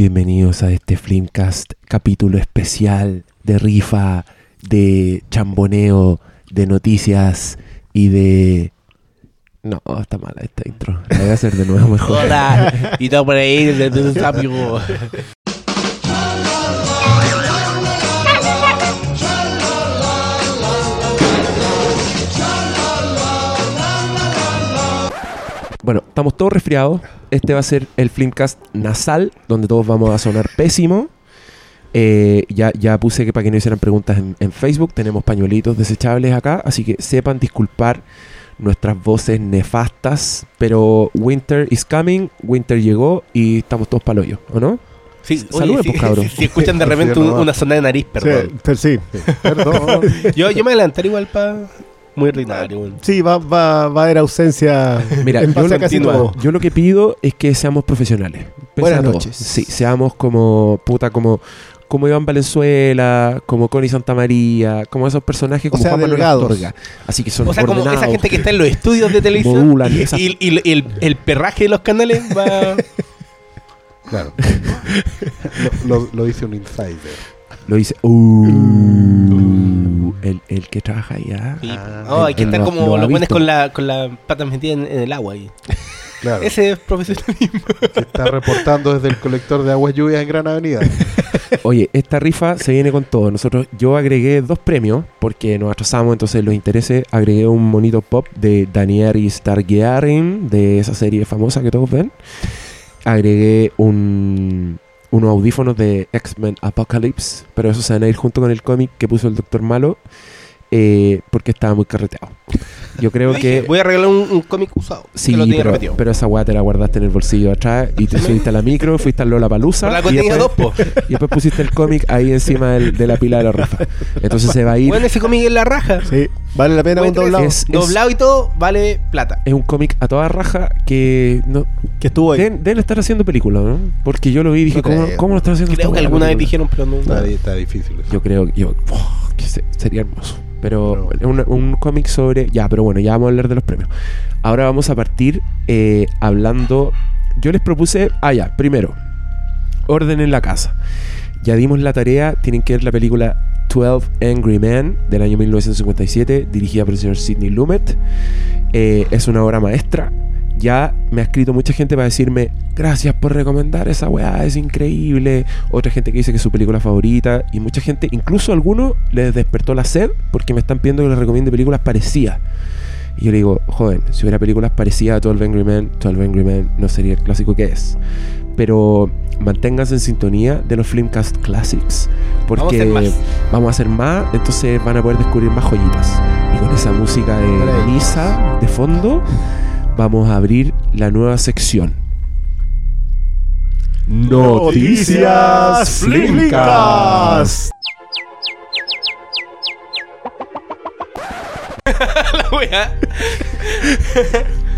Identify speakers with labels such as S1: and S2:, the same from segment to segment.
S1: Bienvenidos a este Flimcast, capítulo especial de rifa, de chamboneo, de noticias y de... No, está mala esta intro. La voy a hacer de nuevo mejor.
S2: Hola, y todo por ahí de tus amigos.
S1: Bueno, estamos todos resfriados. Este va a ser el Flimcast nasal, donde todos vamos a sonar pésimo. Eh, ya, ya puse que para que no hicieran preguntas en, en Facebook, tenemos pañuelitos desechables acá, así que sepan disculpar nuestras voces nefastas, pero Winter is coming, Winter llegó y estamos todos para hoyo, ¿o no?
S2: Sí,
S1: Saluden,
S2: oye,
S1: pues, cabrón.
S2: Si, si escuchan de repente un- una zona de nariz, perdón.
S3: Sí, per- sí, sí, perdón.
S2: Yo, yo me adelantaré igual para... Muy ordinario. weón.
S3: Sí, va, va, va a haber ausencia
S1: Mira,
S3: en
S1: yo lo,
S3: a casi
S2: continúa.
S3: todo.
S1: yo lo que pido es que seamos profesionales. Pese
S3: Buenas noches.
S1: Sí, seamos como, puta, como, como Iván Valenzuela, como Connie Santamaría, como esos personajes como
S3: sea,
S1: Juan Manuel
S3: delgados.
S1: Astorga. Así que son
S2: O sea, como esa gente que está en los estudios de televisión
S1: modulan,
S2: y,
S1: esas-
S2: y- y- y el, el perraje de los canales va...
S4: Claro. lo, lo- lo dice un insider.
S1: Lo dice. Uh, el, que trabaja allá.
S2: Sí,
S4: Ah,
S2: no, hay que
S1: él
S2: estar
S1: lo-
S2: como
S1: lo
S2: los buenos con la, con la pata metida en, en el agua. ahí.
S4: Claro.
S2: Ese es profesionalismo.
S4: Se está reportando desde el colector de aguas lluvias en Gran Avenida.
S1: Oye, esta rifa se viene con todo. Nosotros, yo agregué dos premios porque nos atrasamos, entonces los intereses. Agregué un monito pop de Daenerys Targaryen, de esa serie famosa que todos ven. Agregué un, unos audífonos de X-Men Apocalypse, pero esos se van a ir junto con el cómic que puso el Doctor Malo eh, porque estaba muy carreteado. Yo creo que.
S2: Voy a regalar un, un cómic usado.
S1: Sí,
S2: que lo tenía
S1: pero,
S2: repetido.
S1: pero esa weá te la guardaste en el bolsillo atrás y te subiste a la micro, fuiste al Lola Palusa
S2: la
S1: y,
S2: dos, po.
S1: y después pusiste el cómic ahí encima del- de la pila de la rifa. Entonces se va a ir.
S2: Bueno, ese cómic es la raja.
S3: Sí, vale la pena un doblado.
S1: Es-
S2: Doblado y todo, vale plata.
S1: Es un cómic a toda raja que no,
S3: que estuvo ahí.
S1: deben, deben estar haciendo película, ¿no? Porque yo lo vi y dije,
S3: No
S1: ¿cómo. ¿cómo lo están haciendo?
S2: Creo que alguna vez dijeron, pero no.
S4: Está, di- está difícil eso.
S1: Yo creo yo, oh, que se- sería hermoso. Pero
S4: Pero-
S1: es un, un cómic sobre. Ya, pero bueno, ya vamos a hablar de los premios. Ahora vamos a partir eh, hablando. Yo les propuse. Ah, ya, primero, orden en la casa. Ya dimos la tarea, tienen que ver la película 12 Angry Men del año 1957, dirigida por el señor Sidney Lumet. Eh, es una obra maestra. Ya me ha escrito mucha gente para decirme, gracias por recomendar esa weá, es increíble. Otra gente que dice que es su película favorita. Y mucha gente, incluso a algunos, les despertó la sed porque me están pidiendo que les recomiende películas parecidas. Y yo le digo, joven, si hubiera películas parecidas a 12 Angry Men, 12 Angry Men no sería el clásico que es. Pero manténganse en sintonía de los Filmcast Classics. Porque
S2: Vamos a hacer más.
S1: vamos a hacer más, entonces van a poder descubrir más joyitas. Y con esa música de misa de fondo, vamos a abrir la nueva sección.
S3: Noticias Flimcast.
S2: La wea.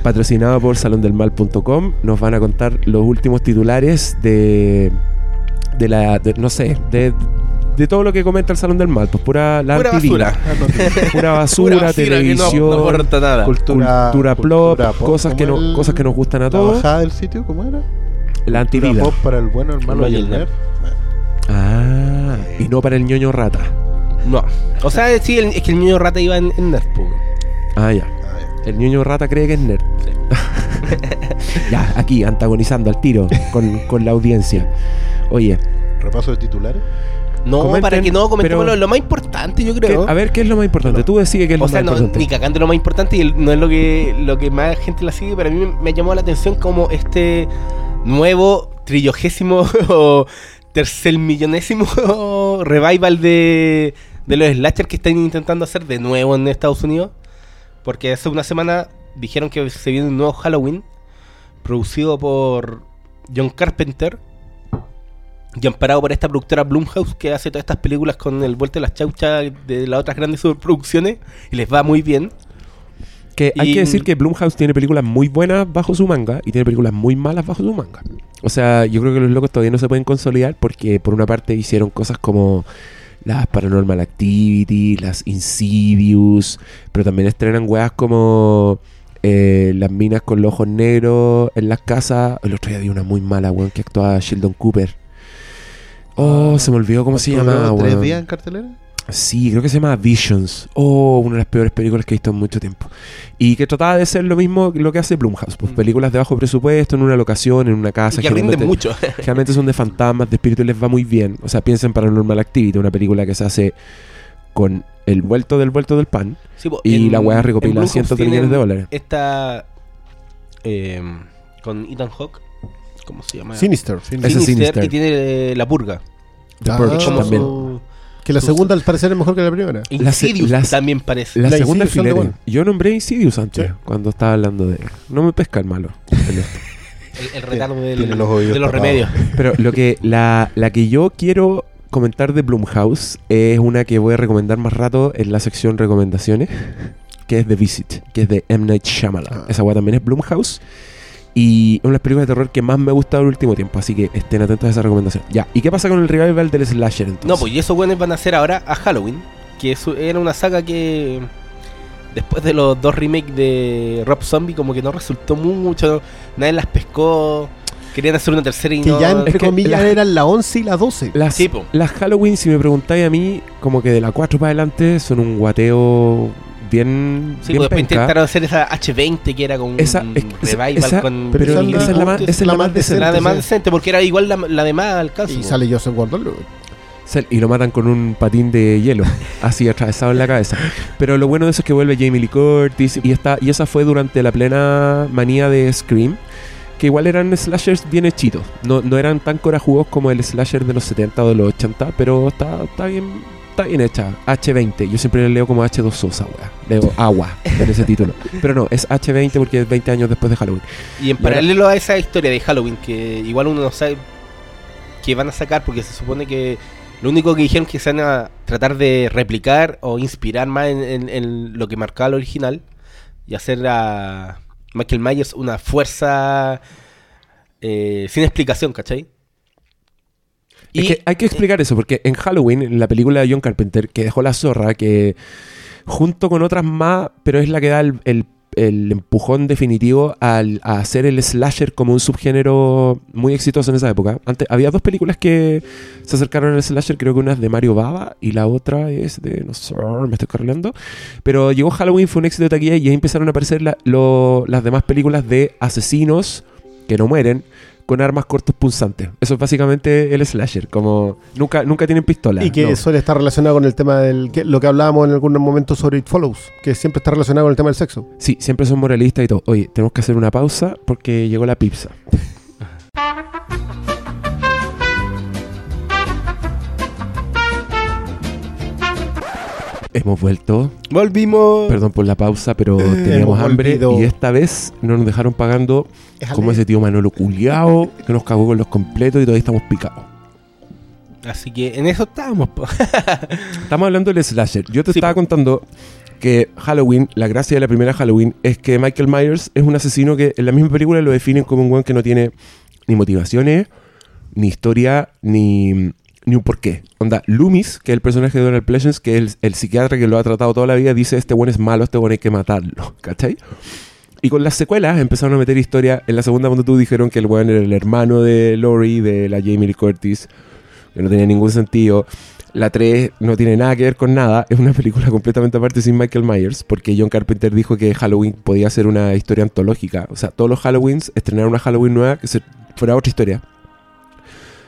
S1: Patrocinado por salondelmal.com, nos van a contar los últimos titulares de, de la, de- no sé, de, de todo lo que comenta el Salón del Mal, pues pura, la
S2: Pura basura.
S1: pura basura,
S2: Pura basura que no-
S1: televisión,
S2: no aporta nada.
S4: Cultura,
S1: cultura, plop,
S4: cultura pop,
S1: cosas que,
S4: ¿cómo
S1: no,
S4: el-
S1: cosas que nos gustan a
S4: La
S1: todos.
S4: bajada del sitio, ¿cómo era?
S1: La antivida.
S4: pop para el bueno, el malo y el nerd.
S1: Ah, y no para el ñoño rata.
S2: No. O sea, sí, el- es que el niño rata iba en, en Nerd, po.
S1: Ah, ya.
S4: Ah, ya.
S1: El ñoño rata cree que es nerd. ya, aquí, antagonizando al tiro con, con la audiencia. Oye,
S4: Repaso de titulares.
S2: No,
S1: Comenten,
S2: para que no comentemos lo, lo más importante, yo
S1: ¿qué-
S2: creo.
S1: a ver, ¿qué es lo más importante? Tú decides qué es lo
S2: o sea,
S1: más
S2: no,
S1: importante.
S2: ni cagando lo más importante y el- no es lo que, lo que más gente la sigue, pero a mí me, me llamó la atención como este nuevo trillogésimo o tercer millonésimo revival de, de los slasher que están intentando hacer de nuevo en Estados Unidos. Porque hace una semana dijeron que se viene un nuevo Halloween producido por John Carpenter y amparado por esta productora Blumhouse que hace todas estas películas con el vuelto de las chauchas de las otras grandes superproducciones y les va muy bien.
S1: Que hay
S2: Y-
S1: que decir que Blumhouse tiene películas muy buenas bajo su manga y tiene películas muy malas bajo su manga. O sea, yo creo que los locos todavía no se pueden consolidar porque por una parte hicieron cosas como las Paranormal Activity, las Insidious, pero también estrenan weas como eh, las minas con los ojos negros en las casas. El otro día vi una muy mala, weón, que actuaba Sheldon Cooper. Oh, se me olvidó cómo se
S4: ¿Duró
S1: llama,
S4: ¿Tres días en cartelera?
S1: Sí, creo que se llama Visions. Oh, una de las peores películas que he visto en mucho tiempo. Y que trataba de ser lo mismo que lo que hace Blumhouse. Pues
S2: Mm.
S1: películas de bajo presupuesto, en una locación, en una
S2: Y
S1: casa.
S2: que rinden mucho.
S1: Generalmente son de fantasmas, de espíritus, les va muy bien. O sea, piensen en Paranormal Activity, una película que se hace con el vuelto del vuelto del pan.
S2: Sí, po,
S1: Y
S2: en-
S1: la weá recopila cientos de millones de dólares.
S2: Esta. eh, con Ethan Hawke. ¿Cómo se llama?
S3: Sinister.
S2: Sinister,
S1: Sinister.
S2: Y tiene eh, La Purga.
S1: The
S3: Ah,
S1: Purge también.
S2: su-
S3: Que la segunda al parecer es mejor que la primera.
S2: Insidious
S1: las-
S2: también parece.
S1: La,
S3: La
S1: segunda
S3: bueno.
S1: Yo nombré Insidious antes,
S3: Sí.
S1: cuando estaba hablando de... No me pesca el malo. en esto.
S2: El, el retardo del-
S4: los
S2: de los remedios.
S1: Pero lo que la, la que yo quiero comentar de Blumhouse es una que voy a recomendar más rato en la sección recomendaciones, que es The Visit, que es de M. Night Shyamalan.
S3: Ah.
S1: Esa weá también es Blumhouse. Y es una de las películas de terror que más me ha gustado el último tiempo, así que estén atentos a esa recomendación. Ya, ¿y qué pasa con el revival del slasher entonces?
S2: No, pues y esos buenos van a hacer ahora a Halloween. Que eso era una saga que. Después de los dos remakes de Rob Zombie, como que no resultó mucho. Nadie las pescó. Querían hacer una tercera y
S3: Que
S2: no.
S3: ya entre
S1: Es que
S3: comillas
S1: la-
S3: eran la 11 y la 12.
S1: Las,
S2: Sí,
S1: las Halloween, si me preguntáis a mí, como que de la 4 para adelante son un guateo bien,
S2: Sí,
S1: bien
S2: pues después
S1: penca.
S2: intentaron hacer esa H20 que era con
S1: Esa-
S2: un
S1: es-
S2: revival
S1: esa-
S2: con.
S3: pero
S1: Pero
S3: esa es la-
S1: es la más,
S2: Bob.
S1: esa es la más decente.
S2: La de más decente, porque era igual la, la de más alcance.
S3: Y
S2: po.
S3: sale Joseph.
S1: Sal- Y lo matan con un patín de hielo, así atravesado en la cabeza. Pero lo bueno de eso es que vuelve Jamie Lee Curtis y, está, y esa fue durante la plena manía de Scream, que igual eran slashers bien hechitos. No, no eran tan corajudos como el slasher de los 70 o de los 80, pero está, está bien está bien hecha. H20, yo siempre le leo como H2 Sosa, weá. Leo agua en ese título. Pero no, es H20 porque es 20 años después de Halloween.
S2: Y en
S1: Y ahora-
S2: paralelo a esa historia de Halloween, que igual uno no sabe qué van a sacar, porque se supone que lo único que dijeron que se van a tratar de replicar o inspirar más en, en- en lo que marcaba el original y hacer a Michael Myers una fuerza eh, sin explicación, ¿cachai?
S1: Es que hay que explicar eso, porque en Halloween, en la película de John Carpenter, que dejó la zorra, que junto con otras más, pero es la que da el, el- el empujón definitivo al, a hacer el slasher como un subgénero muy exitoso en esa época. Antes había dos películas que se acercaron al slasher, creo que una es de Mario Baba y la otra es de, no sé, me estoy cargando. Pero llegó Halloween, fue un éxito de taquilla y ahí empezaron a aparecer la- lo- las demás películas de asesinos que no mueren con armas cortos punzantes. Eso es básicamente el slasher, como nunca nunca tienen pistola.
S3: Y que
S1: no.
S3: suele estar relacionado con el tema del. que- lo que hablábamos en algún momento sobre It Follows, que siempre está relacionado con el tema del sexo.
S1: Sí, siempre son moralistas y todo. Oye, tenemos que hacer una pausa porque llegó la pizza. Hemos vuelto.
S2: Volvimos.
S1: Perdón por la pausa, pero teníamos
S3: hemos
S1: hambre
S3: volvido.
S1: y esta vez no nos dejaron pagando como ese tío Manolo culiao que nos cagó con los completos y todavía estamos picados.
S2: Así que en eso estábamos.
S1: Estamos hablando del slasher. Yo te
S2: Sí,
S1: estaba
S2: po.
S1: contando que Halloween, la gracia de la primera Halloween es que Michael Myers es un asesino que en la misma película lo definen como un weón que no tiene ni motivaciones, ni historia, ni, ni un porqué. Onda, Loomis, que es el personaje de Donald Pleasence, que es el, psiquiatra que lo ha tratado toda la vida, dice, este weón es malo, este weón hay que matarlo. ¿Cachai? Y con las secuelas empezaron a meter historia. En la segunda, cuando tú dijeron que el weón era el hermano de Laurie, de la Jamie Lee Curtis, que no tenía ningún sentido. La 3 no tiene nada que ver con nada. Es una película completamente aparte sin Michael Myers, porque John Carpenter dijo que Halloween podía ser una historia antológica. O sea, todos los Halloweens estrenaron una Halloween nueva que se, fuera otra historia.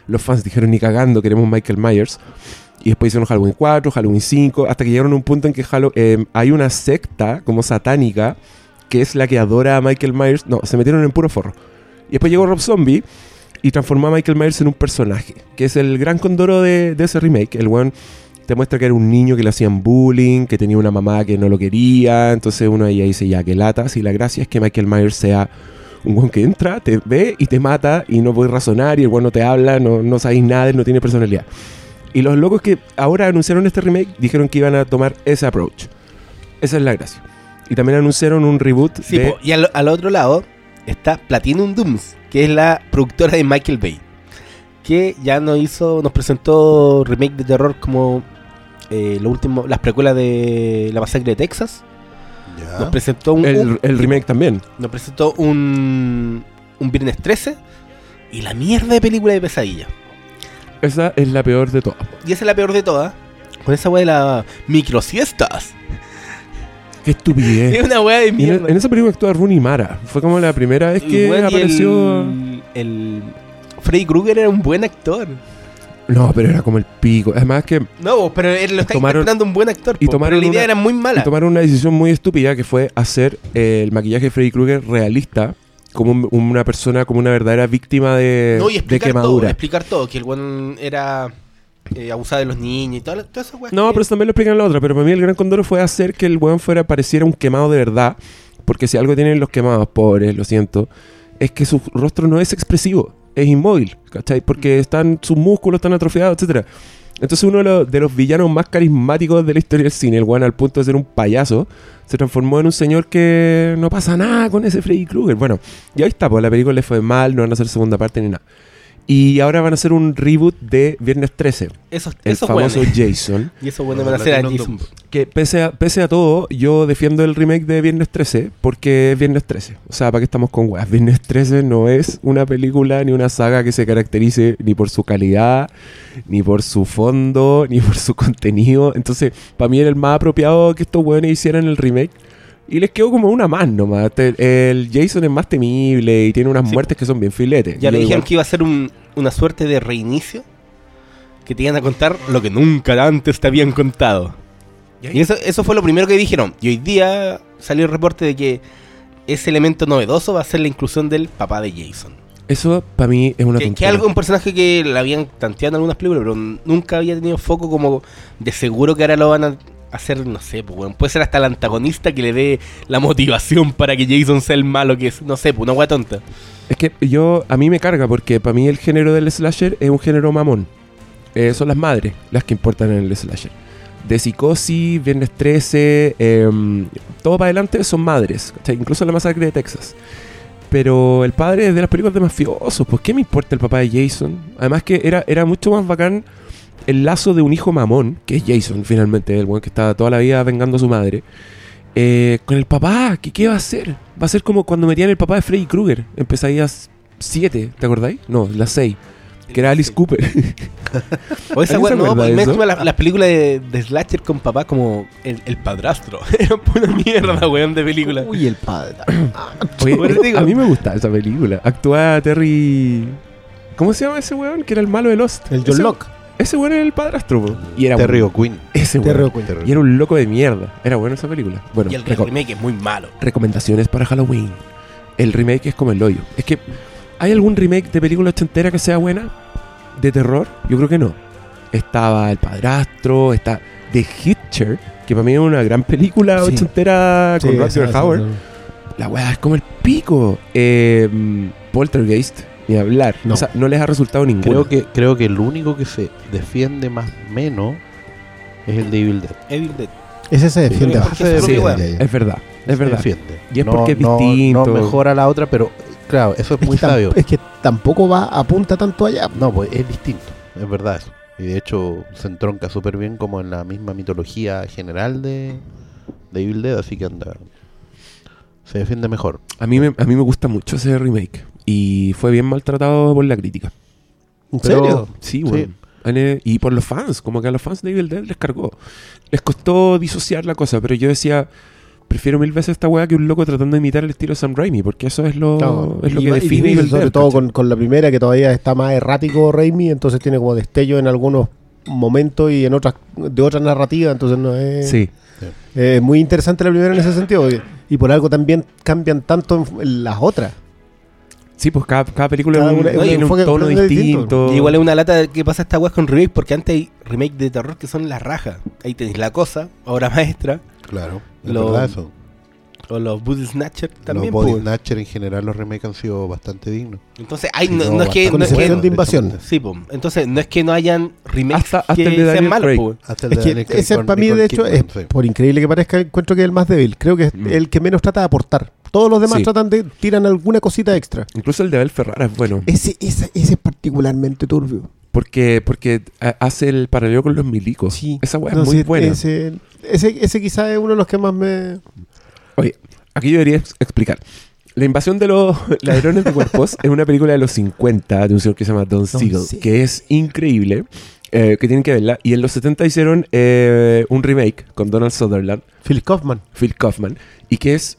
S1: Los fans dijeron ni cagando, queremos Michael Myers. Y después hicieron Halloween 4, Halloween 5, hasta que llegaron a un punto en que Hallow- eh, hay una secta como satánica que es la que adora a Michael Myers. No, se metieron en puro forro. Y después llegó Rob Zombie y transformó a Michael Myers en un personaje, que es el gran condoro de, ese remake. El one te muestra que era un niño que le hacían bullying, que tenía una mamá que no lo quería, entonces uno ahí dice, ya, que latas. Y la gracia es que Michael Myers sea un one que entra, te ve y te mata y no puedes razonar y el one no te habla, no, no sabéis nada, no tiene personalidad. Y los locos que ahora anunciaron este remake dijeron que iban a tomar ese approach. Esa es la gracia. Y también anunciaron un reboot
S2: Sí,
S1: de...
S2: po, y al, al otro lado está Platinum Dooms, que es la productora de Michael Bay. Que ya nos hizo, nos presentó remake de terror como eh, lo último, las precuelas de La Masacre de Texas. Nos presentó un,
S1: el,
S2: un-
S1: el remake también.
S2: nos presentó un, un Viernes 13 y la mierda de película de pesadilla.
S1: Esa es la peor de todas.
S2: Y esa es la peor de todas. Con esa weá de las microsiestas.
S1: Qué estupidez.
S2: Es una weá de
S1: Y en,
S2: mierda.
S1: en esa película actúa Rooney Mara. Fue como la primera vez que apareció.
S2: El, el Freddy Krueger era un buen actor.
S1: No, pero era como el pico. Además que
S2: No, pero él lo está
S1: Tomaron-
S2: interpretando un buen actor.
S1: y
S2: po,
S1: tomaron
S2: pero la idea
S1: una-
S2: era muy
S1: y
S2: mala.
S1: tomaron una decisión muy estúpida que fue hacer eh, el maquillaje de Freddy Krueger realista como un- una persona, como una verdadera víctima de,
S2: no, y
S1: de
S2: explicar todo.
S1: quemadura.
S2: Explicar todo. Que el buen era eh, abusado de los niños y toda, la- toda esa weá.
S1: No, pero eso también lo explican en la otra. Pero para mí el gran condoro fue hacer que el weón fuera, pareciera un quemado de verdad. Porque si algo tienen los quemados, pobres, lo siento, es que su rostro no es expresivo, es inmóvil, ¿cachai? Porque están, sus músculos están atrofiados, etcétera. Entonces uno de los, de los villanos más carismáticos de la historia del cine, el weón al punto de ser un payaso, se transformó en un señor que no pasa nada con ese Freddy Krueger. Bueno, y ahí está, pues la película le fue mal, no van a hacer segunda parte ni nada. Y ahora van a hacer un reboot de Viernes 13,
S2: Esos,
S1: el famoso. Jason.
S2: Y eso bueno van a hacer a Jason.
S1: Que pese a, pese a todo, yo defiendo el remake de Viernes 13 porque es Viernes 13. O sea, ¿para qué estamos con weas? Viernes 13 no es una película ni una saga que se caracterice ni por su calidad, ni por su fondo, ni por su contenido. Entonces, para mí era el más apropiado que estos weones hicieran el remake. Y les quedó como una más nomás. El, Jason es más temible y tiene unas
S2: Sí.
S1: muertes que son bien filetes.
S2: Ya le dijeron
S1: igual-
S2: que iba a ser un- una suerte de reinicio. Que te iban a contar lo que nunca antes te habían contado. Y eso, eso fue lo primero que dijeron. Y hoy día salió el reporte de que ese elemento novedoso va a ser la inclusión del papá de Jason.
S1: Eso para mí es una
S2: Que, que algo, un personaje que le habían tanteado en algunas películas, pero nunca había tenido foco como de seguro que ahora lo van a hacer, no sé, pues, weón. puede ser hasta el antagonista que le dé la motivación para que Jason sea el malo que es, no sé, pues una wea tonta.
S1: Es que yo, a mí me carga porque para mí el género del slasher es un género mamón. Eh, son las madres las que importan en el slasher. De Psicosis, Viernes 13, em, todo para adelante son madres. ¿cachai? Incluso la masacre de Texas. Pero el padre de las películas de mafiosos, pues ¿qué me importa el papá de Jason? Además que era, era mucho más bacán el lazo de un hijo mamón, que es Jason finalmente, el buen que está toda la vida vengando a su madre. eh, con el papá, ¿qué, ¿qué va a hacer? Va a ser como cuando metían el papá de Freddy Krueger, en pesadillas 7, ¿te acordáis? No, las 6, que era Alice Cooper.
S2: O esa
S1: ¿Alguien
S2: wea,
S1: se
S2: no, pues, me las, las películas de, de Slasher con papá como el, el padrastro. Era pura mierda, weón, de película.
S3: Uy, el
S2: digo.
S1: a mí me gusta esa película. Actúa Terry... ¿Cómo se llama ese weón? Que era el malo de Lost.
S3: El John Locke.
S1: Ese weón era el padrastro, po. Y era
S4: Terry
S1: un-
S4: O'Quinn.
S1: Ese
S3: Terry
S1: weón.
S3: O'Quinn.
S1: Y era un loco de mierda. Era bueno esa película. Bueno,
S2: Y el remake es muy malo.
S1: recomendaciones para Halloween. El remake es como el hoyo. Es que, ¿hay algún remake de película ochentera que sea buena? ¿De terror? Yo creo que no. Estaba El Padrastro, está The Hitcher, que para mí es una gran película
S3: Sí.
S1: ochentera con
S3: Sí,
S1: Hauer.
S3: esa-
S1: La weá es como el pico. Eh, Poltergeist, ni hablar.
S3: No.
S1: O sea, no les ha resultado ninguno.
S4: Creo que, creo que el único que se defiende más menos es el de Evil Dead.
S2: Evil Dead.
S3: Ese se defiende Sí.
S1: Es verdad, es
S4: Se
S1: verdad.
S4: defiende.
S1: Y es porque es
S4: no-
S1: distinto.
S4: No mejora la otra, pero claro, eso es,
S3: Es
S4: muy sabio.
S3: es que tampoco va apunta tanto allá.
S4: No, pues es distinto, es verdad eso. Y de hecho se entronca súper bien como en la misma mitología general de, de Evil Dead, así que anda. Se defiende mejor.
S1: A mí, me, a mí me gusta mucho ese remake. Y fue bien maltratado por la crítica.
S3: ¿En
S1: Pero-
S3: serio?
S1: Sí, bueno. Y por los fans, como que a los fans de Evil Dead les cargó. Les costó disociar la cosa, pero yo decía, prefiero mil veces esta weá que un loco tratando de imitar el estilo de Sam Raimi, porque eso es lo, es lo
S3: y
S1: que
S3: y
S1: define
S3: difícil,
S1: Evil
S3: sobre
S1: Dead.
S3: todo con, con la primera que todavía está más errático Raimi, entonces tiene como destello en algunos momentos y en otras de otra narrativa, entonces no es
S1: Sí,
S3: es muy interesante la primera en ese sentido y, y por algo también cambian tanto en las otras.
S1: Sí, pues cada, cada película
S3: Cada
S1: es un-
S3: una-
S2: es un
S1: tiene un tono distinto.
S2: Y igual es una lata de que pasa esta weá con remake, porque antes hay remake de terror que son la raja. Ahí tenéis La Cosa, Obra Maestra,
S4: Claro, es
S2: Lo-
S4: verdad eso.
S2: o los Booty Snatcher también.
S4: los Body
S2: pues.
S4: Snatcher en general, los remakes han sido bastante dignos.
S2: Entonces, hay, no,
S4: no,
S2: no es que...
S3: con
S2: No es
S3: excepción
S2: que
S3: de invasión.
S2: sí, pues. Entonces, no es que no hayan remakes
S1: Hasta- hasta
S2: que
S1: el de
S2: sean
S1: Daniel
S2: malos, pues.
S4: Hasta el
S3: Es
S4: de
S3: que
S4: Daniel Craig
S3: ese
S4: con
S3: para mí
S4: Nicole
S3: de hecho es,
S4: sí.
S3: por increíble que parezca, encuentro que es el más débil. Creo que es
S1: Mm.
S3: el que menos trata de aportar. Todos los demás
S1: Sí.
S3: tratan de tiran alguna cosita extra.
S1: Incluso el de Abel Ferrara es bueno.
S3: Ese, ese, ese es particularmente turbio.
S1: Porque, porque hace el paralelo con los milicos. Esa weá
S3: No,
S1: es muy
S3: sí,
S1: buena.
S3: Ese, ese, ese quizás es uno de los que más me...
S1: Oye, aquí yo debería ex- explicar. La invasión de los ladrones de cuerpos es una película de los 50 de un señor que se llama Don Siegel,
S3: Siegel.
S1: que es increíble, eh, que tienen que verla. Y en los 70 hicieron eh, un remake con Donald Sutherland,
S3: Phil Kaufman.
S1: Phil Kaufman, y que es,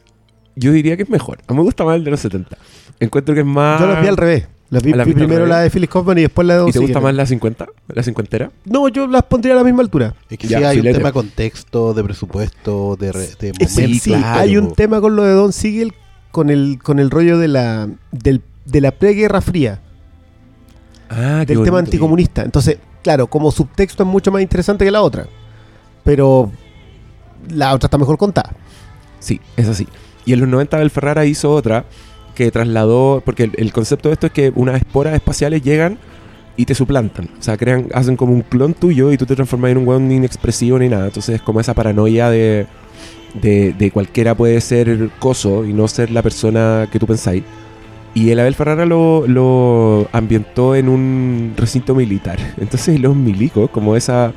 S1: yo diría que es mejor. A mí me gusta más el de los 70. Encuentro que es más...
S3: Yo las vi al revés. Las vi, primero la de Phil Kaufman y después la de Don
S1: ¿Y te gusta más la 50? ¿La cincuentera?
S3: No, yo las pondría a la misma altura.
S4: Es que
S1: Ya,
S4: sí hay
S1: filete.
S4: un tema de contexto, de presupuesto, de, re- de
S3: Es-
S4: momento.
S3: sí,
S1: claro.
S3: hay un tema con lo de Don Siegel con el, con el rollo de la, del, de la preguerra fría,
S1: Ah, qué
S3: del tema
S1: bonito.
S3: anticomunista. Entonces, claro, como subtexto es mucho más interesante que la otra. Pero la otra está mejor contada.
S1: Sí, es así. Y en los 90 Abel Ferrara hizo otra que trasladó, porque el, concepto de esto es que unas esporas espaciales llegan y te suplantan. O sea, crean, hacen como un clon tuyo y tú te transformas en un weón inexpresivo ni nada. Entonces es como esa paranoia de, de, de cualquiera puede ser coso y no ser la persona que tú pensáis. Y el Abel Ferrara lo, lo ambientó en un recinto militar. Entonces los milicos, como esa,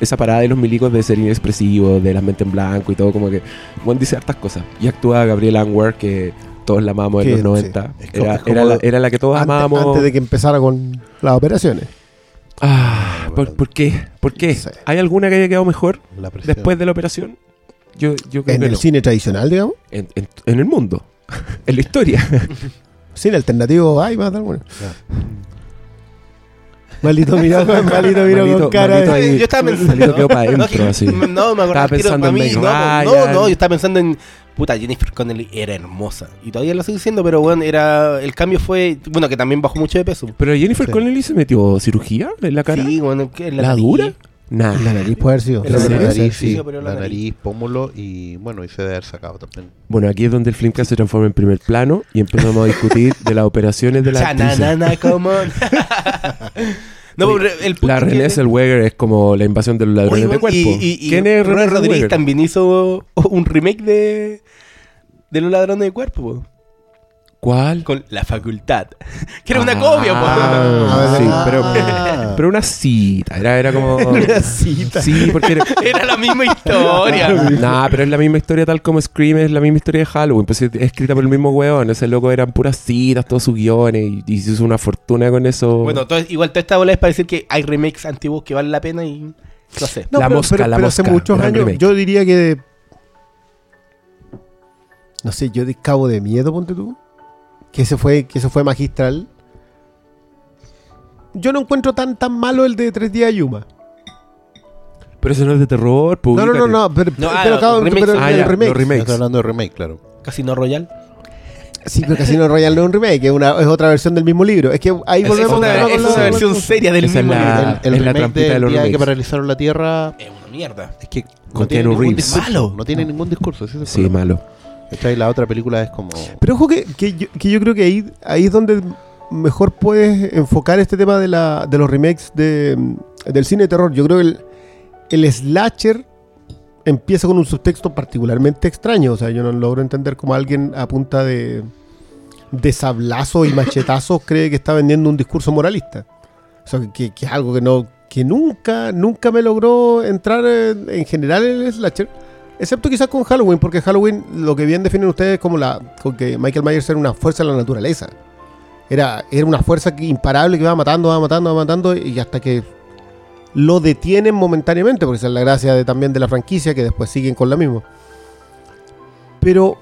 S1: esa parada de los milicos de ser inexpresivos, de las mentes en blanco y todo, como que Juan dice hartas cosas. Y actúa Gabriel Anwar, que todos la amamos en los 90.
S4: sí. Es como-
S1: Era,
S4: como-
S1: era la, era la que todos
S3: Antes,
S1: amábamos.
S3: antes de que empezara con las operaciones.
S1: Ah, ¿por, por qué? ¿Por qué? ¿Hay alguna que haya quedado mejor
S4: La
S1: después de la operación? Yo, yo creo
S3: En
S1: que
S3: el
S1: no.
S3: cine tradicional, digamos.
S1: En, en- en el mundo. en la historia.
S3: Cine alternativo, hay más de alguna. Maldito miró, maldito miró
S1: Maldito-
S3: con cara
S1: maldito ahí.
S2: yo estaba pensando.
S1: Quedó pa'
S2: no,
S1: dentro,
S2: que-
S1: así.
S2: No, me acordaba
S1: Estaba
S2: que
S1: pensando
S2: para
S1: en
S2: mí. No,
S1: Ryan.
S2: no, no, yo estaba pensando en. Puta, Jennifer Connelly era hermosa. Y todavía lo sigo diciendo, pero bueno, era. El cambio fue. Bueno, que también bajó mucho de peso.
S1: Pero Jennifer
S4: Sí.
S1: Connelly se metió cirugía en la cara.
S2: Sí, bueno, que
S1: ¿La,
S2: nariz.
S1: dura? Nah.
S3: La nariz puede haber sido.
S4: La
S2: nariz,
S3: sí.
S4: sí.
S2: sí, pero la
S4: La
S2: nariz.
S4: nariz, pómulo y bueno, y se debe haber sacado también.
S1: Bueno, aquí es donde el Flimcast se transforma en primer plano y empezamos a discutir de las operaciones de la actrices.
S2: Chananana, come on. no, pero el punto
S1: La René Zellweger es como la invasión de los ladrones
S2: Oye,
S1: de cuerpo.
S2: Y, y, y
S1: ¿Quién es
S2: Ronald
S1: René
S2: Rodríguez también hizo un remake de. De los ladrones de cuerpo, po,
S1: ¿Cuál?
S2: con La Facultad. que era una
S1: Ah,
S2: copia, po.
S1: Ah, sí, pero,
S4: Ah.
S1: pero una cita. Era, era como.
S3: Una cita.
S1: Sí, porque era.
S2: Era la misma historia.
S1: Nah, pero es la misma historia tal como Scream es la misma historia de Halloween. Pues es escrita por el mismo weón. Ese loco eran puras citas, todos sus guiones. Y, y se hizo una fortuna con eso.
S2: bueno, todo- igual toda esta bola es para decir que hay remakes antiguos que valen la pena y. No sé.
S3: No,
S1: La
S3: pero,
S1: mosca,
S3: pero-
S1: la
S3: pero hace
S1: mosca,
S3: muchos
S1: gran
S3: años,
S1: remake.
S3: yo diría que. No sé, yo de Cabo de Miedo, ponte tú. Que ese fue, que eso fue magistral. Yo no encuentro tan tan malo el de Tres Días de Yuma.
S1: Pero eso no es de terror.
S3: No, no, no, no, pero,
S2: No, ah,
S3: pero,
S2: remakes.
S3: pero
S1: Ah,
S3: el
S1: ya,
S3: remake.
S1: los remakes.
S4: Hablando de remake, claro.
S2: Casino Royal.
S3: Sí, pero Casino Royale no es un remake, es, una, es otra versión del mismo libro. Es que ahí
S2: Es,
S3: volvemos
S2: es una,
S3: al tema
S2: es una versión seria del
S1: Esa es
S2: mismo
S1: la-
S2: libro.
S4: el
S1: es la
S4: remake
S1: trampita de
S4: del
S1: los
S4: día que
S1: remakes.
S4: paralizaron la Tierra
S2: Es una mierda.
S4: es que
S1: Con
S4: no tiene
S1: Keanu
S4: ningún
S1: Reeves.
S4: discurso.
S2: Malo.
S4: No tiene ningún discurso. ese es el
S1: Sí,
S4: problema.
S1: malo.
S4: La otra película es como...
S3: Pero ojo que, que yo creo que ahí, ahí es donde mejor puedes enfocar este tema de, la, de los remakes de, del cine de terror. Yo creo que el, el slasher empieza con un subtexto particularmente extraño. O sea, yo no logro entender cómo alguien a punta de, de sablazos y machetazos cree que está vendiendo un discurso moralista. O sea, que, que es algo que no que nunca, nunca me logró entrar en, en general en el slasher. Excepto quizás con Halloween, porque Halloween lo que bien definen ustedes es como la con que Michael Myers era una fuerza de la naturaleza. Era, era una fuerza que- imparable que va matando, va matando, va matando y hasta que lo detienen momentáneamente, porque esa es la gracia de, también de la franquicia, que después siguen con la misma. Pero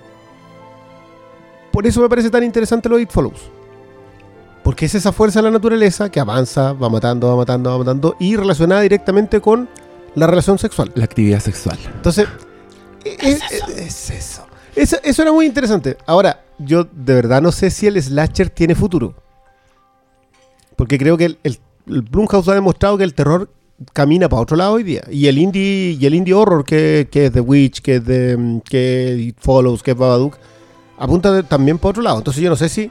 S3: por eso me parece tan interesante lo de It Follows. Porque es esa fuerza de la naturaleza que avanza, va matando, va matando, va matando y relacionada directamente con la relación sexual.
S1: La actividad sexual.
S3: Entonces, es, es eso. Eso, eso era muy interesante. Ahora, yo de verdad no sé si el slasher tiene futuro. Porque creo que el, el, el Blumhouse ha demostrado que el terror camina para otro lado hoy día. Y el indie, y el indie horror, que, que es The Witch, que es de mm, que It Follows, que es Babadook, apunta de- también para otro lado. Entonces yo no sé si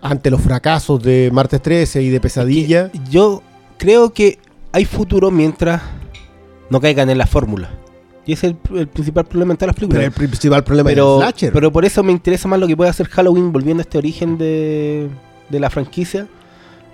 S3: ante los fracasos de Martes 13 y de Pesadilla...
S2: Que yo creo que hay futuro mientras no caigan en la fórmula. Y ese es el, el principal problema en todas las
S3: Pero
S2: películas.
S3: el principal problema
S2: Pero,
S3: es el slasher.
S2: pero por eso me interesa más lo que puede hacer Halloween volviendo a este origen de, de la franquicia.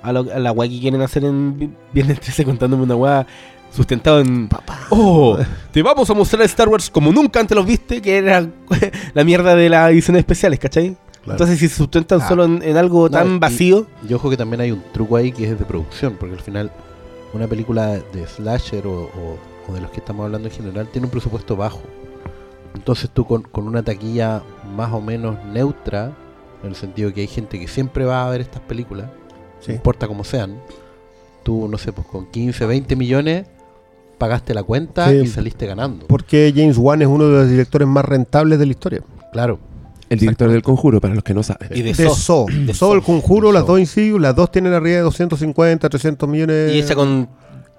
S2: A, lo- a la weá que quieren hacer en Vi- Viernes 13 contándome una weá sustentado en... ¡Oh! Te vamos a mostrar Star Wars como nunca antes los viste, que era la mierda de las ediciones especiales, ¿cachai?
S4: Claro.
S2: Entonces, si se sustentan
S4: Ah.
S2: solo en, en algo
S4: No,
S2: tan
S4: y-
S2: vacío,
S4: Yo ojo que también hay un truco ahí que es de producción, porque al final una película de slasher o, o- o de los que estamos hablando en general tiene un presupuesto bajo. Entonces tú con, con una taquilla más o menos neutra, en el sentido que hay gente que siempre va a ver estas películas,
S3: Sí.
S4: no importa cómo sean, tú, no sé, pues con 15, 20 millones pagaste la cuenta
S3: Sí.
S4: y saliste ganando.
S3: Porque James Wan es uno de los directores más rentables de la historia.
S4: Claro,
S1: El director del conjuro, para los que no saben.
S2: y de,
S3: De
S2: Saw.
S3: el conjuro,
S4: De
S3: las
S4: Saw.
S3: dos insidios, las dos tienen arriba de 250, 300 millones.
S2: Y hecha con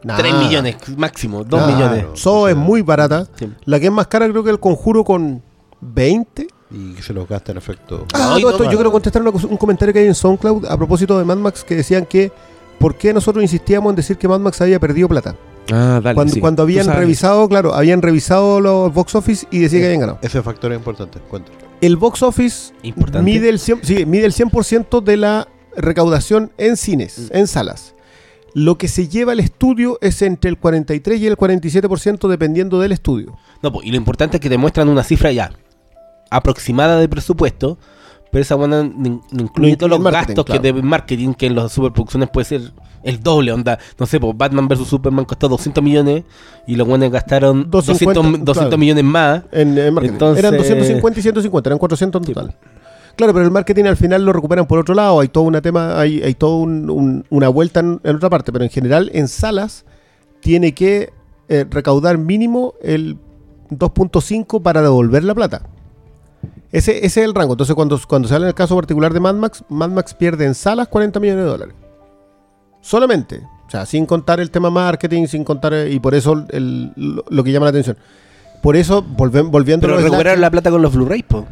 S3: Nada.
S2: 3 millones máximo, 2
S3: Nada.
S2: millones.
S3: Es muy barata.
S2: Sí.
S3: La que es más cara creo que el conjuro con 20.
S4: y que se los gasta en efecto.
S3: Ah,
S2: Ay,
S3: todo
S2: no,
S3: esto,
S2: no.
S3: yo quiero contestar una cosa- un comentario que hay en SoundCloud a propósito de Mad Max que decían que ¿por qué nosotros insistíamos en decir que Mad Max había perdido plata?
S1: Ah, dale.
S3: cuando,
S1: sí.
S3: cuando
S1: Tú
S3: habían revisado, claro, habían revisado los box office y decía que habían ganado.
S4: Ese factor es importante, cuenta.
S3: El box office
S2: Importante.
S3: mide el, 100, sí, mide el 100% de la recaudación en cines, en salas. Lo que se lleva al estudio es entre el 43 y el 47% dependiendo del estudio.
S2: No, pues, y lo importante es que te muestran una cifra ya aproximada de presupuesto, pero esa buena no in- no incluye todos los gastos
S3: claro.
S2: que de marketing que en las superproducciones puede ser el doble, onda, no sé, pues Batman vs Superman costó 200 millones y los buenos gastaron
S3: 250,
S2: 200, 200
S3: claro.
S2: millones más.
S3: En, en marketing.
S2: Entonces-
S3: Eran 250 y 150, eran 400 en
S2: Sí,
S3: total. Claro, pero el marketing al final lo recuperan por otro lado. Hay todo una tema, hay, hay todo un- un- una vuelta en, en otra parte. Pero en general, en salas, tiene que eh, recaudar mínimo el 2.5 para devolver la plata. Ese, ese es el rango. Entonces, cuando, cuando se habla en el caso particular de Mad Max, Mad Max pierde en salas 40 millones de dólares. Solamente. O sea, sin contar el tema marketing, sin contar. eh, Y por eso el- lo, lo que llama la atención. Por eso, volven- volviendo
S2: Pero
S3: a los
S2: recuperaron la plata con los Blu-rays, po.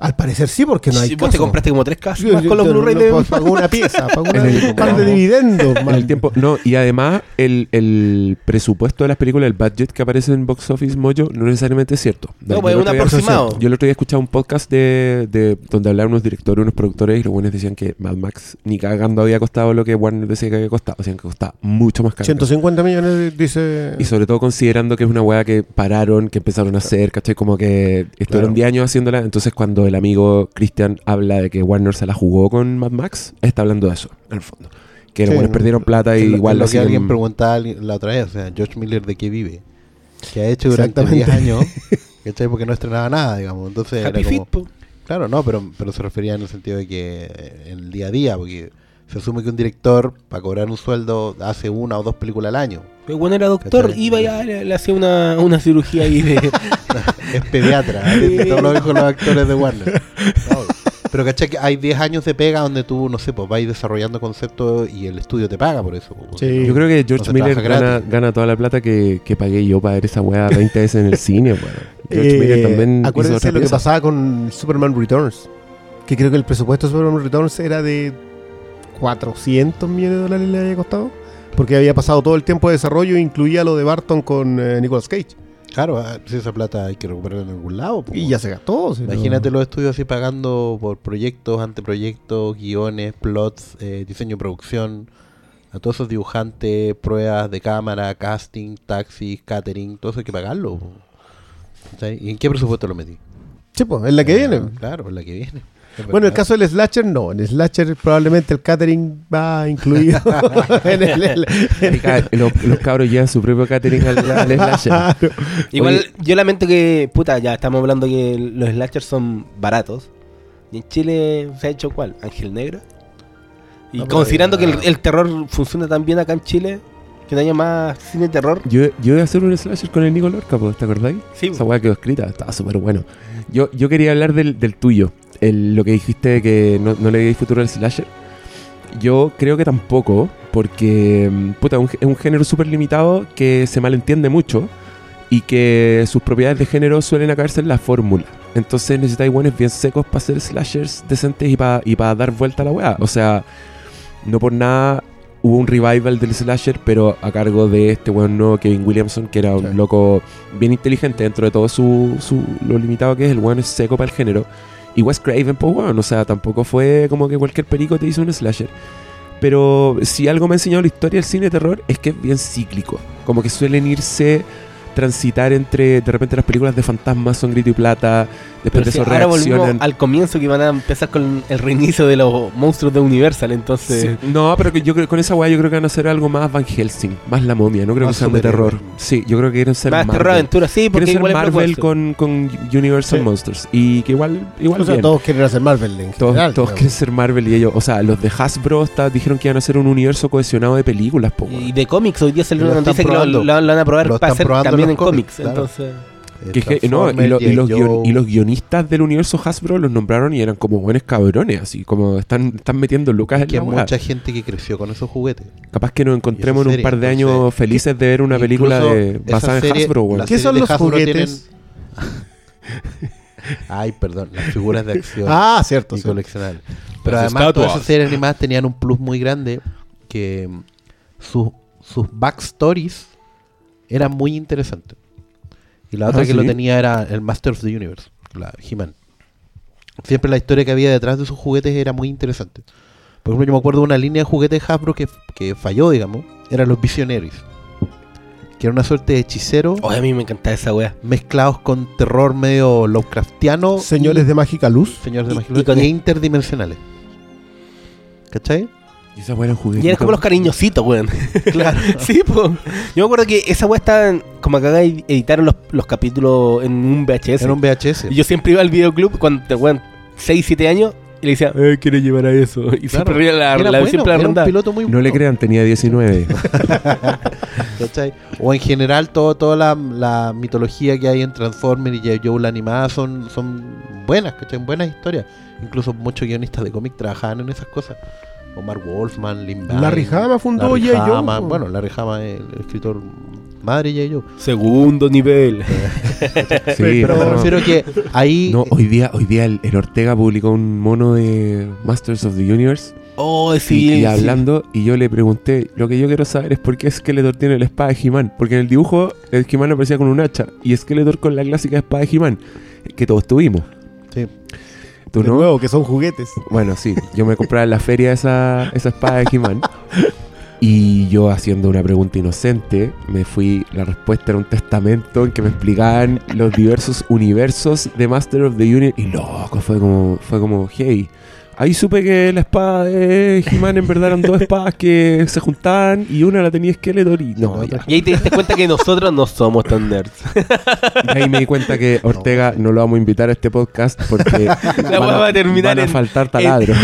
S3: Al parecer sí, porque no hay
S2: Si vos te compraste como tres casas
S3: Yo-
S2: más
S3: yo-
S2: con los
S3: yo
S2: Blu-rays
S3: no-
S2: de
S3: pues, Pagó una pieza, pagó una- un par de dividendos.
S1: En el tiempo, no, y además el, el presupuesto de las películas, el budget que aparece en Box Office Mojo, no necesariamente es cierto.
S2: No, pues es un aproximado.
S1: Yo el otro día escuchaba un podcast de, de donde hablaban unos directores, unos productores, y los buenos decían que Mad Max ni cagando había costado lo que Warner decía que había costado. Decían que costaba mucho más caro.
S3: 150 millones, dice.
S1: Y sobre todo considerando que es una weá que pararon, que empezaron a hacer, ¿cachai? Como que estuvieron
S3: Claro.
S1: 10 años haciéndola. Entonces, cuando el amigo Christian habla de que Warner se la jugó con Mad Max, está hablando de eso, en el fondo. Que los
S3: Sí.
S1: buenos perdieron plata y
S4: lo-
S1: igual
S4: lo
S1: lo
S4: que alguien
S1: siguen-
S4: preguntaba alguien la otra vez, o sea, George Miller de qué vive. Que ha hecho durante
S3: Exactamente.
S4: 10 años, ¿cachai? Porque no estrenaba nada, digamos. Entonces, era
S2: Happy
S4: como-
S2: Feet, po.
S4: Claro, no, pero, pero se refería en el sentido de que eh, en el día a día, porque se asume que un director, para cobrar un sueldo, hace una o dos películas al año.
S2: Pero bueno, era doctor,
S4: ¿Cachai?
S2: iba ya, le, le hacía una, una cirugía ahí de...
S4: Es pediatra, ¿eh? todos los hijos los actores de Warner. No, pero ¿cachai? Que hay 10 años de pega donde tú, no sé, pues vais desarrollando conceptos y el estudio te paga por eso. pues,
S3: Sí.
S1: Yo creo que George Miller gana, toda la plata que, que pagué yo para ver esa weá 20 veces en el cine. weón. George
S3: Eh,
S1: Miller también hizo
S3: Acuérdense
S1: otra
S3: lo que pasaba con Superman Returns. Que creo que el presupuesto de Superman Returns era de 400 millones de dólares le había costado. Porque había pasado todo el tiempo de desarrollo, incluía lo de Barton con eh, Nicolas Cage.
S4: Claro, ah, si esa plata hay que recuperarla en algún lado.
S3: Y ya se gastó. si no-
S4: Imagínate los estudios así pagando por proyectos, anteproyectos, guiones, plots, eh, diseño, producción, a todos esos dibujantes, pruebas de cámara, casting, taxis, catering, todo eso hay que pagarlo. ¿Y en qué presupuesto lo metí?
S3: Sí, pues, es la que viene.
S4: Ah, Claro, es la que viene.
S3: Bueno, en el caso del Slasher, no. En el Slasher probablemente el catering va incluido en el... el-
S1: Y ca- los, los cabros llevan su propio catering al, al slasher.
S3: Claro.
S2: Igual,
S1: Oye.
S2: yo lamento que, puta, ya estamos hablando que los slashers son baratos. Y en Chile se ha hecho cuál? Ángel Negro. Y
S4: No, pero
S2: considerando que el, el terror funciona tan bien acá en Chile, que no haya más cine de terror.
S1: Yo, yo iba a hacer un slasher con el Nico Lorca, ¿te acordáis?
S2: Sí,
S1: Esa weá quedó escrita, estaba súper bueno. Yo, yo quería hablar del, del tuyo, el- lo que dijiste que no, no le veis futuro al slasher. Yo creo que tampoco, porque mm, puta, un- es un género súper limitado que se malentiende mucho y que sus propiedades de género suelen acabarse en la fórmula. Entonces necesitáis buenos bien secos para hacer slashers decentes y para y pa dar vuelta a la weá. O sea, no por nada hubo un revival del slasher, pero a cargo de este weón nuevo Kevin Williamson, que era un
S3: Sí.
S1: loco bien inteligente dentro de todo su, su- lo limitado que es, el weón es seco para el género. Y Wes Craven, pues weón, o sea, tampoco fue como que cualquier perico te hizo un slasher. Pero si algo me ha enseñado la historia del cine de terror es que es bien cíclico. Como que suelen irse, transitar entre, de repente las películas de fantasmas son grito y plata, Después
S2: Pero
S1: de
S2: sí,
S1: eso
S2: ahora
S1: reaccionan.
S2: al comienzo que van a empezar con el reinicio de los monstruos de Universal, entonces...
S1: Sí, No, pero que yo creo con esa weá yo creo que van a hacer algo más Van Helsing, más la momia, no creo
S4: Más
S1: que sean de
S4: superhéroe.
S1: terror. Sí, yo creo que quieren ser
S2: Más terror
S1: Marvel.
S2: aventura, sí, porque
S1: Quieren ser
S2: igual es
S1: Marvel con, con Universal
S3: Sí.
S1: Monsters. Y que igual, igual
S3: O sea,
S1: bien.
S3: todos quieren hacer Marvel en
S1: Todos,
S3: general.
S1: todos quieren ser Marvel y ellos, o sea, los de Hasbro está- dijeron que iban a hacer un universo cohesionado de películas, po,
S2: Y de cómics, hoy día salió
S4: Lo
S2: una noticia que lo, lo- lo van a probar
S4: Lo
S2: para hacer también
S4: en
S2: cómics.
S4: cómics, claro.
S2: Entonces,
S1: Que- que- no, y,
S4: Transformers,
S1: lo- y los
S4: G.I.
S1: guion-
S4: Joe.
S1: y los guionistas del universo Hasbro los nombraron y eran como buenos cabrones, así como están, están metiendo lucas en
S4: que
S1: la
S4: hay mucha gente que creció con esos juguetes.
S1: Capaz que nos encontremos en un par de
S4: entonces,
S1: años felices de ver una película de, basada en Hasbro,
S3: ¿Qué son los
S4: Hasbro
S3: juguetes?
S4: Ay, perdón, las figuras de acción
S3: Ah, cierto.
S4: y
S3: sí.
S4: coleccionables. Pero
S2: Las
S4: además todas esas series animadas tenían un plus muy grande que mm, sus sus backstories eran muy interesantes. Y la otra
S1: Ah,
S4: que lo tenía era el Master of the Universe, la He-Man. Siempre la historia que había detrás de sus juguetes era muy interesante. Por ejemplo, yo me acuerdo de una línea de juguetes de Hasbro que, que falló, digamos, eran los Visionaries. Que era una suerte de hechicero
S2: Oye, a mí me encanta esa wea.
S4: mezclados con terror medio Lovecraftiano.
S3: Señores
S4: y-
S3: de Mágica Luz.
S4: Señores de
S2: y-
S4: Magia
S2: y con
S4: e interdimensionales. ¿Cachai?
S1: Y esas weas eran juguetes.
S2: Y eran como los cariñositos, weón.
S4: Claro.
S2: sí, pues. Yo me acuerdo que esa wea estaba en- como acá editaron los, los capítulos en un VHS.
S4: Era un VHS.
S2: Y yo siempre iba al videoclub cuando te weón 6, 7 años y le decía, eh, quiero llevar a eso. Y siempre la,
S4: Era
S2: la,
S4: bueno,
S2: siempre la
S4: era un piloto muy
S1: No
S4: bueno.
S1: le crean, tenía 19.
S4: ¿cachai? O en general, todo, toda la, la mitología que hay en Transformers y. Joe, la animada, son, son buenas, ¿cachai? Buenas historias. Incluso muchos guionistas de cómic trabajaban en esas cosas. Omar Wolfman, Lin
S3: Larry Hama fundó
S4: Larry Hama,
S3: po.
S4: Bueno, Larry Hama es el escritor madre G.I. Joe.
S2: Segundo nivel.
S1: Sí,
S4: Pero me
S1: no.
S4: refiero que ahí...
S1: No, hoy día, hoy día el, el Ortega publicó un mono de Masters of the Universe
S2: Oh,
S1: y-
S2: sí.
S1: y,
S2: sí.
S1: hablando, y yo le pregunté, lo que yo quiero saber es por qué Skeletor tiene la espada de He-Man. Porque en el dibujo el He-Man aparecía con un hacha y Skeletor con la clásica espada de He-Man, que todos tuvimos.
S4: Sí.
S1: ¿Tú
S3: de
S1: no?
S3: nuevo, que son juguetes.
S1: Bueno, sí, yo me compraba en la feria esa, esa espada de He-Man. Y yo haciendo una pregunta inocente, me fui, la respuesta era un testamento en que me explicaban los diversos universos de Master of the Universe. Y loco, fue como, fue como, hey, ahí supe que la espada de He-Man en verdad eran dos espadas que se juntaban y una la tenía Skeletor y no, ya.
S2: Y ahí te diste cuenta que nosotros no somos tan nerds.
S1: Y ahí me di cuenta que Ortega no lo vamos a invitar a este podcast porque van
S2: va a terminar
S1: van a
S2: en-
S1: faltar taladros.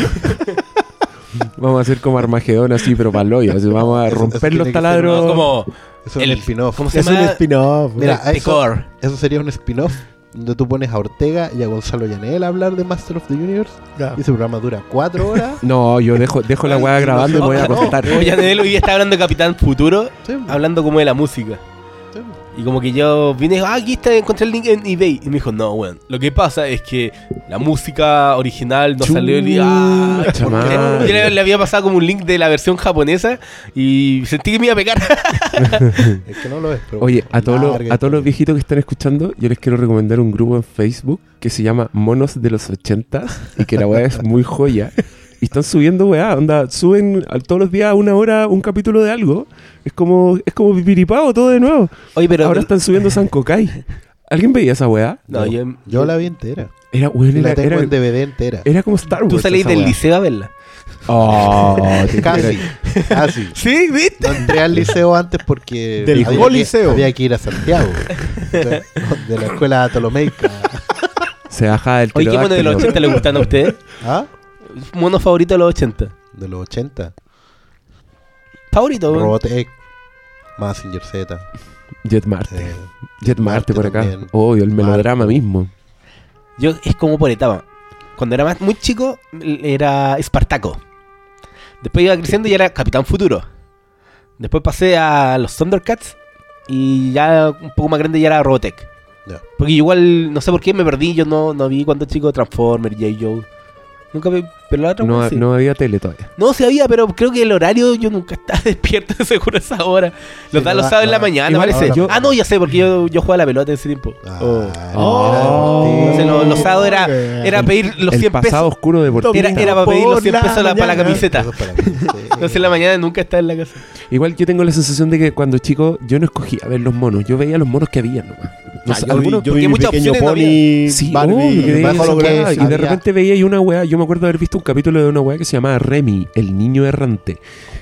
S1: vamos a hacer como Armagedón así, pero para el hoyo. así, vamos a
S4: Eso- eso
S1: romper los
S4: ser
S1: taladros.
S2: No, como
S4: Eso es
S2: El-
S4: un spin-off.
S2: ¿cómo se
S3: Es un spin-off.
S4: Mira, eso-
S2: Core.
S4: Eso sería un spin-off donde tú pones a Ortega y a Gonzalo Llanel a hablar de Master of the Universe. Y ese programa dura cuatro horas.
S1: No, yo dejo, dejo la weá grabando y me voy a.
S2: Como Yanel hoy día está hablando de Capitán Futuro,
S4: Sí,
S2: hablando como de la música. Y como que yo vine, ah, aquí está, encontré el link en eBay. Y me dijo, no, weón. Lo que pasa es que la música original no salió. Y, ah. Yo le, le había pasado como un link de la versión japonesa y sentí que me iba a pegar.
S4: Es que no lo es. Pero
S1: Oye, a todos, los, a todos los viejitos que están escuchando, yo les quiero recomendar un grupo en Facebook que se llama Monos de los 80 y que la weá es muy joya. Y están subiendo weá, onda, suben a- todos los días a una hora un capítulo de algo. Es como, es como pipiripao todo de nuevo.
S2: Oye, pero.
S1: Ahora están subiendo San Kokai. ¿Alguien veía esa weá?
S2: No, yo,
S4: Yo la vi entera.
S1: Era,
S4: la
S1: era,
S4: tengo
S1: era,
S4: en DVD entera.
S1: era como Star Wars.
S2: tú salís
S1: esa
S2: del
S1: weá.
S2: liceo a verla.
S1: Oh,
S4: Casi. Casi.
S2: Sí, ¿viste?
S4: No entré al liceo antes porque
S3: Del
S4: había,
S3: Go
S4: que,
S3: Liceo.
S4: había que ir a Santiago. de la escuela Ptolomeica.
S1: Se baja del
S2: Oye, ¿qué mono de los
S1: pterodáctilo.
S2: 80 le gustan a ustedes?
S4: ¿Ah?
S2: Mono favorito de los 80.
S4: De los 80.
S2: Favorito, weón.
S4: Robotech. Massinger Z.
S1: Jet Marte.
S4: eh,
S1: Jet Marte por acá.
S4: también.
S1: Obvio, el melodrama mismo.
S2: Yo es como por etapa. Cuando era más muy chico, era Espartaco. Después iba creciendo y era Capitán Futuro. Después pasé a los Thundercats. Y ya un poco más grande ya era Robotech.
S4: Ya.
S2: Porque igual, no sé por qué me perdí. Yo no, no vi cuando chico Transformers, J. Joe. Nunca vi. Pero la otra
S1: No,
S2: sí.
S1: no había tele todavía.
S2: No, sí había, pero creo que el horario yo nunca estaba despierto seguro a esa hora. Los
S4: Sí,
S2: da
S4: no
S2: los sábados en la mañana,
S1: igual
S2: parece.
S1: yo-
S2: Ah, no, ya sé, porque yo, yo jugaba a la pelota en ese tiempo.
S4: Ah,
S2: Oh.
S1: Oh.
S2: Entonces los, los sábados era, era pedir los
S1: el
S2: 100
S1: pasado
S2: pesos.
S1: oscuro deportivo.
S2: Era, era para pedir los 100
S3: Por la
S2: pesos la- para la camiseta. Entonces en la mañana nunca estaba en la casa.
S1: Igual yo tengo la sensación de que cuando chico yo no escogía ver los monos, yo veía los monos que había nomás. No
S3: Ah,
S1: sé,
S3: yo vi-
S1: algunos-
S3: yo
S2: porque
S3: vi mi
S2: muchas
S3: pequeño
S2: opciones no
S3: pony,
S1: Sí, y de repente veía ahí una weá, yo me acuerdo haber visto un capítulo de una weá que se llamaba Remy, el niño errante,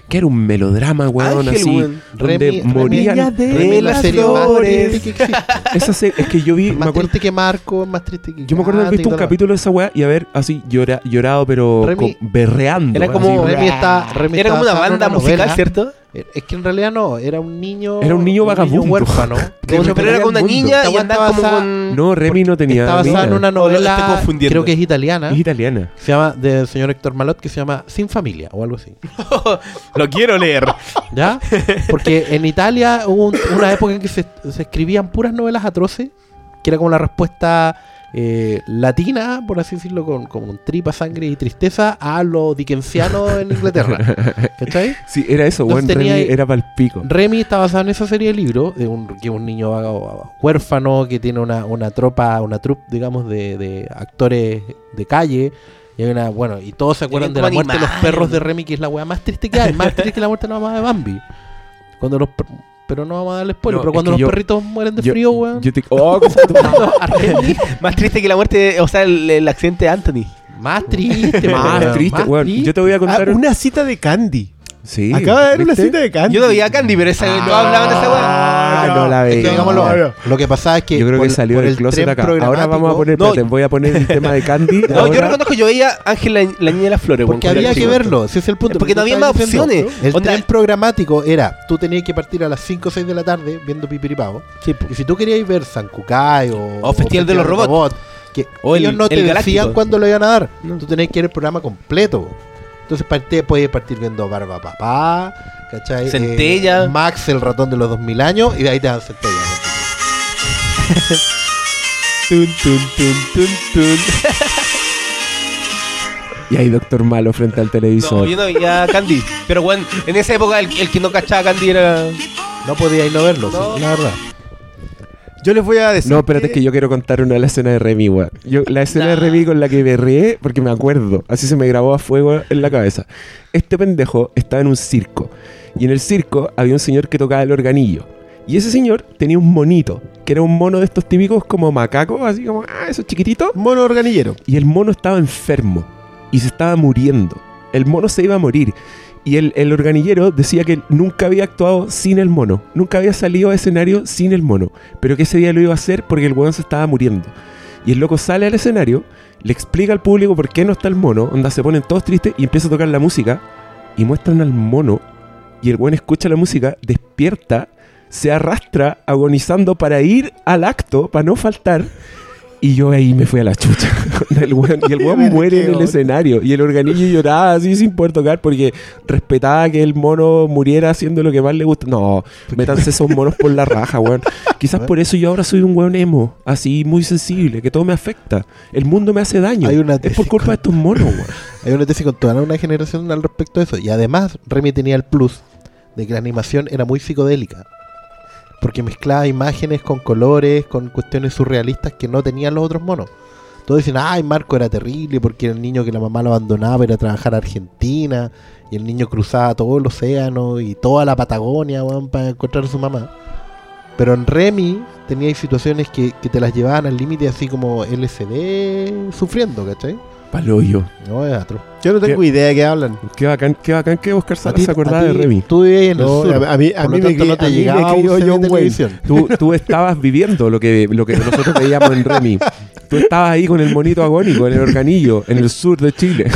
S1: que era un melodrama, weón,
S2: Ángel,
S1: así,
S2: weón.
S1: donde
S4: Remy-
S1: morían...
S2: De
S4: Remy la
S2: las
S4: más
S2: flores.
S4: triste que existe.
S1: Esa se- es que yo vi, me acuerdo,
S4: triste que Marco, más triste que
S1: yo me acuerdo haber
S4: Gata y
S1: visto un capítulo de esa weá y haber así llora- llorado, pero
S4: Remy-
S1: berreando.
S2: Era
S1: así,
S2: como-
S4: demás. Remy está, Remy
S2: Era como una banda musical,
S4: novela.
S2: ¿cierto?
S4: Es que en realidad no, era un niño.
S1: Era un niño vagabundo.
S4: huérfano.
S2: Como
S1: que
S2: si pero era con una
S1: mundo.
S2: niña y andaba como
S4: basada-
S2: con...
S1: No, Remy no tenía
S4: Está basada en una novela, creo que es italiana,
S1: Es italiana.
S4: se llama del señor Héctor Malot, que se llama Sin Familia o algo así.
S2: Lo quiero leer.
S4: ¿Ya? Porque en Italia hubo un- una época en que se, se escribían puras novelas atroces, que era como la respuesta eh, latina, por así decirlo, con, con tripa, sangre y tristeza a lo dickensiano en Inglaterra. ¿Cachai?
S1: Sí, era eso,
S4: tenía
S1: Remy era pa'l pico.
S4: Remy está basado en esa serie de libros, de un, que es un niño vago- huérfano que tiene una, una tropa, una troupe, digamos, de, de actores de calle. Y hay una, bueno, y todos se acuerdan de la muerte de los perros de. Remy, que es la weá más triste que hay, más triste que la muerte de la mamá de Bambi. Cuando los pero no vamos a darle spoiler,
S1: No,
S4: pero cuando los
S1: yo-
S4: perritos mueren de
S1: Yo-
S4: frío, weón.
S1: yo te- Oh,
S2: Más triste que la muerte, o sea, el, el accidente de Anthony.
S4: más triste,
S1: Más triste, weón. Yo te voy a
S3: Ah,
S1: contar.
S3: una cita de Candy.
S1: Sí.
S3: Acaba de haber una
S1: ¿viste?
S3: cita de Candy.
S2: Yo no veía a Candy, pero esa,
S1: Ah,
S2: no hablaban de esa weá.
S1: Ah, no la
S4: Es que
S1: veía.
S4: digámoslo,
S3: no, no.
S4: lo que pasa es que
S1: Yo creo
S4: por-
S1: que salió
S4: por
S1: del
S4: el
S1: closet
S4: tren
S1: acá. Ahora vamos a poner,
S2: No.
S1: espérate, voy a poner el tema de Candy.
S2: No, yo
S1: ahora.
S2: reconozco que yo veía Ángel la, la niña de las flores.
S4: Porque
S2: weón, cuando
S4: había
S2: era
S4: que
S2: chico.
S4: verlo, ese es el punto.
S2: Porque no había más
S4: diciendo,
S2: opciones.
S4: El
S2: Onda-
S4: tren programático era, tú tenías que partir a las 5 o 6 de la tarde viendo Pipiripao.
S2: Sí, po.
S4: Y si tú querías ver San Kukai o,
S2: O Festival de los Robots.
S4: que
S2: O el-
S4: ellos no te
S2: el
S4: decían cuándo lo iban a dar. Tú tenías que ver el programa completo. Entonces partí, podías partir viendo Barba Papá, ¿cachai?
S2: Centella.
S4: Eh, Max, el ratón de los 2000 años, y de ahí te dan Centella.
S2: Tun, tun, tun, tun, tun.
S1: Y hay Doctor Malo frente al
S2: No,
S1: televisor.
S2: yo no veía a Candy. Pero bueno, en esa época el, el que no cachaba a Candy era.
S4: No podíais no verlo, sí,
S2: No.
S4: la verdad.
S3: Yo les voy a decir.
S1: No, espérate, es que yo quiero contar una de la escena de Remy, weón. Yo, la escena de. Remy con la que berré, porque me acuerdo, así se me grabó a fuego en la cabeza. Este pendejo estaba en un circo. Y en el circo había un señor que tocaba el organillo. Y ese señor tenía un monito, que era un mono de estos típicos como macacos, así como, ah, esos chiquititos.
S3: Mono organillero.
S1: Y el mono estaba enfermo y se estaba muriendo. El mono se iba a morir. Y el, el organillero decía que nunca había actuado sin el mono. Nunca había salido a escenario sin el mono. Pero que ese día lo iba a hacer porque el weón se estaba muriendo. Y el loco sale al escenario, le explica al público por qué no está el mono. Onda se ponen todos tristes y empieza a tocar la música. Y muestran al mono. Y el weón escucha la música, despierta, se arrastra agonizando para ir al acto, para no faltar. Y yo ahí me fui a la chucha. El weón- y el weón muere en el escenario. Y el organillo lloraba así sin poder tocar porque respetaba que el mono muriera haciendo lo que más le gusta. No, métanse esos monos por la raja, weón. Quizás por eso yo ahora soy un weón emo, así muy sensible, que todo me afecta. El mundo me hace daño.
S4: Hay una
S1: es por culpa de estos monos, weón.
S4: Hay una tesis con toda una generación al respecto de eso. Y además, Remy tenía el plus de que la animación era muy psicodélica. Porque mezclaba imágenes con colores, con cuestiones surrealistas que no tenían los otros monos. Todos dicen, ay, Marco era terrible porque era el niño que la mamá lo abandonaba para trabajar a Argentina. Y el niño cruzaba todo el océano y toda la Patagonia, weón, para encontrar a su mamá. Pero en Remy tenía situaciones que, que te las llevaban al límite así como LCD sufriendo, ¿cachai?
S1: Paloyo.
S4: No, es atroz.
S3: Yo no tengo
S1: ¿Qué?
S3: idea de qué hablan.
S1: Qué bacán, qué bacán que Oscar
S4: A
S1: Sala se acordaba
S4: a
S1: de Remy.
S4: Tú vivías en el
S3: No,
S4: sur.
S3: a, a mí, a mí me,
S4: no te
S3: a me
S4: llegaba UCB
S3: John Wayne.
S1: Tú, tú estabas viviendo lo que, lo que nosotros veíamos en Remy. Tú estabas ahí con el monito agónico en el organillo, en el sur de Chile.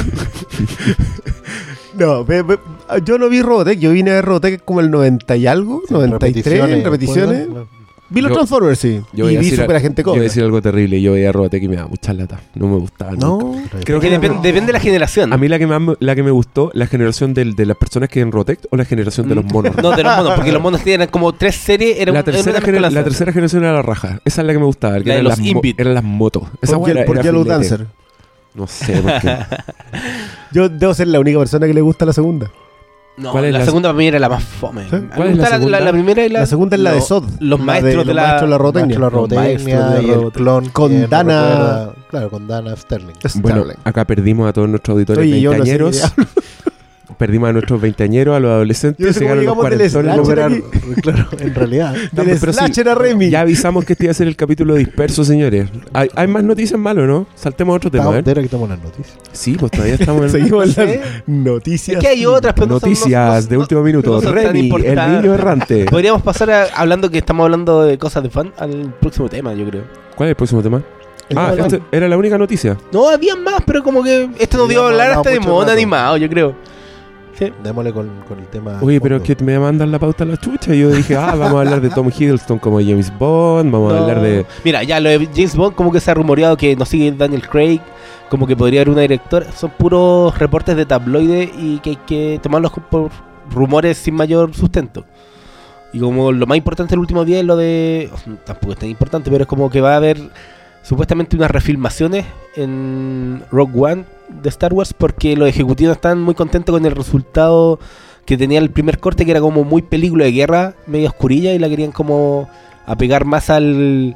S3: No, ve- ve- yo no vi Robotech. Yo vine a ver Robotech como el 90 y algo. 93, en repeticiones.
S4: ¿recuerdas?
S3: Vi los
S1: Yo-
S3: Transformers, sí.
S1: Yo
S3: y vi Super Agente
S1: Yo voy
S3: Cobra.
S1: a decir algo terrible. Yo veía Robotech y me daba mucha lata. No me gustaba. nunca.
S3: No.
S1: Creo
S2: que
S1: que
S2: depende, depende de la generación.
S1: A mí la que, más, me- la que me gustó, la generación del- de las personas que en Robotech o la generación de los monos.
S2: No, de los monos, porque los monos tienen como tres series. Era
S1: la,
S2: un- era
S1: tercera
S2: mezcolanza.
S1: la tercera generación era la raja. Esa es la que me gustaba. el que
S2: La de
S1: eran,
S2: los
S1: las eran las motos. Esa
S3: ¿Por,
S1: era-
S3: por
S1: era
S3: Yellow
S1: filete.
S3: Dancer?
S1: No sé por qué.
S3: Yo debo ser la única persona que le gusta la segunda.
S2: No,
S1: ¿Cuál es
S2: la,
S1: la-
S2: segunda para mí era la más fome.
S1: ¿Cuál es la segunda?
S2: La, primera y la,
S3: La segunda es la de Sod.
S2: Los
S3: la
S2: maestros de,
S3: los
S2: la.
S3: maestros de la
S4: de y el clon.
S3: Con Dana-
S4: claro, con Dana Sterling.
S1: bueno,
S3: Starling.
S1: acá perdimos a todos nuestros auditores
S3: Oye,
S1: Perdimos a nuestros veinteañeros, a los adolescentes,
S3: Yo sé
S1: llegaron los cuarentones,
S4: claro, en realidad.
S1: No,
S3: Del
S1: pero sí,
S3: slasher a Remy.
S1: Ya avisamos que este iba a ser el capítulo disperso, señores. Hay, hay más noticias malas, ¿no? Saltemos a otro tema,
S4: Estamos,
S1: ¿eh?
S4: que estamos en las noticias.
S1: Sí, pues todavía estamos en
S3: Seguimos en las noticias.
S2: Es que hay otras, pero no son-
S1: noticias
S2: no-
S1: de
S2: no-
S1: último minuto. Remy, el niño errante.
S2: Podríamos pasar a, hablando que estamos hablando de cosas de fan al próximo tema, yo creo.
S1: ¿Cuál es el próximo tema? Ah, este era la única noticia.
S2: No, había más, pero como que esto nos dio a hablar hasta de
S4: rato.
S2: animado, yo creo. Sí.
S4: Démosle con, con el tema.
S1: Oye, pero es que me mandan la pauta a la chucha. Y yo dije, ah, vamos a hablar de Tom Hiddleston como James Bond. Vamos a hablar de.
S2: Mira, ya lo de James Bond, como que se ha rumoreado que no sigue Daniel Craig, como que podría haber una directora. Son puros reportes de tabloide y que hay que tomarlos por rumores sin mayor sustento. Y como lo más importante el último día es lo de. Tampoco es tan importante, pero es como que va a haber supuestamente unas refilmaciones en Rogue One de Star Wars porque los ejecutivos están muy contentos con el resultado que tenía el primer corte, que era como muy película de guerra, medio oscurilla, y la querían como apegar más al.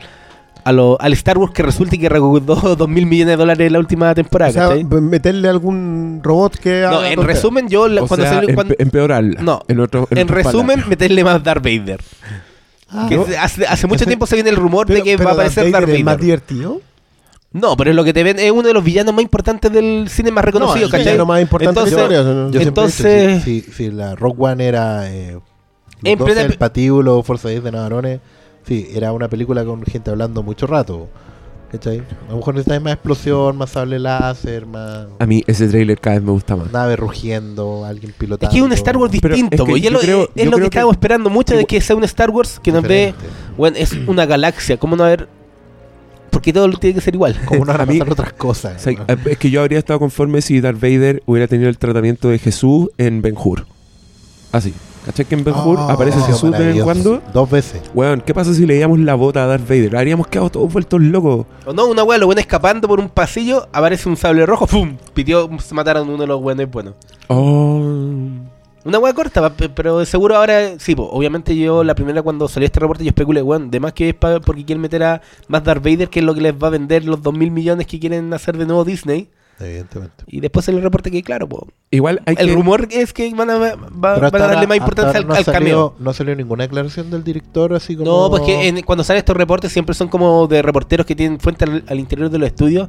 S2: A lo- al Star Wars que resulta y que recaudó 2 mil millones de dólares en la última temporada.
S3: O sea,
S2: ¿cachai?
S3: meterle algún robot que
S2: No, en resumen, yo la-
S1: O
S2: cuando
S1: sea,
S2: salió-
S1: empe-
S2: cuando-
S1: empeorarla.
S2: No,
S1: En, otro-
S2: en resumen,
S1: palabras.
S2: meterle más Darth Vader.
S3: Ah,
S2: Que
S3: ¿no?
S2: hace, hace mucho tiempo se viene el rumor
S3: Pero-
S2: de que
S3: pero
S2: va a aparecer
S3: Darth Vader es más divertido.
S2: No, pero es lo que te ven, es uno de los villanos más importantes del cine más reconocido,
S3: el
S2: ¿cachai?
S3: villano más importante
S2: Entonces-
S3: de la historia. ¿no?
S4: Yo siempre he dicho,
S2: Entonces-
S4: si, si, si la Rock One era. Eh,
S2: En
S4: los
S2: plena-
S4: 12 del patíbulo, Fuerza 10 de Navarones. Sí, era una película con gente hablando mucho rato. ¿Cachai? A lo mejor necesitas más explosión, más sable láser, más.
S1: A mí ese trailer cada vez me gusta más.
S4: Nave rugiendo, alguien
S2: Es
S4: pilotando.
S2: que es un Star Wars distinto,
S1: es que
S2: es lo,
S1: creo-
S2: es que
S1: que-
S2: estábamos esperando mucho de que sea un Star Wars que nos dé. Bueno, es una galaxia, ¿cómo no haber.? Porque todo tiene que ser igual.
S4: Como no van a
S1: mí-
S4: pasar otras cosas.
S1: O sea,
S4: ¿no?
S1: es que yo habría estado conforme si Darth Vader hubiera tenido el tratamiento de Jesús en Ben Hur. Así. ¿Cachai que en Ben Hur
S3: Oh,
S1: aparece Jesús de vez en cuando?
S4: Dos veces.
S1: Weón, ¿qué pasa si leíamos la bota a Darth Vader? Habríamos quedado todos vueltos locos.
S2: O no, una wea, lo bueno escapando por un pasillo, aparece un sable rojo, ¡pum! Pitió, se mataron uno de los buenos buenos.
S1: Oh.
S2: Una wea corta, pero seguro ahora, sí, po, obviamente yo la primera cuando salió este reporte yo especulé, weón, de más que es porque quieren meter a más Darth Vader, que es lo que les va a vender los 2 mil millones que quieren hacer de nuevo Disney.
S4: Evidentemente.
S2: Y después salió el reporte que, claro, po,
S1: Igual hay
S2: el
S1: que...
S2: rumor es que van a, va- van a darle más importancia al,
S4: no ha
S2: al cameo.
S4: salido- No salió ninguna aclaración del director, así como.
S2: No, pues que en- cuando salen estos reportes siempre son como de reporteros que tienen fuente al, al interior de los estudios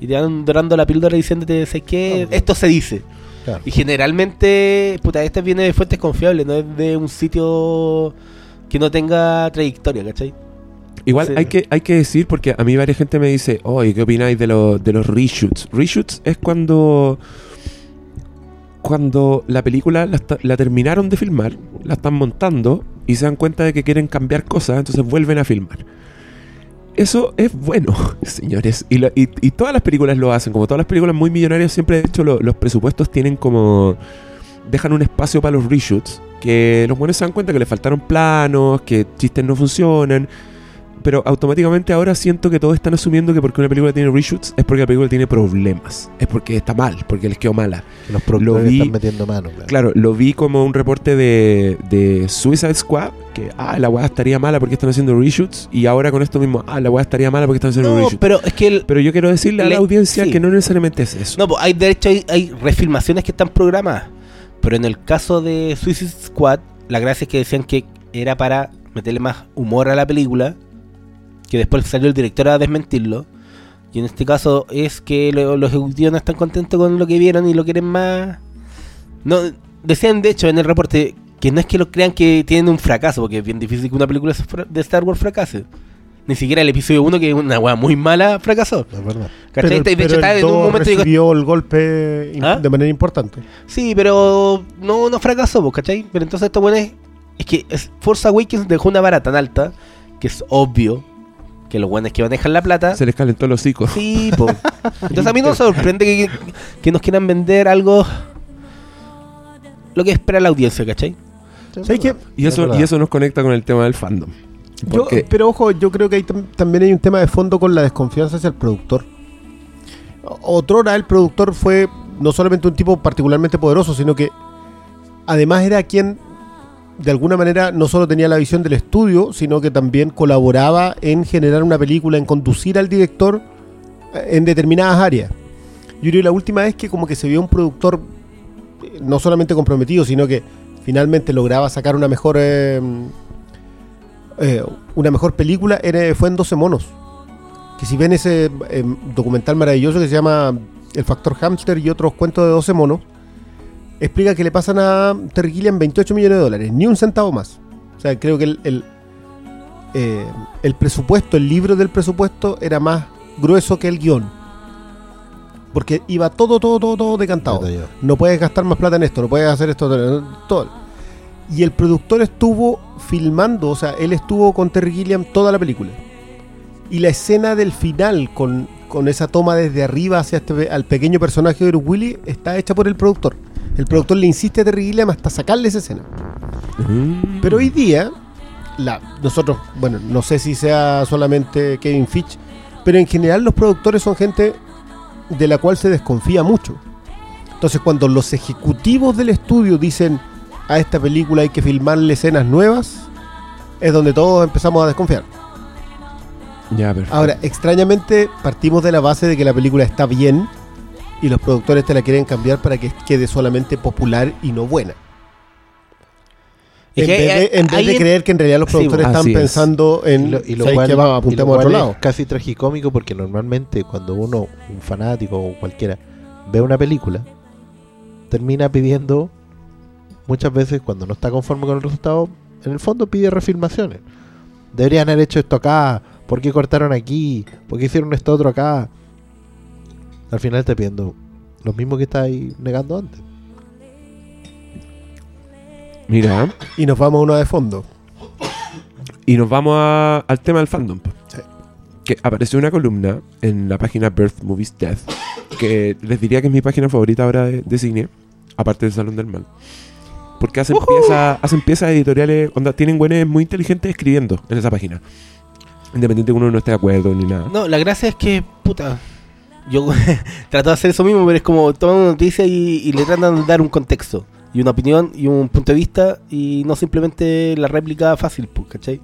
S2: y te van dorando la píldora diciéndote, ¿sabes qué?
S4: Ah, pues.
S2: Esto se dice.
S4: Claro.
S2: Y generalmente, puta, este viene de fuentes confiables, no es de un sitio que no tenga trayectoria, ¿cachai?
S1: Igual
S2: Sí.
S1: hay que hay que decir, porque a mí varias gente me dice, oye, ¿qué opináis de, los de los reshoots? Reshoots es cuando cuando la película la, terminaron de filmar, la están montando y se dan cuenta de que quieren cambiar cosas, entonces vuelven a filmar. Eso es bueno, señores. Y, la- y- y todas las películas lo hacen, como todas las películas muy millonarias, siempre de hecho lo- los presupuestos tienen como... Dejan un espacio para los reshoots, que los buenos se dan cuenta que le faltaron planos, que chistes no funcionan, pero automáticamente ahora siento que todos están asumiendo que porque una película tiene reshoots es porque la película tiene problemas, es porque está mal, porque les quedó mala.
S4: Los productores
S1: vi-
S4: están metiendo mano. Claro.
S1: Claro, lo vi como un reporte de, de Suicide Squad, que ah, la weá estaría mala porque están haciendo reshoots, y ahora con esto mismo, ah, la weá estaría mala porque están haciendo
S2: No,
S1: reshoots.
S2: pero es que el,
S1: Pero yo quiero decirle a la
S2: Le-
S1: audiencia
S2: sí.
S1: que no necesariamente es eso.
S2: No, pues hay, de hecho hay, hay refilmaciones que están programadas. Pero en el caso de Suicide Squad, la gracia es que decían que era para meterle más humor a la película. Que después salió el director a desmentirlo. Y en este caso es que lo- los ejecutivos no están contentos con lo que vieron y lo quieren más. No, decían de hecho en el reporte que no es que lo crean que tienen un fracaso, porque es bien difícil que una película de Star Wars fracase. Ni siquiera el episodio 1, que es una weá muy mala, fracasó.
S4: Es verdad.
S2: ¿Cachai? de hecho,
S3: pero
S2: está
S3: el
S2: en un momento y digo,
S3: recibió el golpe
S2: ¿Ah?
S3: de manera importante.
S2: Sí, pero no, no fracasó, pues, ¿cachai? Pero entonces esto bueno es, es que es- Force Awakens dejó una vara tan alta que es obvio que los buenos que manejan la plata.
S1: Se les calentó el hocico.
S2: Sí, po. Entonces a mí no me sorprende que, que nos quieran vender algo lo que espera la audiencia, ¿cachai?
S3: ¿Sabes qué?
S1: Y eso, y eso nos conecta con el tema del fandom.
S3: Yo- pero ojo, yo creo que hay tam- también hay un tema de fondo con la desconfianza hacia el productor. Otrora el productor fue no solamente un tipo particularmente poderoso, sino que además era quien de alguna manera no solo tenía la visión del estudio, sino que también colaboraba en generar una película, en conducir al director eh, en determinadas áreas. Yo creo que la última vez que como que se vio un productor no solamente comprometido, sino que finalmente lograba sacar una mejor eh, eh, una mejor película, fue en 12 monos. Que si ven ese eh, documental maravilloso que se llama El Factor Hamster y otros cuentos de 12 monos, explica que le pasan a Terry Gilliam 28 millones de dólares, ni un centavo más. O sea, creo que el, el, eh, el presupuesto, el libro del presupuesto era más grueso que el guion. Porque iba todo, todo, todo, todo decantado. No puedes gastar más plata en esto, no puedes hacer esto, todo. Y el productor estuvo filmando, o sea, él estuvo con Terry Gilliam toda la película. Y la escena del final, con, con esa toma desde arriba hacia este, al pequeño personaje de Bruce Willis, está hecha por el productor. El productor le insiste a Terry Gilliam hasta sacarle esa escena.
S1: Mm.
S3: Pero hoy día, la, nosotros, bueno, no sé si sea solamente Kevin Fitch, pero en general los productores son gente de la cual se desconfía mucho. Entonces, cuando los ejecutivos del estudio dicen a esta película hay que filmarle escenas nuevas, es donde todos empezamos a desconfiar.
S1: Ya, perfecto.
S3: Ahora, extrañamente, partimos de la base de que la película está bien y los productores te la quieren cambiar para que quede solamente popular y no buena.
S2: Es
S3: En
S2: que
S3: vez, de, en vez creer que en realidad los productores
S1: así
S3: están
S1: es.
S3: pensando en
S4: Y lo, y lo
S3: ¿sabes
S4: cual,
S3: qué? Vamos,
S4: y lo
S3: a otro
S4: es
S3: lado.
S4: casi tragicómico porque normalmente cuando uno, un fanático o cualquiera, ve una película, termina pidiendo, muchas veces cuando no está conforme con el resultado, en el fondo pide refilmaciones. Deberían haber hecho esto acá, ¿por qué cortaron aquí? ¿Por qué hicieron esto otro acá? Al final está pidiendo lo mismo que estáis negando antes.
S1: Mira,
S3: Y nos vamos a una de fondo.
S1: y nos vamos a- al tema del fandom.
S3: Sí.
S1: Que apareció una columna en la página Birth Movies Death, que les diría que es mi página favorita ahora de, de cine, aparte del Salón del Mal. Porque hacen, piezas, hacen piezas editoriales, onda, tienen güeyes muy inteligentes escribiendo en esa página. Independiente de que uno no esté de acuerdo ni nada.
S2: No, la gracia es que, puta, yo trato de hacer eso mismo, pero es como toman una noticia y, y le tratan de dar un contexto, y una opinión, y un punto de vista, y no simplemente la réplica fácil, pues, ¿cachai?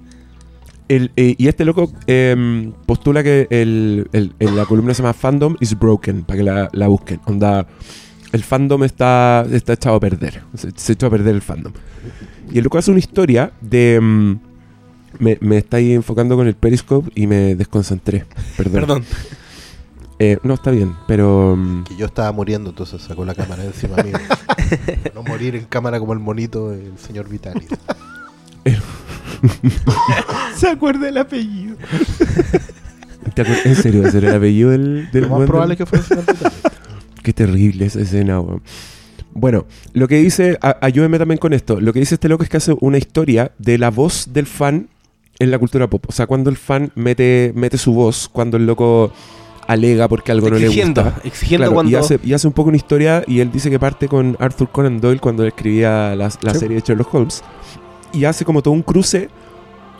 S1: El, eh, y este loco em, postula que el, el- la columna se llama Fandom is Broken, para que la, la busquen. Onda, el fandom está, está echado a perder. Se, se echó a perder el fandom. Y el loco hace una historia de... em, me, me está ahí enfocando con el Periscope y me desconcentré. Perdón.
S2: Perdón.
S1: Eh, no, está bien, pero... em,
S4: Que yo estaba muriendo, entonces sacó la cámara encima mío. No morir en cámara como el monito del señor Vitalis.
S3: Se acuerda el apellido.
S1: ¿te acuer- ¿En serio? ¿Ese era el apellido del, del
S4: Lo más probable es que fuera el señor Vitalis.
S1: Qué terrible esa escena, weón. Bueno, lo que dice, a- ayúdenme también con esto. Lo que dice este loco es que hace una historia de la voz del fan en la cultura pop. O sea, cuando el fan mete, mete su voz, cuando el loco alega porque algo no le gusta.
S2: exigiendo
S1: Claro,
S2: cuando...
S1: y, hace, y hace un poco una historia y él dice que parte con Arthur Conan Doyle cuando escribía la, la
S3: Sí.
S1: serie de Sherlock Holmes y hace como todo un cruce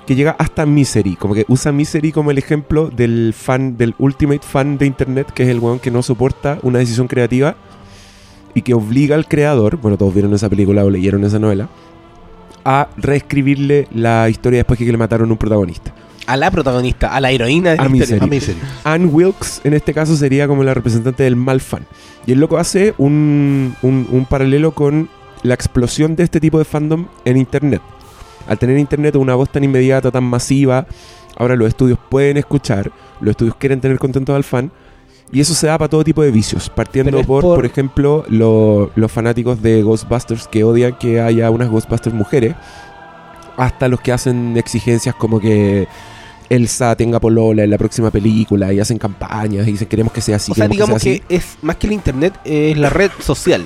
S1: que llega hasta Misery, como que usa Misery como el ejemplo del fan, del ultimate fan de internet, que es el weón que no soporta una decisión creativa y que obliga al creador, bueno, todos vieron esa película o leyeron esa novela, a reescribirle la historia después que le mataron un protagonista.
S2: A la protagonista, a la heroína de la
S1: A
S2: historia.
S1: Misery.
S4: A Misery.
S1: Anne Wilkes en este caso sería como la representante del mal fan. Y el loco hace un, un- un paralelo con la explosión de este tipo de fandom en Internet. Al tener Internet una voz tan inmediata, tan masiva, ahora los estudios pueden escuchar, los estudios quieren tener contento al fan. Y eso se da para todo tipo de vicios, partiendo por-
S2: por
S1: ejemplo, lo- los fanáticos de Ghostbusters que odian que haya unas Ghostbusters mujeres, hasta los que hacen exigencias como que Elsa tenga polola en la próxima película y hacen campañas y dicen queremos que sea así.
S2: o sea, digamos que, es más que el internet, es la red social.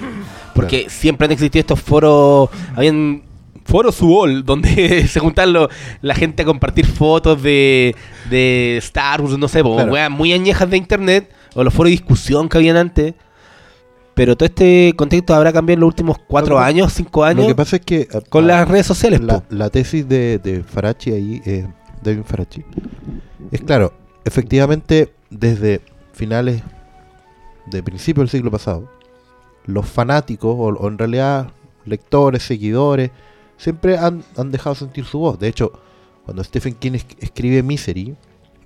S2: Porque siempre han existido estos foros, habían foros UOL, donde se juntan lo- la gente a compartir fotos de, de Star Wars, no sé, po,
S4: Claro.
S2: weas muy añejas de internet, o los foros de discusión que habían antes. Pero todo este contexto habrá cambiado en los últimos cuatro
S4: Lo
S2: años, cinco
S4: Lo
S2: años,
S4: que pasa es que ah,
S2: con
S4: ah,
S2: las redes sociales.
S4: la, la tesis de, de Farachi ahí, eh, David Farachi, es claro, efectivamente desde finales de principio del siglo pasado, los fanáticos, o, en realidad lectores, seguidores, siempre han, han dejado sentir su voz. De hecho, cuando Stephen King es- escribe Misery,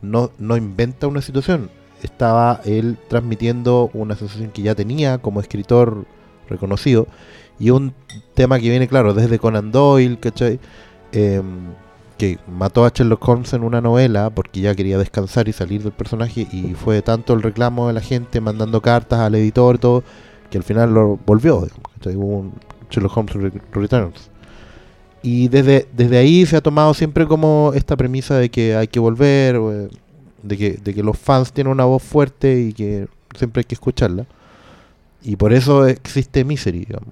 S4: no, no inventa una situación. Estaba él transmitiendo una sensación que ya tenía como escritor reconocido. Y un tema que viene, claro, desde Conan Doyle, ¿cachai? Em, que mató a Sherlock Holmes en una novela porque ya quería descansar y salir del personaje y fue tanto el reclamo de la gente mandando cartas al editor y todo que al final lo volvió. Hubo un Sherlock Holmes Re- Returns. Y desde, desde ahí se ha tomado siempre como esta premisa de que hay que volver, eh, de que, de que los fans tienen una voz fuerte y que siempre hay que escucharla. Y por eso existe Misery, digamos.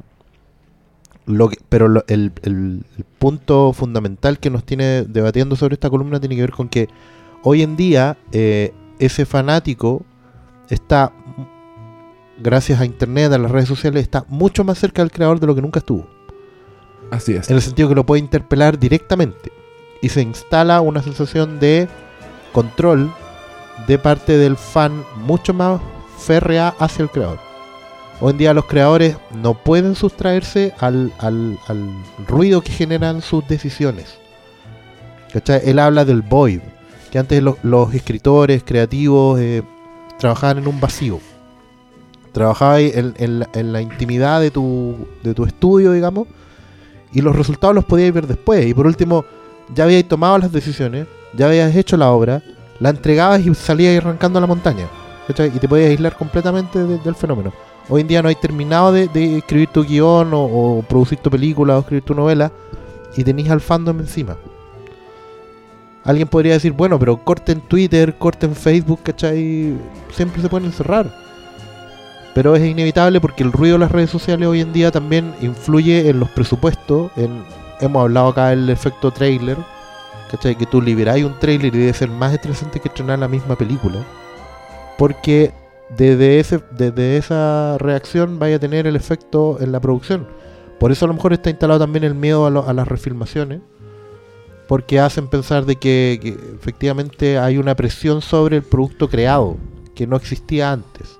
S4: Lo que- pero lo- el, el- el punto fundamental que nos tiene debatiendo sobre esta columna tiene que ver con que hoy en día eh, ese fanático está, gracias a internet, a las redes sociales, está mucho más cerca del creador de lo que nunca estuvo.
S1: Así es.
S4: En el sentido que lo puede interpelar directamente. Y se instala una sensación de control de parte del fan mucho más férrea hacia el creador. Hoy en día los creadores no pueden sustraerse al, al- ruido que generan sus decisiones. ¿Cachai? Él habla del void, que antes lo- los escritores creativos eh, trabajaban en un vacío. Trabajaba en, la, intimidad de tu, estudio, digamos, y los resultados los podíais ver después. Y por último, ya habíais tomado las decisiones, ya habías hecho la obra, la entregabas y salías arrancando a la montaña. ¿cachai? Y te podías aislar completamente de- del fenómeno. Hoy en día no hay terminado de, escribir tu guion o, o producir tu película o escribir tu novela y tenéis al fandom encima. Alguien podría decir, bueno, pero corten Twitter, corten Facebook, ¿cachai? Siempre se pueden encerrar. Pero es inevitable porque el ruido de las redes sociales hoy en día también influye en los presupuestos. En, hemos hablado acá del efecto trailer. ¿Cachai? Que tú liberáis un trailer y debe ser más estresante que estrenar la misma película. Porque desde, ese, desde esa reacción vaya a tener el efecto en la producción. Por eso a lo mejor está instalado también el miedo a, lo- a las refilmaciones. Porque hacen pensar de que, efectivamente hay una presión sobre el producto creado que no existía antes.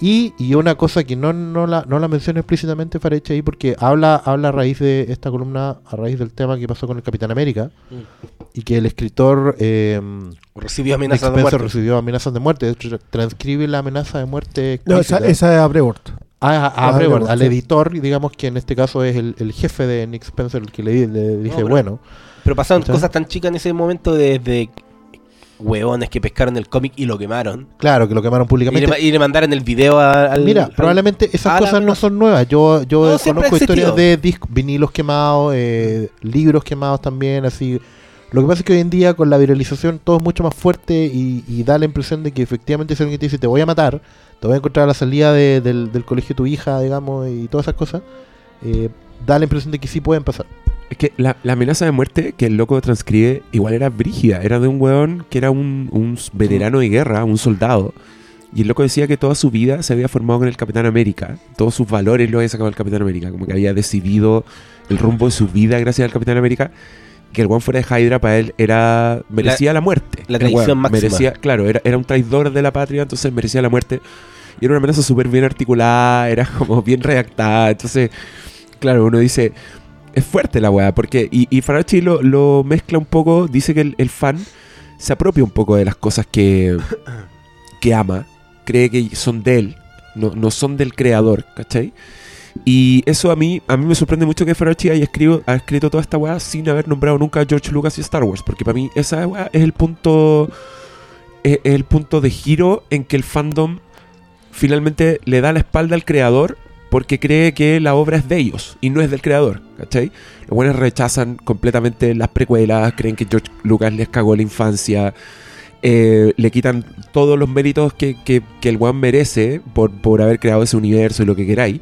S4: Y, y una cosa que no, no, la, no la menciona explícitamente Farecha ahí porque habla, habla a raíz de esta columna, a raíz del tema que pasó con el Capitán América y que el escritor eh,
S2: Recibió
S4: Nick
S2: amenazas de
S4: Spencer
S2: muerte.
S4: recibió amenazas de muerte. De hecho, transcribe la amenaza de muerte
S3: No, esa, es Abrevort.
S4: a, a- a
S3: Ah,
S4: Brevard,
S3: Brevard,
S4: al
S3: sí.
S4: editor, y digamos que en este caso es el, el jefe de Nick Spencer el que le, le dice,
S2: pero-
S4: bueno,
S2: Pero pasaron cosas tan chicas en ese momento desde hueones que pescaron el cómic y lo quemaron.
S4: claro, que lo quemaron
S2: Y
S4: públicamente.
S2: le, y le mandaron el video a- al.
S4: Mira,
S2: al-
S4: probablemente esas
S2: a la
S4: cosas no son nuevas. Yo, yo
S2: No,
S4: conozco historias de discos, vinilos quemados, eh, libros quemados también, así. Lo que pasa es que hoy en día con la viralización todo es mucho más fuerte y, da la impresión de que efectivamente si alguien te dice te voy a matar, te voy a encontrar a la salida de- del, colegio de tu hija, digamos, y todas esas cosas, eh, da la impresión de que sí pueden pasar.
S1: Es que la, la amenaza de muerte que el loco transcribe igual era brígida. Era de un weón que era un, un veterano de guerra, un soldado. Y el loco decía que toda su vida se había formado con el Capitán América. Todos sus valores los había sacado el Capitán América. Como que había decidido el rumbo de su vida gracias al Capitán América. Que el weón fuera de Hydra para él era merecía la, muerte.
S2: la traición
S1: weón
S2: máxima.
S1: Merecía, claro, era, era un traidor de la patria, entonces merecía la muerte. Y era una amenaza súper bien articulada, era como bien redactada. Entonces, claro, uno dice, es fuerte la weá, porque. Y, y Farachi lo, lo mezcla un poco, dice que el, el fan se apropia un poco de las cosas que, que ama, cree que son de él, no, no son del creador, ¿cachai? Y eso a mí, a mí me sorprende mucho que Farachi haya escrito, ha escrito toda esta weá sin haber nombrado nunca a George Lucas y Star Wars, porque para mí esa weá es el punto. Es el punto de giro en que el fandom finalmente le da la espalda al creador porque cree que la obra es de ellos y no es del creador, ¿cachai? Los buenos rechazan completamente las precuelas, creen que George Lucas les cagó la infancia, eh, le quitan todos los méritos que, que- que el one merece por, por haber creado ese universo y lo que queráis.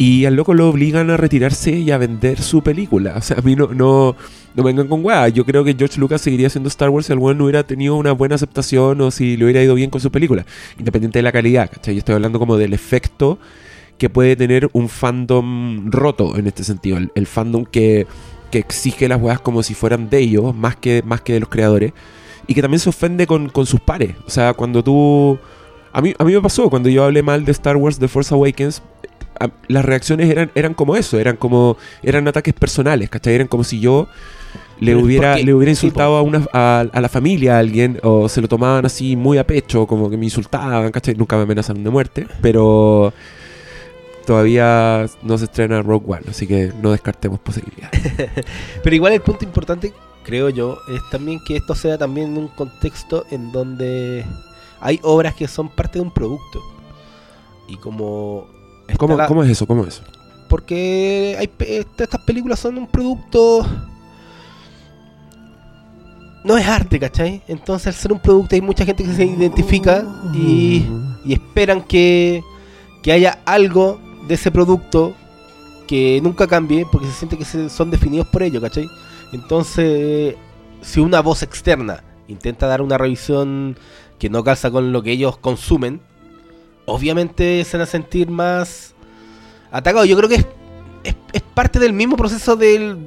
S1: Y al loco lo obligan a retirarse y a vender su película. O sea, a mí no, no, no vengan con weá. Yo creo que George Lucas seguiría haciendo Star Wars si weón no hubiera tenido una buena aceptación o si le hubiera ido bien con su película. Independiente de la calidad, ¿cachai? Yo estoy hablando como del efecto que puede tener un fandom roto en este sentido. El, el fandom que, que exige las weas como si fueran de ellos, más que, más que de los creadores. Y que también se ofende con, con sus pares. O sea, cuando tú... A mí, a mí me pasó, cuando yo hablé mal de Star Wars The Force Awakens, a- las reacciones eran, eran como eso, eran como... Eran ataques personales, ¿cachai? Eran como si yo le
S2: Pero
S1: hubiera, le hubiera insultado a, una, a, a la familia a alguien, o se lo tomaban así muy a pecho, como que me insultaban, ¿cachai? Nunca me amenazaron de muerte, pero... todavía no se estrena Rogue One, así que no descartemos posibilidades.
S2: Pero igual el punto importante, creo yo, es también que esto sea también un contexto en donde hay obras que son parte de un producto. Y como...
S1: ¿Cómo,
S2: la-
S1: cómo es eso? ¿Cómo es eso?
S2: Porque hay, pe- estas películas son un producto... No es arte, ¿cachai? Entonces al ser un producto hay mucha gente que se identifica y, y esperan que, que haya algo de ese producto que nunca cambie porque se siente que se- son definidos por ello, ¿cachai? Entonces, si una voz externa intenta dar una revisión que no calza con lo que ellos consumen, obviamente se van a sentir más atacados. Yo creo que es, parte del mismo proceso del,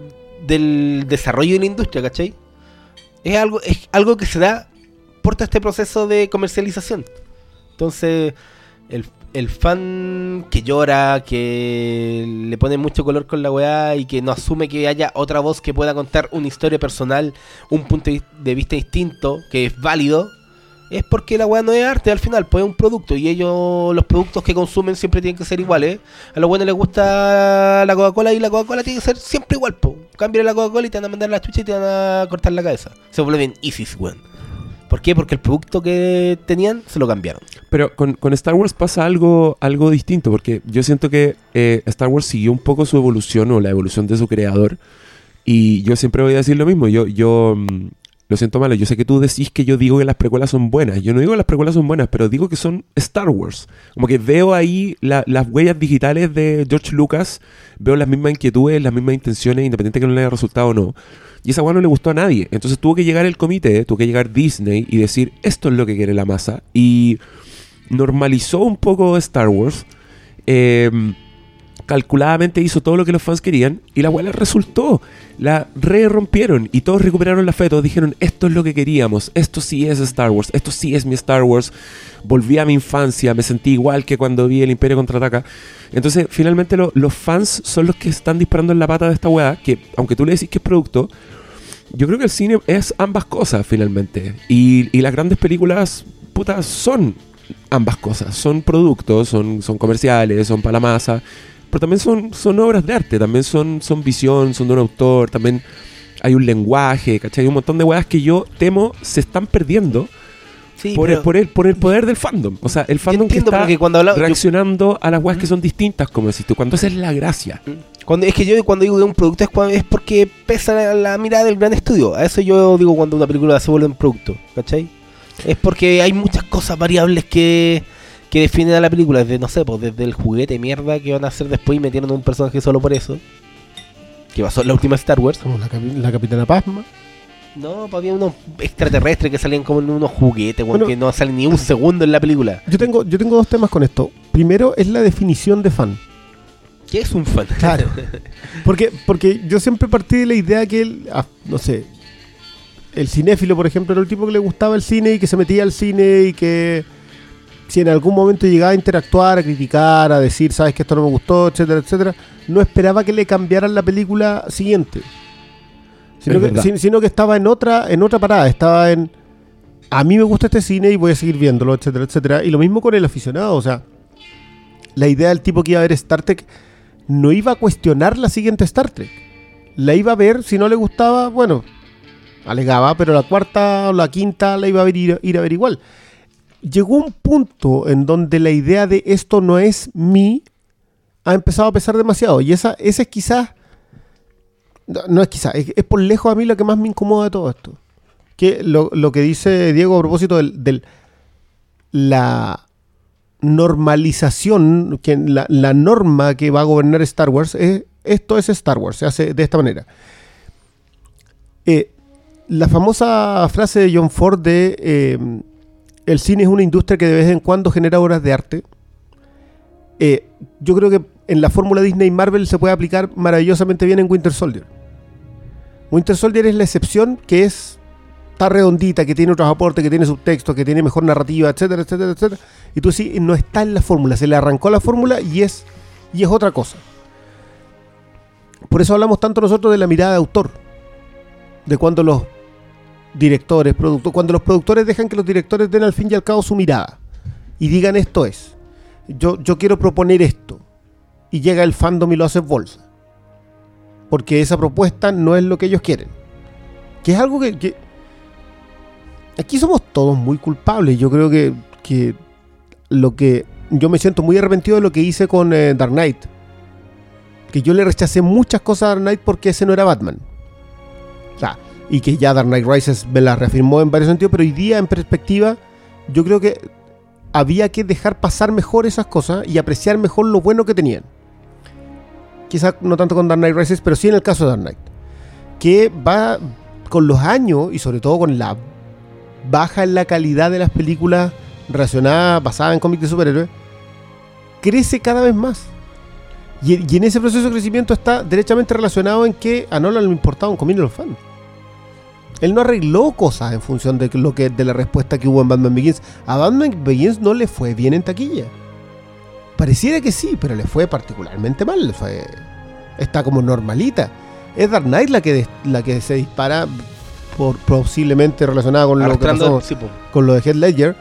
S2: desarrollo de la industria, ¿cachai? Es algo, es algo que se da por todo este proceso de comercialización. Entonces, el, el fan que llora, que le pone mucho color con la weá y que no asume que haya otra voz que pueda contar una historia personal, un punto de vista distinto, que es válido, es porque la weá no es arte al final, pues es un producto y ellos, los productos que consumen siempre tienen que ser iguales. A los buenos les gusta la Coca-Cola y la Coca-Cola tiene que ser siempre igual, po. Cambia la Coca-Cola y te van a mandar la chucha y te van a cortar la cabeza. Se vuelven ISIS, weón. ¿Por qué? Porque el producto que tenían se lo cambiaron.
S1: Pero con, con Star Wars pasa algo, algo distinto, porque yo siento que eh, Star Wars siguió un poco su evolución o la evolución de su creador. Y yo siempre voy a decir lo mismo. Yo, yo mm, lo siento malo. Yo sé que tú decís que yo digo que las precuelas son buenas. Yo no digo que las precuelas son buenas, pero digo que son Star Wars. Como que veo ahí la- las huellas digitales de George Lucas, veo las mismas inquietudes, las mismas intenciones, independiente que no le haya resultado o no. Y esa weá no le gustó a nadie. Entonces tuvo que llegar el comité, tuvo que llegar Disney y decir, esto es lo que quiere la masa. Y normalizó un poco Star Wars. eh, calculadamente hizo todo lo que los fans querían y la les resultó. La re rompieron y todos recuperaron la fe. Todos dijeron, esto es lo que queríamos. Esto sí es Star Wars. Esto sí es mi Star Wars. Volví a mi infancia. Me sentí igual que cuando vi el Imperio Contraataca. Entonces, finalmente lo- los fans son los que están disparando en la pata de esta weá. Que aunque tú le decís que es producto, yo creo que el cine es ambas cosas finalmente. Y, y las grandes películas, putas, son ambas cosas. Son productos, son, son comerciales, son para la masa. Pero también son, son obras de arte, también son, son visión, son de un autor, también hay un lenguaje, ¿cachai? Hay un montón de weas que yo temo se están perdiendo
S2: Sí,
S1: por, el, por, el, por el poder del fandom. O sea, el fandom que está
S2: cuando yo-
S1: reaccionando a las weas que son distintas, como decís tú, cuando esa es la gracia.
S2: Cuando, es que yo cuando digo que un producto es, cuando- es porque pesa la, la mirada del gran estudio. A eso yo digo cuando una película se vuelve un producto, ¿cachai? Es porque hay muchas cosas variables que, que definen a la película. Desde, no sé, pues desde el juguete mierda que van a hacer después y metieron un personaje solo por eso. Que pasó en la última Star Wars.
S3: Como la, capi- la Capitana Pasma.
S2: No, pues había unos extraterrestres que salían como en unos juguetes,
S3: Bueno.
S2: que no salen ni un segundo en la película.
S3: Yo tengo, yo tengo dos temas con esto. Primero es la definición de fan.
S2: ¿Qué es un fan?
S3: Claro. Porque, porque yo siempre partí de la idea que el, ah, no sé, el cinéfilo, por ejemplo, era el tipo que le gustaba el cine y que se metía al cine y que si en algún momento llegaba a interactuar, a criticar, a decir, sabes que esto no me gustó, etcétera, etcétera, no esperaba que le cambiaran la película siguiente. Sino,
S1: Es
S3: que, sino estaba en otra, en otra parada, estaba en a mí me gusta este cine y voy a seguir viéndolo, etcétera, etcétera. Y lo mismo con el aficionado, o sea, la idea del tipo que iba a ver Star Trek no iba a cuestionar la siguiente Star Trek. La iba a ver, si no le gustaba, bueno, alegaba, pero la cuarta o la quinta la iba a ver, ir, ir a ver igual. Llegó un punto en donde la idea de esto no es mí ha empezado a pesar demasiado. Y esa, esa es quizás, no, es quizás, es, por lejos a mí lo que más me incomoda de todo esto. Que lo, lo que dice Diego a propósito del, la normalización, la norma que va a gobernar Star Wars es esto es Star Wars, se hace de esta manera. Eh, la famosa frase de John Ford de eh, el cine es una industria que de vez en cuando genera obras de arte. eh, yo creo que en la fórmula Disney Marvel se puede aplicar maravillosamente bien en Winter Soldier. Winter Soldier es la excepción que es está redondita, que tiene otros aportes, que tiene subtextos, que tiene mejor narrativa, etcétera, etcétera, etcétera. Y tú sí, no está en la fórmula, se le arrancó la fórmula y es, y es otra cosa. Por eso hablamos tanto nosotros de la mirada de autor, de cuando los directores, productores, cuando los productores dejan que los directores den al fin y al cabo su mirada y digan esto es, yo, yo quiero proponer esto. y llega el fandom y lo hace bolsa. Porque esa propuesta no es lo que ellos quieren. Que es algo que... que- aquí somos todos muy culpables. Yo creo que, que lo que... Yo me siento muy arrepentido de lo que hice con eh, Dark Knight. Que yo le rechacé muchas cosas a Dark Knight porque ese no era Batman. O sea, y que ya Dark Knight Rises me la reafirmó en varios sentidos, pero hoy día en perspectiva yo creo que había que dejar pasar mejor esas cosas y apreciar mejor lo bueno que tenían. Quizás no tanto con Dark Knight Rises, pero sí en el caso de Dark Knight. Que va con los años y sobre todo con la baja en la calidad de las películas relacionadas, basadas en cómics de superhéroes, crece cada vez más. Y, y en ese proceso de crecimiento está derechamente relacionado en que a Nolan le importaba un comino los fans. Él no arregló cosas en función de lo que de la respuesta que hubo en Batman Begins. A Batman Begins no le fue bien en taquilla. Pareciera que sí, pero le fue particularmente mal. le fue- está como normalita. Es Dark Knight la que, la que se dispara por, posiblemente relacionada con lo, que pasó
S2: sí,
S3: con lo de Heath Ledger.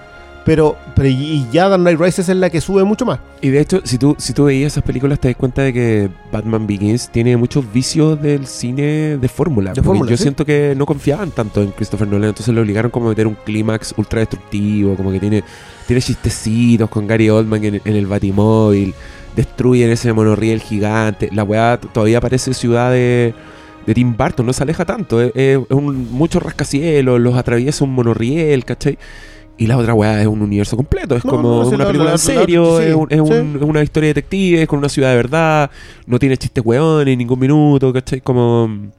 S3: Pero, pero y ya Dark Knight Rises es la que sube mucho más.
S1: Y de hecho, si tú, si tú veías esas películas, te das cuenta de que Batman Begins tiene muchos vicios del cine de fórmula.
S3: De fórmula,
S1: Yo
S3: sí.
S1: siento que no confiaban tanto en Christopher Nolan, entonces le obligaron como a meter un clímax ultra destructivo, como que tiene, tiene chistecitos con Gary Oldman en, en el Batimóvil, destruyen ese monorriel gigante. La weá todavía parece ciudad de, de Tim Burton, no se aleja tanto. Es, es un, mucho rascacielos, los atraviesa un monorriel, ¿cachai? Y la otra weá es un universo completo, es
S3: No,
S1: como
S3: no,
S1: una
S3: la-
S1: película
S3: la-
S1: en serio,
S3: sí,
S1: es, un- es
S3: sí.
S1: un- es una historia de detectives con una ciudad de verdad, no tiene chistes weones en ningún minuto, ¿cachai? Como...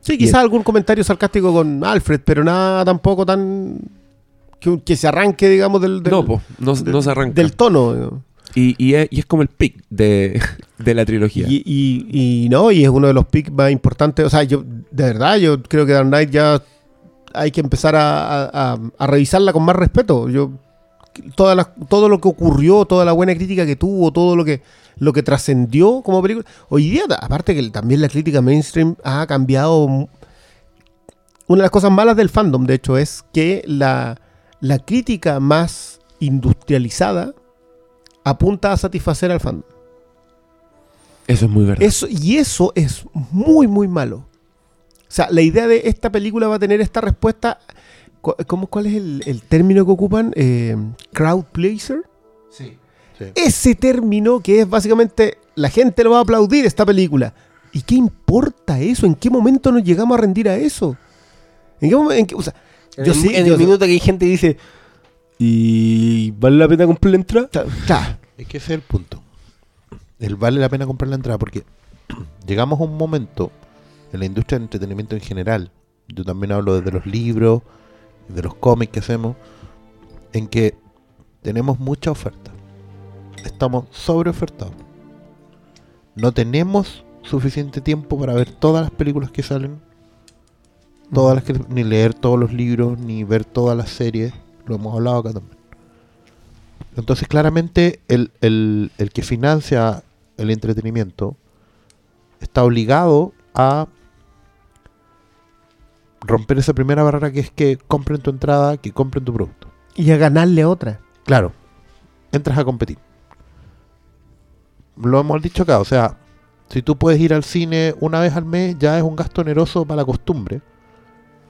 S3: Sí, quizás algún comentario sarcástico con Alfred, pero nada tampoco tan. que, que se arranque, digamos, del, del,
S1: no, po, no, se arranca.
S3: del tono.
S1: Y, y es, y es como el pick de, de la trilogía.
S3: Y, y- y no, y es uno de los picks más importantes. O sea, yo, de verdad, yo creo que Dark Knight ya hay que empezar a, a- a- a revisarla con más respeto. Yo, todas las- todo lo que ocurrió, toda la buena crítica que tuvo, todo lo que, lo que trascendió como película. Hoy día, aparte que también la crítica mainstream ha cambiado. Una de las cosas malas del fandom, de hecho, es que la, la crítica más industrializada apunta a satisfacer al fandom.
S1: Eso es muy verdad.
S3: Eso, y eso es muy, muy malo. O sea, la idea de esta película va a tener esta respuesta. ¿Cómo, ¿Cuál es el, el término que ocupan? Eh, crowd pleaser.
S4: Sí.
S3: Ese término que es básicamente la gente lo va a aplaudir esta película. ¿Y qué importa eso? ¿En qué momento nos llegamos a rendir a eso? ¿En qué momento? o sea,
S2: En
S3: yo
S2: el,
S3: sí,
S2: en
S3: yo-
S2: el minuto que hay gente que dice, ¿y vale la pena comprar la entrada?
S3: Claro.
S4: Es que ese es el punto. El vale la pena comprar la entrada porque llegamos a un momento en la industria del entretenimiento en general. Yo también hablo desde los libros, de los cómics que hacemos, en que tenemos mucha oferta. Estamos sobreofertados. No tenemos suficiente tiempo para ver todas las películas que salen, todas las que ni leer todos los libros, ni ver todas las series. Lo hemos hablado acá también. Entonces, claramente, el, el- el que financia el entretenimiento está obligado a romper esa primera barrera que es que compren tu entrada, que compren tu producto.
S3: Y a ganarle otra.
S4: Claro, entras a competir. Lo hemos dicho acá, o sea, si tú puedes ir al cine una vez al mes, ya es un gasto oneroso para la costumbre.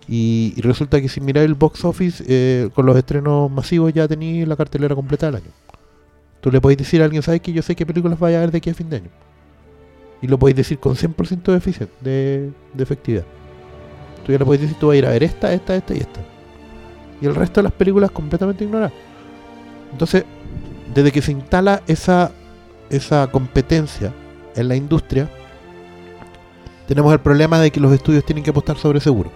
S4: Y, y resulta que si miráis el box office, eh, con los estrenos masivos ya tenéis la cartelera completa del año. Tú le podéis decir a alguien, ¿sabes que yo sé qué películas vaya a ver de aquí a fin de año? Y lo podéis decir con 100% de, de, de efectividad. Tú ya le podéis decir, tú vas a ir a ver esta, esta, esta y esta. Y el resto de las películas completamente ignoradas. Entonces, desde que se instala esa, esa competencia en la industria, tenemos el problema de que los estudios tienen que apostar sobre seguro.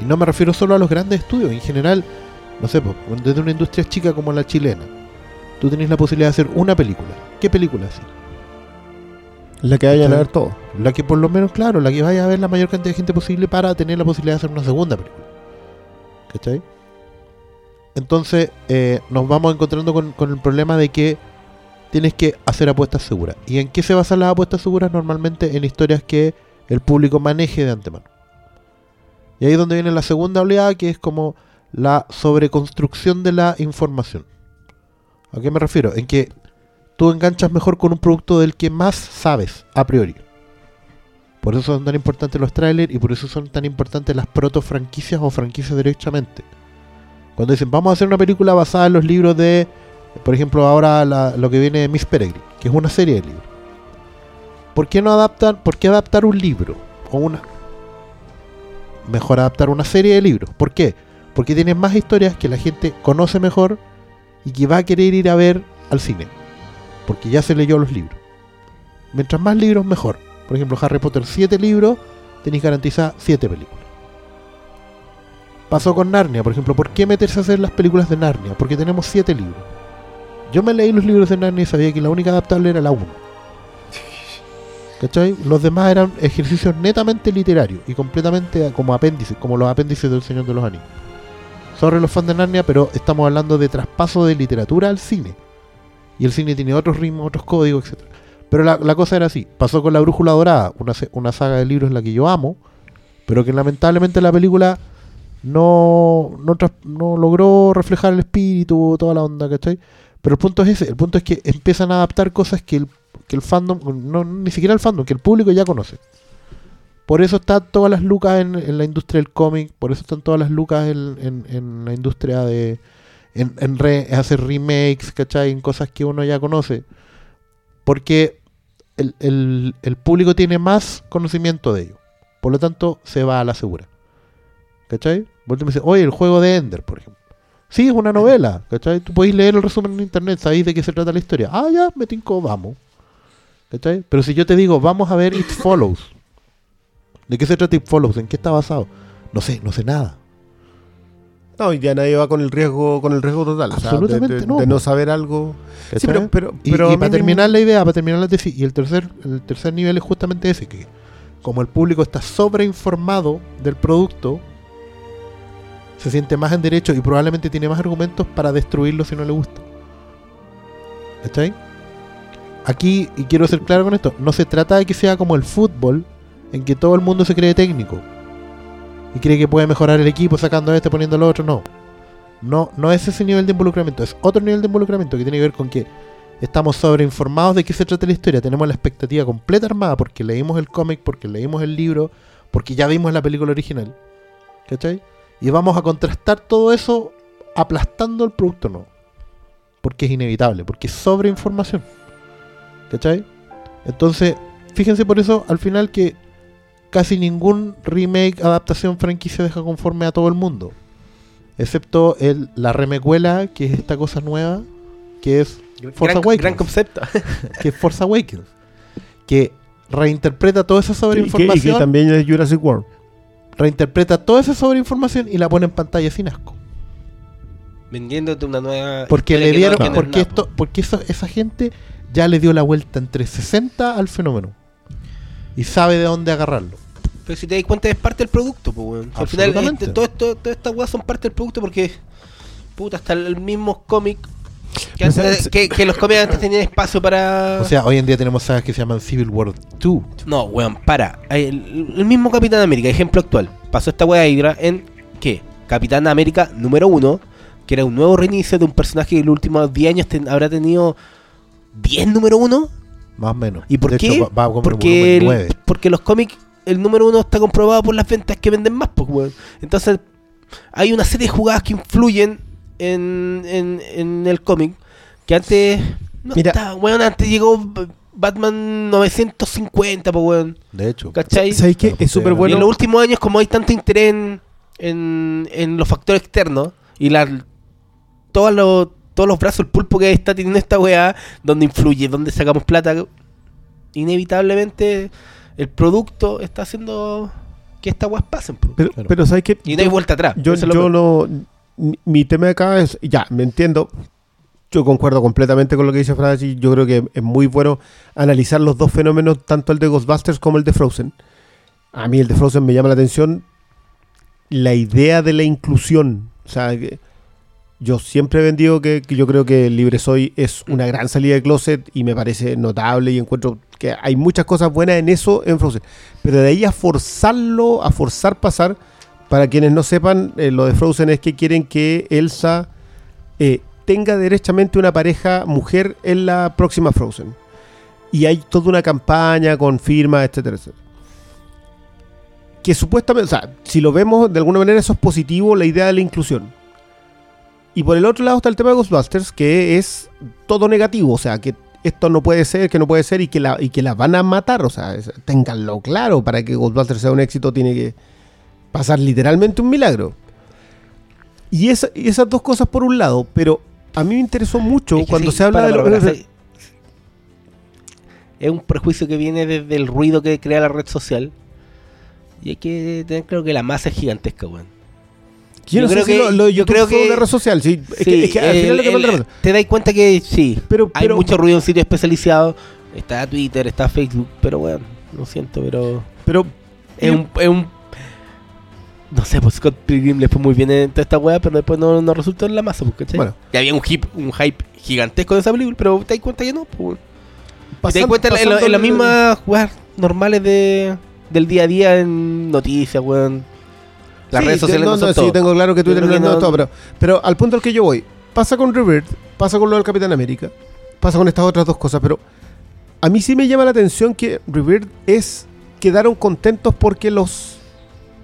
S4: Y no me refiero solo a los grandes estudios, en general, no sé, desde una industria chica como la chilena, tú tenés la posibilidad de hacer una película. ¿Qué película así?
S3: La que vayan a ver todo.
S4: La que por lo menos, claro, la que vaya a ver la mayor cantidad de gente posible para tener la posibilidad de hacer una segunda película. ¿Cachai? Entonces eh, nos vamos encontrando con, con el problema de que tienes que hacer apuestas seguras. ¿Y en qué se basan las apuestas seguras? Normalmente en historias que el público maneje de antemano. Y ahí es donde viene la segunda oleada, que es como la sobreconstrucción de la información. ¿A qué me refiero? En que tú enganchas mejor con un producto del que más sabes a priori. Por eso son tan importantes los trailers y por eso son tan importantes las proto franquicias o franquicias derechamente. Cuando dicen, vamos a hacer una película basada en los libros de, por ejemplo, ahora lo que viene de Miss Peregrine, que es una serie de libros. ¿Por qué no adaptan, por qué adaptar un libro? O una. Mejor adaptar una serie de libros. ¿Por qué? Porque tienen más historias que la gente conoce mejor y que va a querer ir a ver al cine. Porque ya se leyó los libros. Mientras más libros, mejor. Por ejemplo, Harry Potter, 7 libros, tenéis garantizadas 7 películas. Pasó con Narnia, por ejemplo. ¿Por qué meterse a hacer las películas de Narnia? Porque tenemos 7 libros. Yo me leí los libros de Narnia y sabía que la única adaptable era la 1. ¿Cachai? Los demás eran ejercicios netamente literarios y completamente como apéndices, como los apéndices del Señor de los Anillos. Sorry los fans de Narnia, pero estamos hablando de traspaso de literatura al cine. Y el cine tiene otros ritmos, otros códigos, etc. Pero la, cosa era así. Pasó con La Brújula Dorada, una, una saga de libros en la que yo amo, pero que lamentablemente la película no, no, no logró reflejar el espíritu, toda la onda, ¿cachai? Pero el punto es ese, el punto es que empiezan a adaptar cosas que el, que el fandom, no, ni siquiera el fandom, que el público ya conoce. Por eso están todas las lucas en, la industria del cómic, por eso están todas las lucas en, en- en la industria de en re- hacer remakes, ¿cachai? En cosas que uno ya conoce. Porque el, el- público tiene más conocimiento de ello. Por lo tanto, se va a la segura. ¿Cachai? Te me dices, oye, el juego de Ender, por ejemplo. Sí, es una novela, ¿cachai? Tú podéis leer el resumen en internet, sabéis de qué se trata la historia. Ah, ya, me tinco, vamos. ¿Cachai? Pero si yo te digo, vamos a ver It Follows. ¿De qué se trata It Follows? ¿En qué está basado? No sé, no sé nada.
S3: No, y ya nadie va con el riesgo, con el riesgo total. o sea, de-
S4: Absolutamente
S3: de,
S4: no,
S3: de no saber algo. Sí, pero, pero,
S4: Y,
S3: pero
S4: para terminar la idea, para terminar la tesis, y el tercer, el tercer nivel es justamente ese, que como el público está sobreinformado del producto, se siente más en derecho y probablemente tiene más argumentos para destruirlo si no le gusta. ¿Está Aquí, y quiero ser claro con esto, no se trata de que sea como el fútbol, en que todo el mundo se cree técnico y cree que puede mejorar el equipo sacando a este, poniendo al otro, no. No, no es ese nivel de involucramiento, es otro nivel de involucramiento que tiene que ver con que estamos sobreinformados de qué se trata la historia, tenemos la expectativa completa armada porque leímos el cómic, porque leímos el libro, porque ya vimos la película original. ¿Cachai? Y vamos a contrastar todo eso aplastando el producto nuevo. Porque es inevitable, porque es sobreinformación. ¿Cachai? Entonces, fíjense por eso al final que casi ningún remake, adaptación, franquicia deja conforme a todo el mundo. Excepto el, la remecuela, que es esta cosa nueva, que es Force
S2: gran,
S4: Awakens.
S2: gran concepto.
S4: que es Force Awakens, que reinterpreta toda esa
S3: y que, y que
S4: sobreinformación,
S3: también es Jurassic World.
S4: reinterpreta toda esa sobreinformación y la pone en pantalla sin asco.
S2: Vendiéndote una nueva.
S4: Porque le
S2: que no
S4: dieron, porque
S2: nada,
S4: esto,
S2: po.
S4: porque eso- esa gente ya le dio la vuelta entre 60 al fenómeno y sabe de dónde agarrarlo.
S2: Pero si te das cuenta, es parte del producto, pues, weón. Al final, este, todo esto, todas estas weas son parte del producto porque. Puta, hasta el mismo cómic. Que, antes- que, que los cómics antes tenían espacio para.
S4: O sea, hoy en día tenemos sagas que se llaman Civil War 2.
S2: No, weón, para. El, el mismo Capitán América, ejemplo actual. Pasó esta wea Hydra en ¿qué? Capitán América número uno, que era un nuevo reinicio de un personaje que en los últimos 10 años ten- habrá tenido 10 número uno.
S4: Más o menos.
S2: ¿Y por
S4: De
S2: qué?
S4: hecho, va, va
S2: porque,
S4: el
S2: el-
S4: volumen 9.
S2: porque los cómics, el número uno está comprobado por las ventas que venden más, pues, weón. Entonces, hay una serie de jugadas que influyen en, en, en el cómic que antes. No
S3: Mira.
S2: está, weón, antes llegó Batman 950, pues, weón.
S4: De hecho.
S2: ¿Cachai?
S3: ¿Sabéis qué? Es súper
S4: porque-
S2: Y
S3: bueno.
S2: en los últimos años, como hay tanto interés en, en, en los factores externos y la, todos, los, todos los brazos, el pulpo que está teniendo esta weá, donde influye, donde sacamos plata, inevitablemente el producto está haciendo que estas weas pasen.
S3: Pero,
S4: Claro.
S3: pero ¿sabes qué?
S2: Y no hay vuelta atrás.
S3: Yo, yo no. mi- Mi tema acá es. Ya, me entiendo. Yo concuerdo completamente con lo que dice Francis. Yo creo que es muy bueno analizar los dos fenómenos, tanto el de Ghostbusters como el de Frozen. A mí el de Frozen me llama la atención la idea de la inclusión. O sea, que yo siempre he vendido que, que yo creo que Libre Soy es una gran salida de closet y me parece notable y encuentro que hay muchas cosas buenas en eso en Frozen. Pero de ahí a forzarlo, a forzar pasar, para quienes no sepan, eh, lo de Frozen es que quieren que Elsa eh, tenga derechamente una pareja mujer en la próxima Frozen. Y hay toda una campaña con firmas, etcétera, etcétera. Que supuestamente, o sea, si lo vemos de alguna manera, eso es positivo, la idea de la inclusión. Y por el otro lado está el tema de Ghostbusters, que es todo negativo, o sea, que esto no puede ser, que no puede ser y que la, y que la van a matar, o sea, es- ténganlo claro, para que Ghostbusters sea un éxito tiene que pasar literalmente un milagro. Y, esa- y esas dos cosas por un lado, pero a mí me interesó mucho
S2: Es que
S3: cuando
S2: sí,
S3: se habla
S2: para,
S3: de los...
S2: para. Es un prejuicio que viene desde el ruido que crea la red social. Y hay que tener claro que la masa es gigantesca, weón.
S3: Yo, no
S2: yo
S3: sé
S2: creo
S3: si
S2: que-
S3: lo, lo
S2: yo creo que-
S3: una red social, sí. Es que, es que al final
S2: el-
S3: lo que
S2: el- te das cuenta que sí,
S3: Pero,
S2: hay
S3: pero,
S2: mucho ruido en sitios especializados. Está Twitter, está Facebook, pero bueno, lo siento, pero
S3: pero
S2: es un, es un- No sé, pues Scott Pilgrim le fue muy bien en toda esta weá, pero después no, no resultó en la masa, pues, ¿cachai?
S3: Bueno.
S2: Y había un hype, un hype gigantesco de esa película, pero te das cuenta que no, pues. Y te das
S3: pasan-
S2: cuenta en, en las mismas weas normales de, del día a día en noticias, weón. Las
S3: Sí,
S2: redes sociales
S3: no,
S2: no, son
S3: no,
S2: todo.
S3: Sí, tengo claro que Twitter no, no es todo, pero, pero al punto al que yo voy, pasa con Rebirth, pasa con lo del Capitán América, pasa con estas otras dos cosas, pero a mí sí me llama la atención que Rebirth es quedaron contentos porque los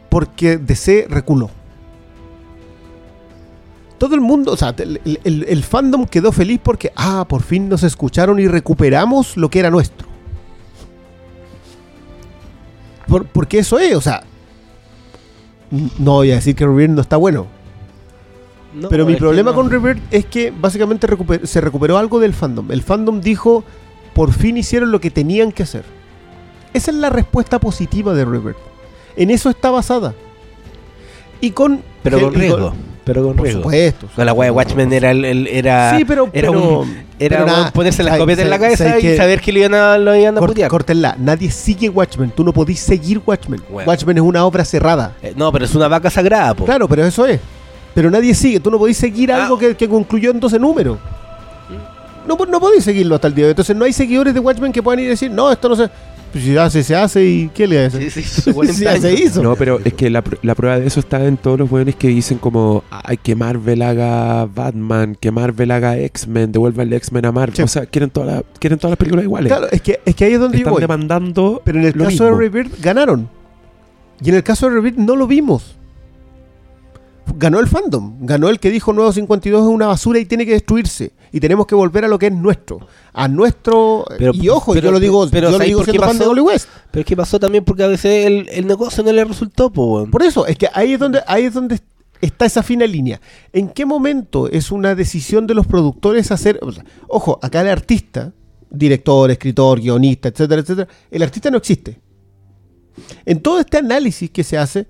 S3: porque DC reculó. Todo el mundo, o sea, el, el- el fandom quedó feliz porque, ah, por fin nos escucharon y recuperamos lo que era nuestro. Por- porque eso es, o sea, no voy a decir que Rebirth no está bueno,
S2: No,
S3: pero mi problema
S2: no.
S3: con Rebirth es que básicamente recuper- se recuperó algo del fandom. El fandom dijo, por fin hicieron lo que tenían que hacer. Esa es la respuesta positiva de Rebirth. En eso está basada. Y con...
S2: Pero
S3: y
S2: con riesgo. Pero con
S3: Por
S2: riesgo.
S3: supuesto.
S2: Con la wea de Watchmen era el, era,
S3: sí, pero...
S2: era
S3: pero-
S2: un- era
S3: pero
S2: weón,
S3: nada,
S2: ponerse la
S3: ¿sabes-
S2: escopeta en la
S3: sabes-
S2: cabeza
S3: sabes
S2: y
S3: que-
S2: saber que lo iban a, lo iban a
S3: Cort-
S2: putear.
S3: córtenla. Nadie sigue Watchmen. Tú no podís seguir Watchmen.
S2: Bueno.
S3: Watchmen es una obra cerrada.
S2: Eh, no, pero es una vaca sagrada, po.
S3: Claro, pero eso es. Pero nadie sigue. Tú no podís seguir
S2: Ah.
S3: algo que, que concluyó en 12 números. No, po- no podéis seguirlo hasta el día de hoy. Entonces no hay seguidores de Watchmen que puedan ir y decir, no, esto no se... Pues si hace, se hace y ¿qué le hace?
S2: Sí, sí, sí, 40
S3: Sí, ya se
S2: años.
S3: hizo.
S1: No, pero es que la, pr- la prueba de eso está en todos los weones que dicen como ay, que Marvel haga Batman, que Marvel haga X-Men, devuelva el X-Men a Marvel.
S3: Sí.
S1: O sea, quieren, toda la- quieren todas las películas iguales.
S3: Claro, es que, es que ahí es donde yo
S1: Están
S3: voy.
S1: demandando.
S3: Pero en el
S1: lo
S3: caso
S1: mismo.
S3: de Rebirth ganaron. Y en el caso de Rebirth no lo vimos. Ganó el fandom. Ganó el que dijo Nuevo 52 es una basura y tiene que destruirse. Y tenemos que volver a lo que es nuestro. A nuestro...
S2: Pero-
S3: y ojo,
S2: pero-
S3: yo lo digo,
S2: pero
S3: yo lo
S2: ¿sabes
S3: digo siendo fan de
S2: pasó?
S3: Wally West.
S2: Pero es que pasó también porque a veces el, el negocio no le resultó, po.
S3: Por eso, es que ahí es donde, ahí es donde está esa fina línea. ¿En qué momento es una decisión de los productores hacer... o sea, ojo, acá el artista, director, escritor, guionista, etcétera, etcétera, el artista no existe. En todo este análisis que se hace,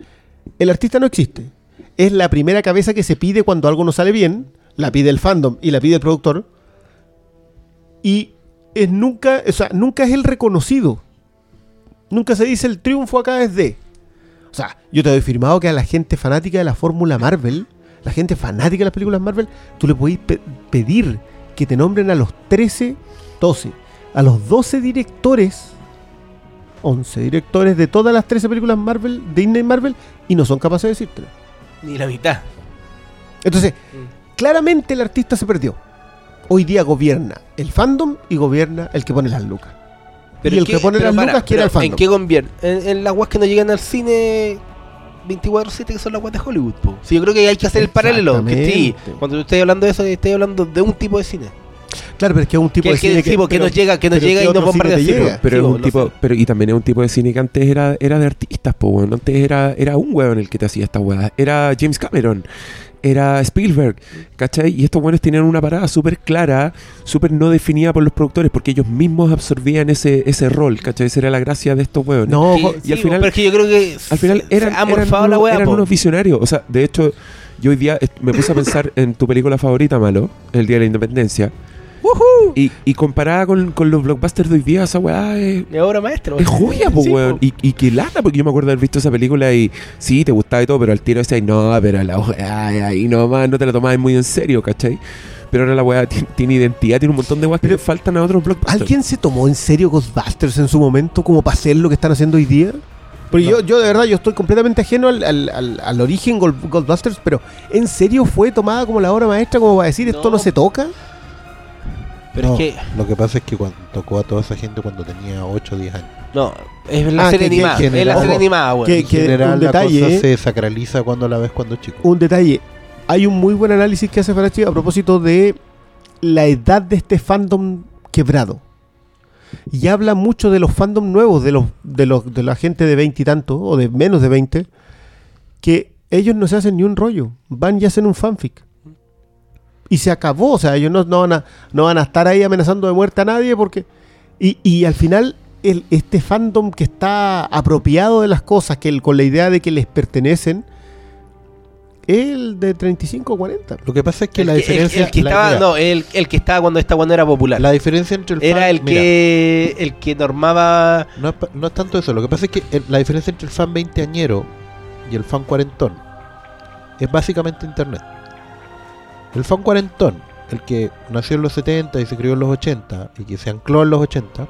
S3: el artista no existe. Es la primera cabeza que se pide cuando algo no sale bien, la pide el fandom y la pide el productor. Y es nunca, o sea, nunca es el reconocido. Nunca se dice el triunfo acá es de. O sea, yo te doy firmado que a la gente fanática de la fórmula Marvel, la gente fanática de las películas Marvel, tú le podés pe- pedir que te nombren a los 13, 12, a los 12 directores, 11 directores de todas las 13 películas Marvel, de Disney Marvel, y no son capaces de decírtelo.
S2: Ni la mitad.
S3: Entonces, claramente el artista se perdió. Hoy día gobierna el fandom y gobierna el que pone las lucas. y
S2: ¿en
S3: el que pone
S2: pero
S3: las lucas quiere
S2: pero
S3: al fandom.
S2: ¿En qué convierte? En, en las weas que no llegan al cine 24-7, que son las weas de Hollywood, po. Sí, yo creo que hay que hacer el paralelo. Que cuando yo estoy hablando de eso, estoy hablando de un tipo de cine.
S3: Claro, pero es que es un tipo
S2: que,
S3: de
S2: que,
S3: cine
S2: que
S3: pero-
S2: nos llega, que nos
S3: pero
S2: llega
S3: ¿qué
S2: y nos bombardea.
S3: llega?
S1: Pero
S2: Sí,
S1: es un tipo,
S2: sé.
S1: pero y también es un tipo de cine que antes era, era de artistas, po, weón. Antes era, era un weón el que te hacía esta weá. Era James Cameron. Era Spielberg, ¿cachai? Y estos weones tenían una parada súper clara, súper no definida por los productores, porque ellos mismos absorbían ese, ese rol, ¿cachai? Esa era la gracia de estos weones.
S3: No,
S2: Sí,
S1: y al final-
S2: pero es que yo creo que
S1: Al final eran, unos,
S2: la wea,
S1: eran
S2: po.
S1: unos visionarios. O sea, de hecho, yo hoy día me puse a pensar en tu película favorita, Malo, El Día de la Independencia. Y, y comparada con, con los blockbusters de hoy día, esa weá es,
S2: Es obra maestra.
S1: es joya, po,
S2: Sí,
S1: weón.
S2: po.
S1: Y, y que lata, porque yo me acuerdo de haber visto esa película y sí, te gustaba y todo, pero al tiro decía, no, pero la weá, ahí nomás no te la tomabas muy en serio, ¿cachai? Pero ahora la weá tiene, tiene identidad, tiene un montón de weas que le faltan a otros blockbusters.
S3: ¿Alguien se tomó en serio Ghostbusters en su momento como para hacer lo que están haciendo hoy día? Pero yo, yo de verdad, yo estoy completamente ajeno al, al- al- al origen Gold- Goldbusters, pero ¿en serio fue tomada como la obra maestra como para decir esto no,
S2: No.
S3: se toca?
S2: Pero
S4: No,
S2: es que.
S4: Lo que pasa es que cuando tocó a toda esa gente cuando tenía 8 o 10 años.
S2: No, es la
S3: Ah,
S2: serie animada. es la serie animada, weón.
S3: que-
S4: En general
S3: un
S4: la
S3: detalle,
S4: cosa
S3: ¿eh?
S4: se sacraliza cuando la ves cuando es chico.
S3: Un detalle, hay un muy buen análisis que hace Farachi a propósito de la edad de este fandom quebrado. Y habla mucho de los fandom nuevos, de los de los de la gente de veinte y tanto, o de menos de 20, que ellos no se hacen ni un rollo, van y hacen un fanfic. Y se acabó, o sea, ellos no, no van, a, no van a estar ahí amenazando de muerte a nadie porque... Y, y al final, el, este fandom que está apropiado de las cosas, que el- con la idea de que les pertenecen, es el de 35 o 40.
S4: Lo que pasa es que
S2: El
S4: la
S2: que-
S4: diferencia.
S2: El, el que
S4: la-
S2: estaba,
S4: mira,
S2: no, el, el que estaba cuando esta cuando era popular.
S4: la diferencia entre el
S2: era
S4: fan-
S2: el
S4: mira,
S2: que el que normaba.
S4: no, es, no es tanto eso. Lo que pasa es que el- la diferencia entre el fan veinteañero y el fan cuarentón es básicamente internet. El fan cuarentón, el que nació en los 70 y se crió en los 80 y que se ancló en los 80,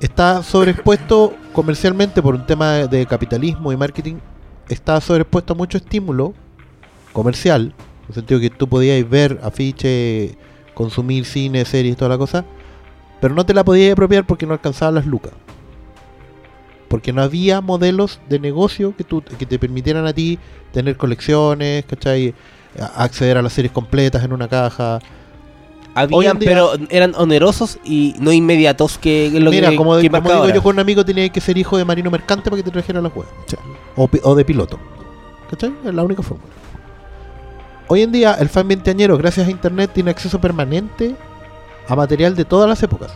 S4: está sobreexpuesto comercialmente por un tema de, capitalismo y marketing. Está sobreexpuesto a mucho estímulo comercial, en el sentido que tú podías ver afiche, consumir cine, series, toda la cosa, pero no te la podías apropiar porque no alcanzaban las lucas. Porque no había modelos de negocio que, tú, que te permitieran a ti tener colecciones, ¿cachai? Acceder a las series completas en una caja.
S2: Habían,
S4: día-
S2: pero eran onerosos y no inmediatos que lo
S4: Mira,
S2: que,
S4: como,
S2: que
S4: como digo
S2: ahora.
S4: yo con un amigo, tenía que ser hijo de marino mercante para que te trajera las huevas. O, o de piloto. ¿Cachai? Es la única forma. Hoy en día, el fan veinteañero, gracias a internet, tiene acceso permanente a material de todas las épocas.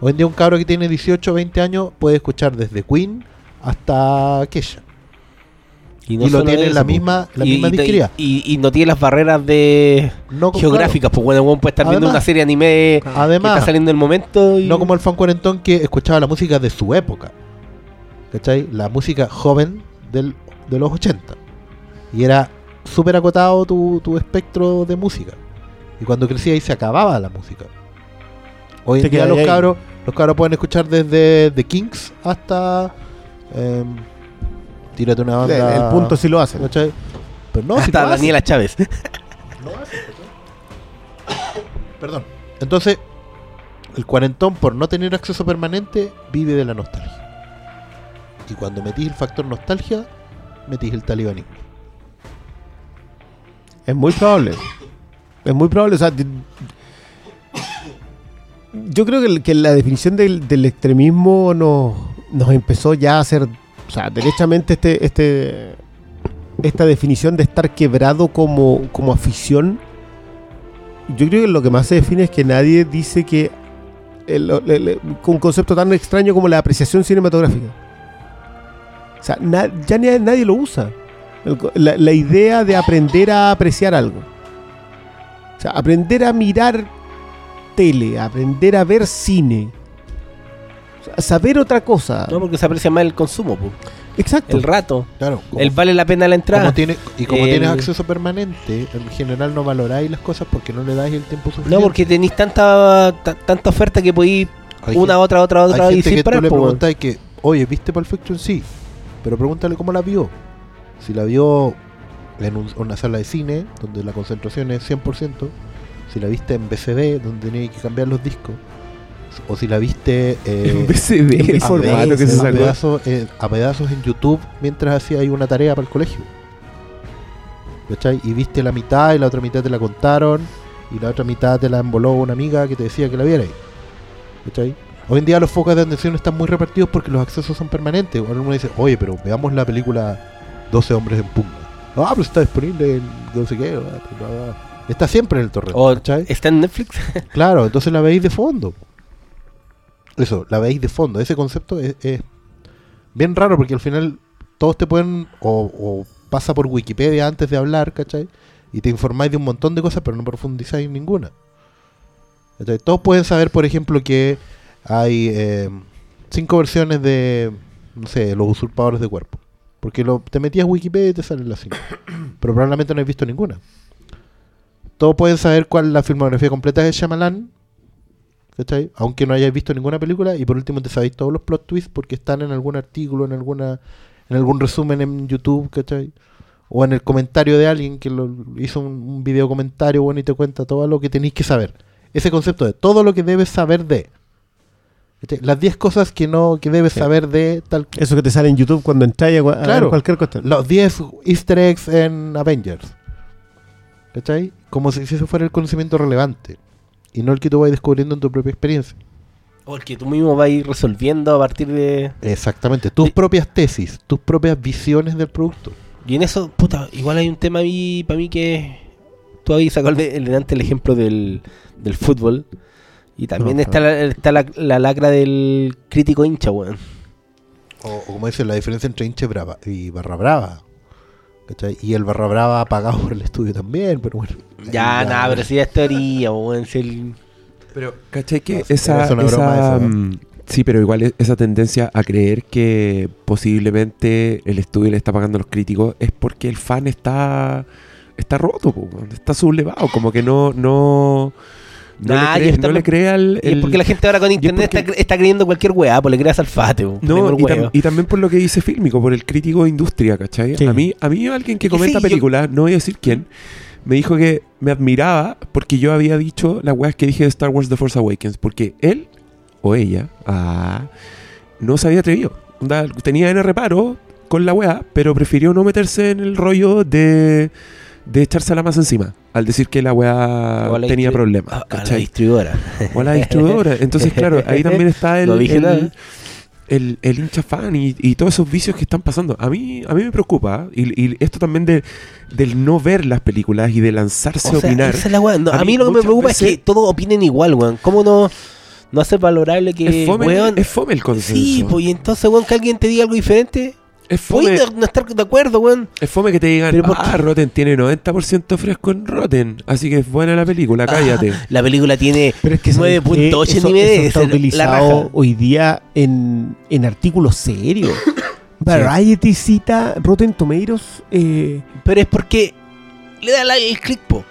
S4: Hoy en día, un cabro que tiene 18 o 20 años puede escuchar desde Queen hasta Kesha. Y, lo
S2: solo
S4: tiene en la misma, la
S2: y,
S4: misma
S2: y- y- y no tiene las barreras de
S4: No,
S2: geográficas, pues bueno, uno puede estar viendo una serie anime
S4: claro,
S2: que
S4: Además,
S2: está saliendo en el momento
S4: No como el fan cuarentón que escuchaba la música de su época. ¿Cachai? La música joven del, de los 80. Y era súper acotado tu, tu espectro de música. Y cuando crecía ahí se acababa la música. Hoy
S3: Te
S4: en día los
S3: ahí.
S4: cabros, los cabros pueden escuchar desde The Kings hasta... em, tírate una banda...
S3: el punto sí lo hacen.
S4: ¿cachai? Pero no, si
S2: hasta
S4: hacen.
S2: Daniela Chávez.
S4: Perdón. Entonces, el cuarentón, por no tener acceso permanente, vive de la nostalgia. Y cuando metís el factor nostalgia, metís el talibanismo.
S3: Es muy probable. Es muy probable. O sea, yo creo que, la definición del, extremismo nos, empezó ya a hacer. O sea, derechamente este, este, esta definición de estar quebrado como, como afición. Yo creo que lo que más se define es que nadie dice que. el- un concepto tan extraño como la apreciación cinematográfica. O sea, ya ni- nadie lo usa. La, la idea de aprender a apreciar algo. O sea, aprender a mirar tele, aprender a ver cine. Saber otra cosa.
S2: no, porque se aprecia más el consumo, pues.
S3: Exacto.
S2: el rato.
S4: Claro. Como,
S2: El vale la pena la
S4: como
S2: entrada.
S4: tiene, y como
S2: El-
S4: tienes acceso permanente, en general no valoráis las cosas porque no le dais el tiempo suficiente.
S2: No, porque tenéis tanta, ta- tanta oferta que podéis
S4: Hay
S2: una,
S4: gente-
S2: otra, otra,
S4: Hay
S2: otra y
S4: gente
S2: sin
S4: que tú
S2: parar,
S4: le
S2: po, weón.
S4: preguntas que, oye, ¿viste Pulp Fiction? Sí, pero pregúntale cómo la vio. Si la vio en un- una sala de cine, donde la concentración es 100%, si la viste en BCD, donde tenías que cambiar los discos, o si la viste eh,
S1: En BCD, el
S3: en
S4: a,
S1: formato que se
S4: pedazos, a
S1: sacó.
S4: pedazos, eh, a pedazos en YouTube mientras hacía ahí una tarea para el colegio. ¿Cachai? Y viste la mitad y la otra mitad te la contaron y la otra mitad te la envoló una amiga que te decía que la vierais. ¿Cachai? Hoy en día los focos de atención están muy repartidos porque los accesos son permanentes. Cuando uno dice, oye, pero veamos la película 12 hombres en pugna. Ah, pero está disponible en no sé qué. bla, bla, bla. Está siempre en el torrente.
S2: O está en Netflix.
S4: Claro, entonces la veis de fondo. Eso, la veis de fondo. Ese concepto es, es bien raro porque al final todos te pueden o, o pasa por Wikipedia antes de hablar, ¿cachai? Y te informáis de un montón de cosas, pero no profundizáis en ninguna. Todos pueden saber, por ejemplo, que hay eh, cinco versiones de, no sé, los usurpadores de cuerpo. Porque lo, te metías Wikipedia y te salen las cinco. pero probablemente no has visto ninguna. Todos pueden saber cuál es la filmografía completa de Shyamalan, ¿cachai? Aunque no hayáis visto ninguna película y por último te sabéis todos los plot twists porque están en algún artículo, en alguna en algún resumen en YouTube, ¿cachai? O en el comentario de alguien que lo, hizo un, un video comentario bueno y te cuenta todo lo que tenéis que saber. Ese concepto de todo lo que debes saber de. ¿cachai? Las 10 cosas que no que debes
S1: Sí.
S4: saber de tal
S3: Eso que te sale en YouTube cuando entras a,
S4: Claro.
S3: cualquier cuestión.
S4: los 10 easter eggs en Avengers. ¿Cachai? Como si eso fuera el conocimiento relevante. Y no el que tú vas descubriendo en tu propia experiencia.
S2: Porque tú mismo vas a ir resolviendo a partir de.
S4: Exactamente. Tus propias tesis, tus propias visiones del producto.
S2: Y en eso, puta, igual hay un tema ahí para mí que. Tú habías sacado el, el, delante el ejemplo del, del fútbol. Y también
S3: No,
S2: está, la, está la, la lacra del crítico hincha, weón.
S4: O, o como dicen, la diferencia entre hincha y, brava, y barra brava. ¿Cachai? Y el barra brava pagado por el estudio también, pero bueno.
S2: Ya, nada, pero si ya es teoría, weón. El-
S1: Pero, ¿cachai que
S4: No, sí,
S1: esa...
S4: es una broma
S1: esa,
S4: eso, ¿no?
S1: mm, Sí, pero igual es- esa tendencia a creer que posiblemente el estudio le está pagando a los críticos es porque el fan está está roto, po, está sublevado, como que no no no,
S2: Nah,
S1: le, cree, no le cree al el-
S2: porque la gente ahora con internet
S1: porque-
S2: está, cre- está creyendo cualquier weá, pues le creas al fate, weón.
S1: No, y, tam-
S2: huevo.
S1: y también por lo que dice Fílmico, por el crítico de industria, ¿cachai?
S3: Sí.
S1: A mí, a mí alguien que comenta
S2: sí, yo-
S1: películas, no voy a decir quién, me dijo que me admiraba porque yo había dicho las weas que dije de Star Wars The Force Awakens, porque él o ella ah, no se había atrevido. Tenía N reparo con la wea, pero prefirió no meterse en el rollo de, de echársela más encima, al decir que la
S2: la
S1: tenía problemas.
S2: a- a la distribuidora.
S1: O a la distribuidora. Entonces, claro, ahí también está el,
S2: No
S1: el, el- el hincha fan y, y todos esos vicios que están pasando. A mí, a mí me preocupa. Y, y esto también de, del no ver las películas y de lanzarse
S2: O
S1: a opinar.
S2: esa es la weá. No,
S1: A mí
S2: lo que me preocupa es que todos opinen igual, weón. ¿Cómo no, no hacer valorable que,
S1: es, fome,
S2: weón?
S1: es fome el consenso.
S2: Sí, pues y entonces, weón, que alguien te diga algo diferente.
S1: Es, fome,
S2: Puedes no, no estar de acuerdo, weón.
S1: es fome que te digan,
S2: Pero ¿por
S1: ah,
S2: qué?
S1: Rotten tiene 90% fresco en Rotten. Así que es buena la película, cállate.
S2: Ah, la película tiene
S3: Pero es que ¿sabes
S2: 9.8
S3: qué? Eso-
S2: ni
S3: eso
S2: medio.
S3: está utilizado hoy día en, en artículos serios. Variety cita Rotten Tomatoes. eh,
S2: Pero es porque le da el click, po.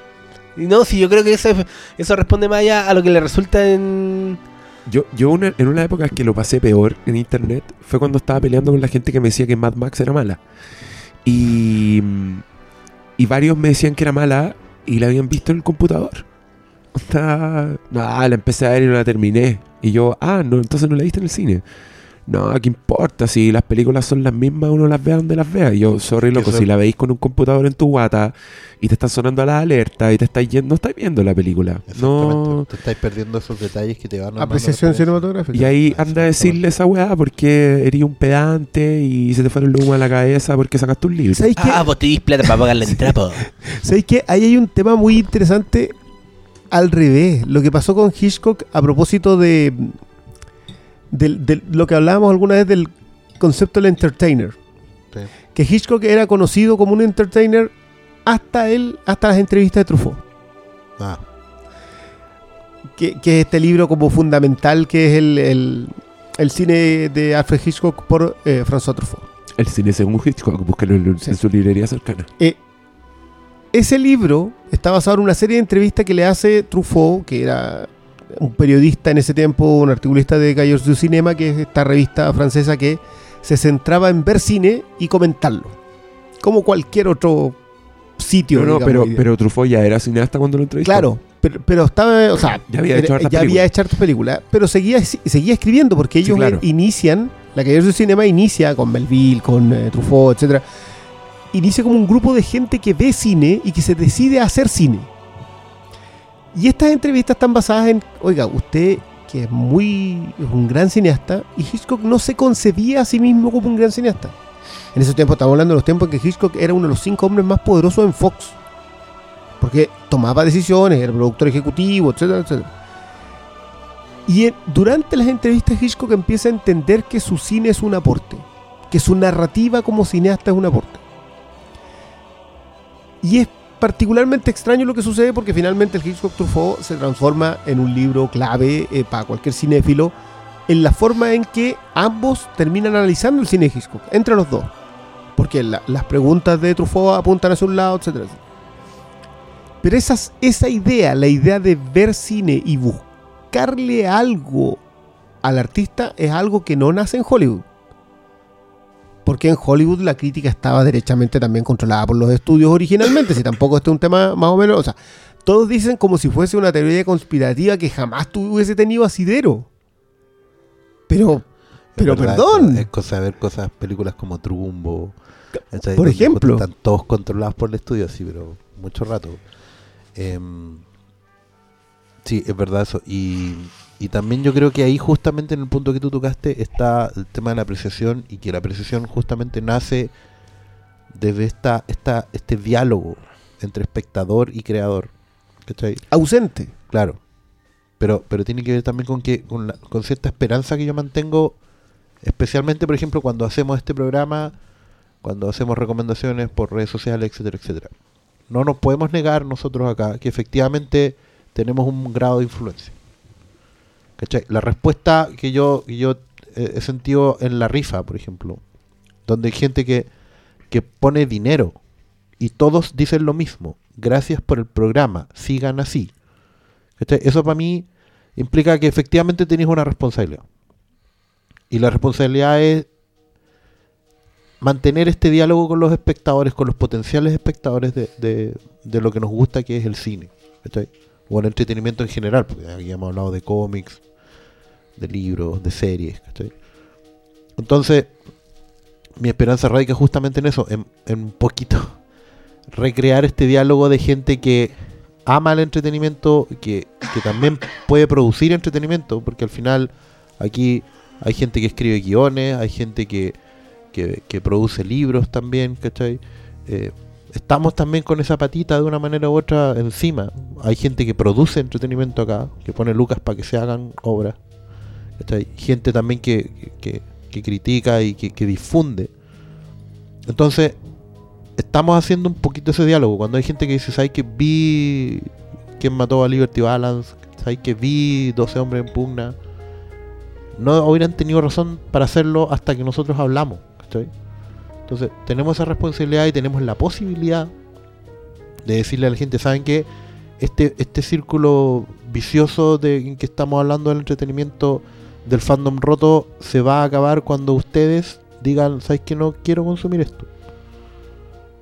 S2: Y no, si yo creo que eso, eso responde más allá a lo que le resulta en.
S1: Yo, yo una- en una época que lo pasé peor en internet fue cuando estaba peleando con la gente que me decía que Mad Max era mala. Y, y varios me decían que era mala y la habían visto en el computador. Está, no, la empecé a ver y no la terminé. Y yo, ah, no, entonces no la viste en el cine. No, ¿qué importa? Si las películas son las mismas, uno las vea donde las vea. Y yo, sorry, loco, si la veis con un computador en tu guata y te están sonando las alertas y te estáis yendo, no estáis viendo la película.
S4: Exactamente.
S1: No,
S4: Te estáis perdiendo esos detalles que te van armando
S3: apreciación cinematográfica.
S1: y ahí
S4: Ah,
S1: anda a decirle esa weá porque eres un pedante y se te fueron los humos a la cabeza porque sacaste un libro.
S2: Ah, vos te dis plata para pagar la entrada, po.
S3: ¿Sabéis qué? Ahí hay un tema muy interesante al revés. Lo que pasó con Hitchcock a propósito de, del- del- lo que hablábamos alguna vez del concepto del entertainer.
S4: Sí.
S3: Que Hitchcock era conocido como un entertainer hasta él, hasta las entrevistas de Truffaut.
S4: Ah,
S3: Que, que es este libro como fundamental que es el, el- el cine de Alfred Hitchcock por eh, François Truffaut.
S1: El cine según Hitchcock, búscalo en,
S3: Sí.
S1: en su librería cercana.
S3: Eh, ese libro está basado en una serie de entrevistas que le hace Truffaut, que era un periodista en ese tiempo, un articulista de Cahiers du Cinema, que es esta revista francesa que se centraba en ver cine y comentarlo. Como cualquier otro sitio.
S1: No, no,
S3: digamos,
S1: pero, pero Truffaut ya era cineasta cuando lo entrevistó.
S3: Claro, pero, pero estaba, o sea,
S1: Ya había hecho hartas
S3: ya había
S1: películas.
S3: hecho hartas películas, pero seguía, seguía escribiendo porque
S1: Sí,
S3: ellos
S1: claro.
S3: inician, la Cahiers du Cinema inicia con Melville, con eh, Truffaut, etcétera, inicia como un grupo de gente que ve cine y que se decide a hacer cine. Y estas entrevistas están basadas en, oiga, usted que es muy, es un gran cineasta, y Hitchcock no se concebía a sí mismo como un gran cineasta. En ese tiempo, estamos hablando de los tiempos en que Hitchcock era uno de los cinco hombres más poderosos en Fox. Porque tomaba decisiones, era productor ejecutivo, etcétera. Y durante las entrevistas Hitchcock empieza a entender que su cine es un aporte, que su narrativa como cineasta es un aporte. Y es particularmente extraño lo que sucede porque finalmente el Hitchcock Truffaut se transforma en un libro clave eh, para cualquier cinéfilo en la forma en que ambos terminan analizando el cine de Hitchcock, entre los dos. Porque la- las preguntas de Truffaut apuntan hacia un lado, etcétera. Pero esas, esa idea, la idea de ver cine y, bu- sacarle algo al artista es algo que no nace en Hollywood. Porque en Hollywood la crítica estaba derechamente también controlada por los estudios originalmente, si tampoco este es un tema más o menos, o sea, todos dicen como si fuese una teoría conspirativa que jamás tuviese tenido asidero. Pero, pero
S4: verdad,
S3: perdón.
S4: Es cosa de ver cosas, películas como Trumbo. ¿cachai?
S3: Por ejemplo.
S4: Están todos controlados por el estudio, sí, pero mucho rato. Em, sí, es verdad eso. Y, y también yo creo que ahí, justamente en el punto que tú tocaste, está el tema de la apreciación y que la apreciación justamente nace desde esta, esta, este diálogo entre espectador y creador. ¿Cachai?
S3: Ausente.
S4: Claro. Pero, pero tiene que ver también con que con, la- con cierta esperanza que yo mantengo, especialmente, por ejemplo, cuando hacemos este programa, cuando hacemos recomendaciones por redes sociales, etcétera, etcétera. No nos podemos negar nosotros acá que efectivamente tenemos un grado de influencia. La respuesta que yo, que yo eh, he sentido en la rifa, por ejemplo, donde hay gente que, que pone dinero y todos dicen lo mismo. Gracias por el programa, sigan así. Eso para mí implica que efectivamente tenéis una responsabilidad. Y la responsabilidad es mantener este diálogo con los espectadores, con los potenciales espectadores de, de- lo que nos gusta, que es el cine. ¿cachai? O el entretenimiento en general, porque aquí hemos hablado de cómics, de libros, de series. Entonces, mi esperanza radica justamente en eso, en, en un poquito recrear este diálogo de gente que ama el entretenimiento, que, que también puede producir entretenimiento, porque al final aquí hay gente que escribe guiones, hay gente que, que, produce libros también, ¿cachai? Eh, estamos también con esa patita de una manera u otra encima. Hay gente que produce entretenimiento acá, que pone lucas para que se hagan obras. ¿cachai? Gente también que, que, que critica y que, que difunde. Entonces, estamos haciendo un poquito ese diálogo. Cuando hay gente que dice, ¿sabes que vi quién mató a Liberty Balance? ¿Sabes que vi 12 hombres en pugna? No hubieran tenido razón para hacerlo hasta que nosotros hablamos. ¿cachai? Entonces, tenemos esa responsabilidad y tenemos la posibilidad de decirle a la gente, ¿saben qué? Este, este círculo vicioso de en que estamos hablando del entretenimiento del fandom roto se va a acabar cuando ustedes digan, ¿sabes que no quiero consumir esto?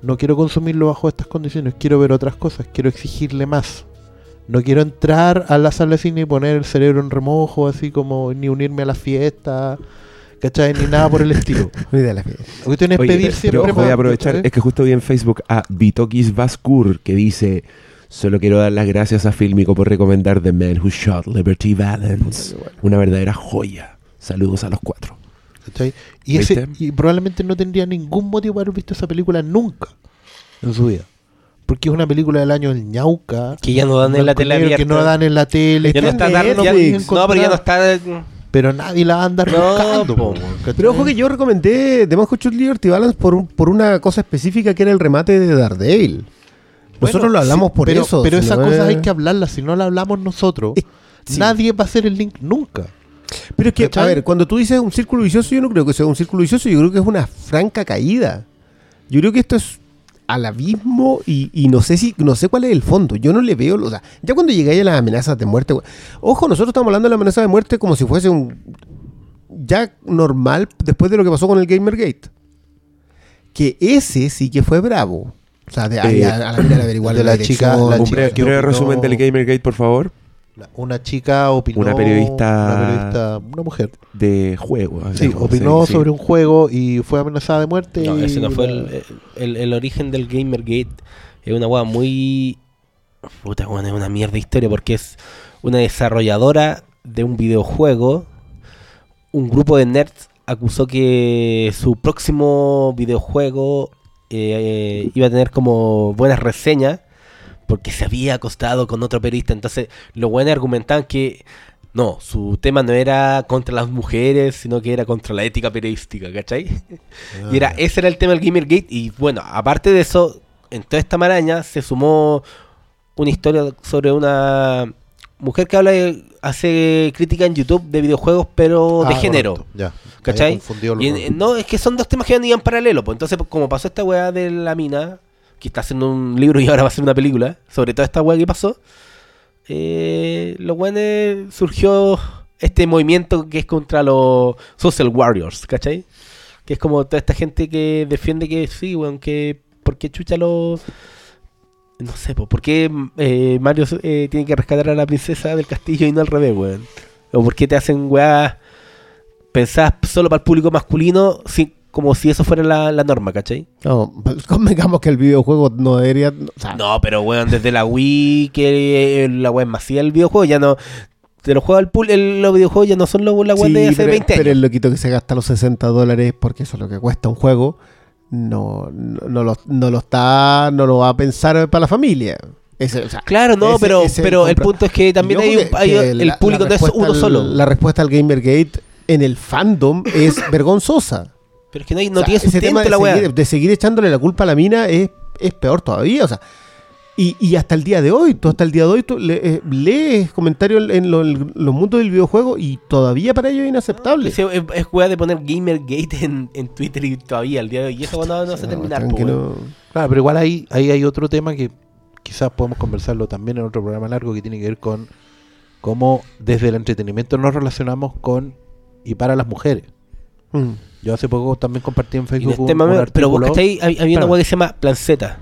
S4: No quiero consumirlo bajo estas condiciones, quiero ver otras cosas, quiero exigirle más. No quiero entrar a la sala de cine y poner el cerebro en remojo, así como ni unirme a la fiesta, ¿cachai? Ni nada por el estilo.
S3: De la fiesta.
S4: Es
S1: Oye,
S4: pedir
S1: pero
S4: siempre
S1: ojo, voy a aprovechar, es que justo vi en Facebook a Vitokis Vaskur que dice, solo quiero dar las gracias a Filmico por recomendar The Man Who Shot Liberty Valance, una verdadera joya. Saludos a los cuatro.
S4: ¿cachai? Y, ese, y probablemente no tendría ningún motivo para haber visto esa película nunca en su vida. Porque es una película del año El Ñauca.
S2: Que ya no dan en la tele abierta.
S4: Que no dan en la tele.
S2: Ya no
S3: Está Netflix.
S2: No, pero ya no está.
S4: Pero nadie la va a andar
S2: No,
S4: buscando.
S3: Pero ojo que yo recomendé The Man Who Shot Liberty Balance por, un- por una cosa específica que era el remate de Daredevil. Nosotros
S4: Bueno,
S3: lo hablamos
S4: sí,
S3: por
S4: pero,
S3: eso.
S4: Pero
S3: si
S4: esas
S3: no
S4: cosas
S3: es-
S4: hay que hablarlas. Si no las hablamos nosotros,
S3: Es- sí.
S4: nadie va a hacer el link nunca.
S3: Pero es que, a ver, cuando tú dices un círculo vicioso, yo no creo que sea un círculo vicioso, yo creo que es una franca caída. Yo creo que esto es al abismo y, y no sé si no sé cuál es el fondo. Yo no le veo, o sea, ya cuando llegué a las amenazas de muerte, ojo, nosotros estamos hablando de la amenaza de muerte como si fuese un ya normal después de lo que pasó con el Gamergate. Que ese sí que fue bravo. O sea, de,
S1: Eh,
S3: a, a la de averiguar
S4: de la chica- la
S1: Un
S4: chica
S1: breve
S4: opinó-
S1: resumen del Gamergate, por favor,
S4: La- Una chica opinó.
S1: Una periodista-
S4: Una periodista. Una mujer.
S1: de juego.
S4: Sí,
S1: digamos,
S4: opinó
S1: sí, sí.
S4: sobre un juego y fue amenazada de muerte.
S2: No,
S4: y
S2: ese no fue el, el, el origen del Gamergate. Es una weá muy. Puta, weón, es una mierda de historia porque es una desarrolladora de un videojuego. Un grupo de nerds acusó que su próximo videojuego eh, iba a tener como buenas reseñas porque se había acostado con otro periodista. Entonces, los buenos argumentaban que no, su tema no era contra las mujeres, sino que era contra la ética periodística, ¿cachai?
S4: Ah,
S2: Y era, ese era el tema del Gamergate. Y bueno, aparte de eso, en toda esta maraña se sumó una historia sobre una mujer que habla de- hace crítica en YouTube de videojuegos, pero de
S4: Ah,
S2: género.
S4: correcto, Ya.
S2: ¿Cachai? Y en- no, es que son dos temas que van en paralelo. Pues entonces, como pasó esta weá de la mina, que está haciendo un libro y ahora va a hacer una película sobre toda esta weá que pasó, eh, los buenos surgió este movimiento que es contra los social warriors, ¿cachai? Que es como toda esta gente que defiende que sí, weón, que ¿por qué chucha los... No sé, po, ¿por qué eh, Mario eh, tiene que rescatar a la princesa del castillo y no al revés, weón? ¿O por qué te hacen weá pensadas solo para el público masculino sin- como si eso fuera la, la norma, ¿cachai?
S3: No, convengamos que el videojuego no debería. O sea,
S2: No, pero weón, desde la Wii, que eh, la es masiva del videojuego, ya no. De los juegos al pool, el- los videojuegos ya no son los, la weá
S3: sí,
S2: de hace
S3: pero,
S2: 20
S3: pero
S2: años.
S3: el loquito que se gasta los 60 dólares porque eso es lo que cuesta un juego, no, no, no lo, no lo está, no lo va a pensar para la familia. Ese, o sea,
S2: Claro, no,
S3: ese-
S2: pero,
S3: ese
S2: pero el punto es que también hay, un-
S3: que-
S2: hay-
S3: que
S2: el
S3: la-
S2: público no es uno
S3: al-
S2: solo.
S3: La respuesta al Gamergate en el fandom es vergonzosa.
S2: Pero es que no, hay- no
S3: O sea,
S2: tiene
S3: ese tema de
S2: la
S3: seguir, de seguir echándole la culpa a la mina es, es peor todavía. O sea, y, y hasta el día de hoy, tú hasta el día de hoy tú le- eh, lees comentarios en, lo- en los mundos del videojuego y todavía para ellos es inaceptable.
S2: Es, es, de poner Gamergate en, en Twitter y todavía al día de hoy. Y eso no, no se termina.
S3: No-
S4: Claro, pero igual ahí, ahí hay otro tema que quizás podemos conversarlo también en otro programa largo que tiene que ver con cómo desde el entretenimiento nos relacionamos con y para las mujeres.
S3: Mm.
S4: Yo hace poco también compartí en Facebook
S2: este
S4: un,
S2: mame-
S4: un
S2: pero vos
S4: artículo.
S2: cachai, hay- había una weá que se llama Planceta.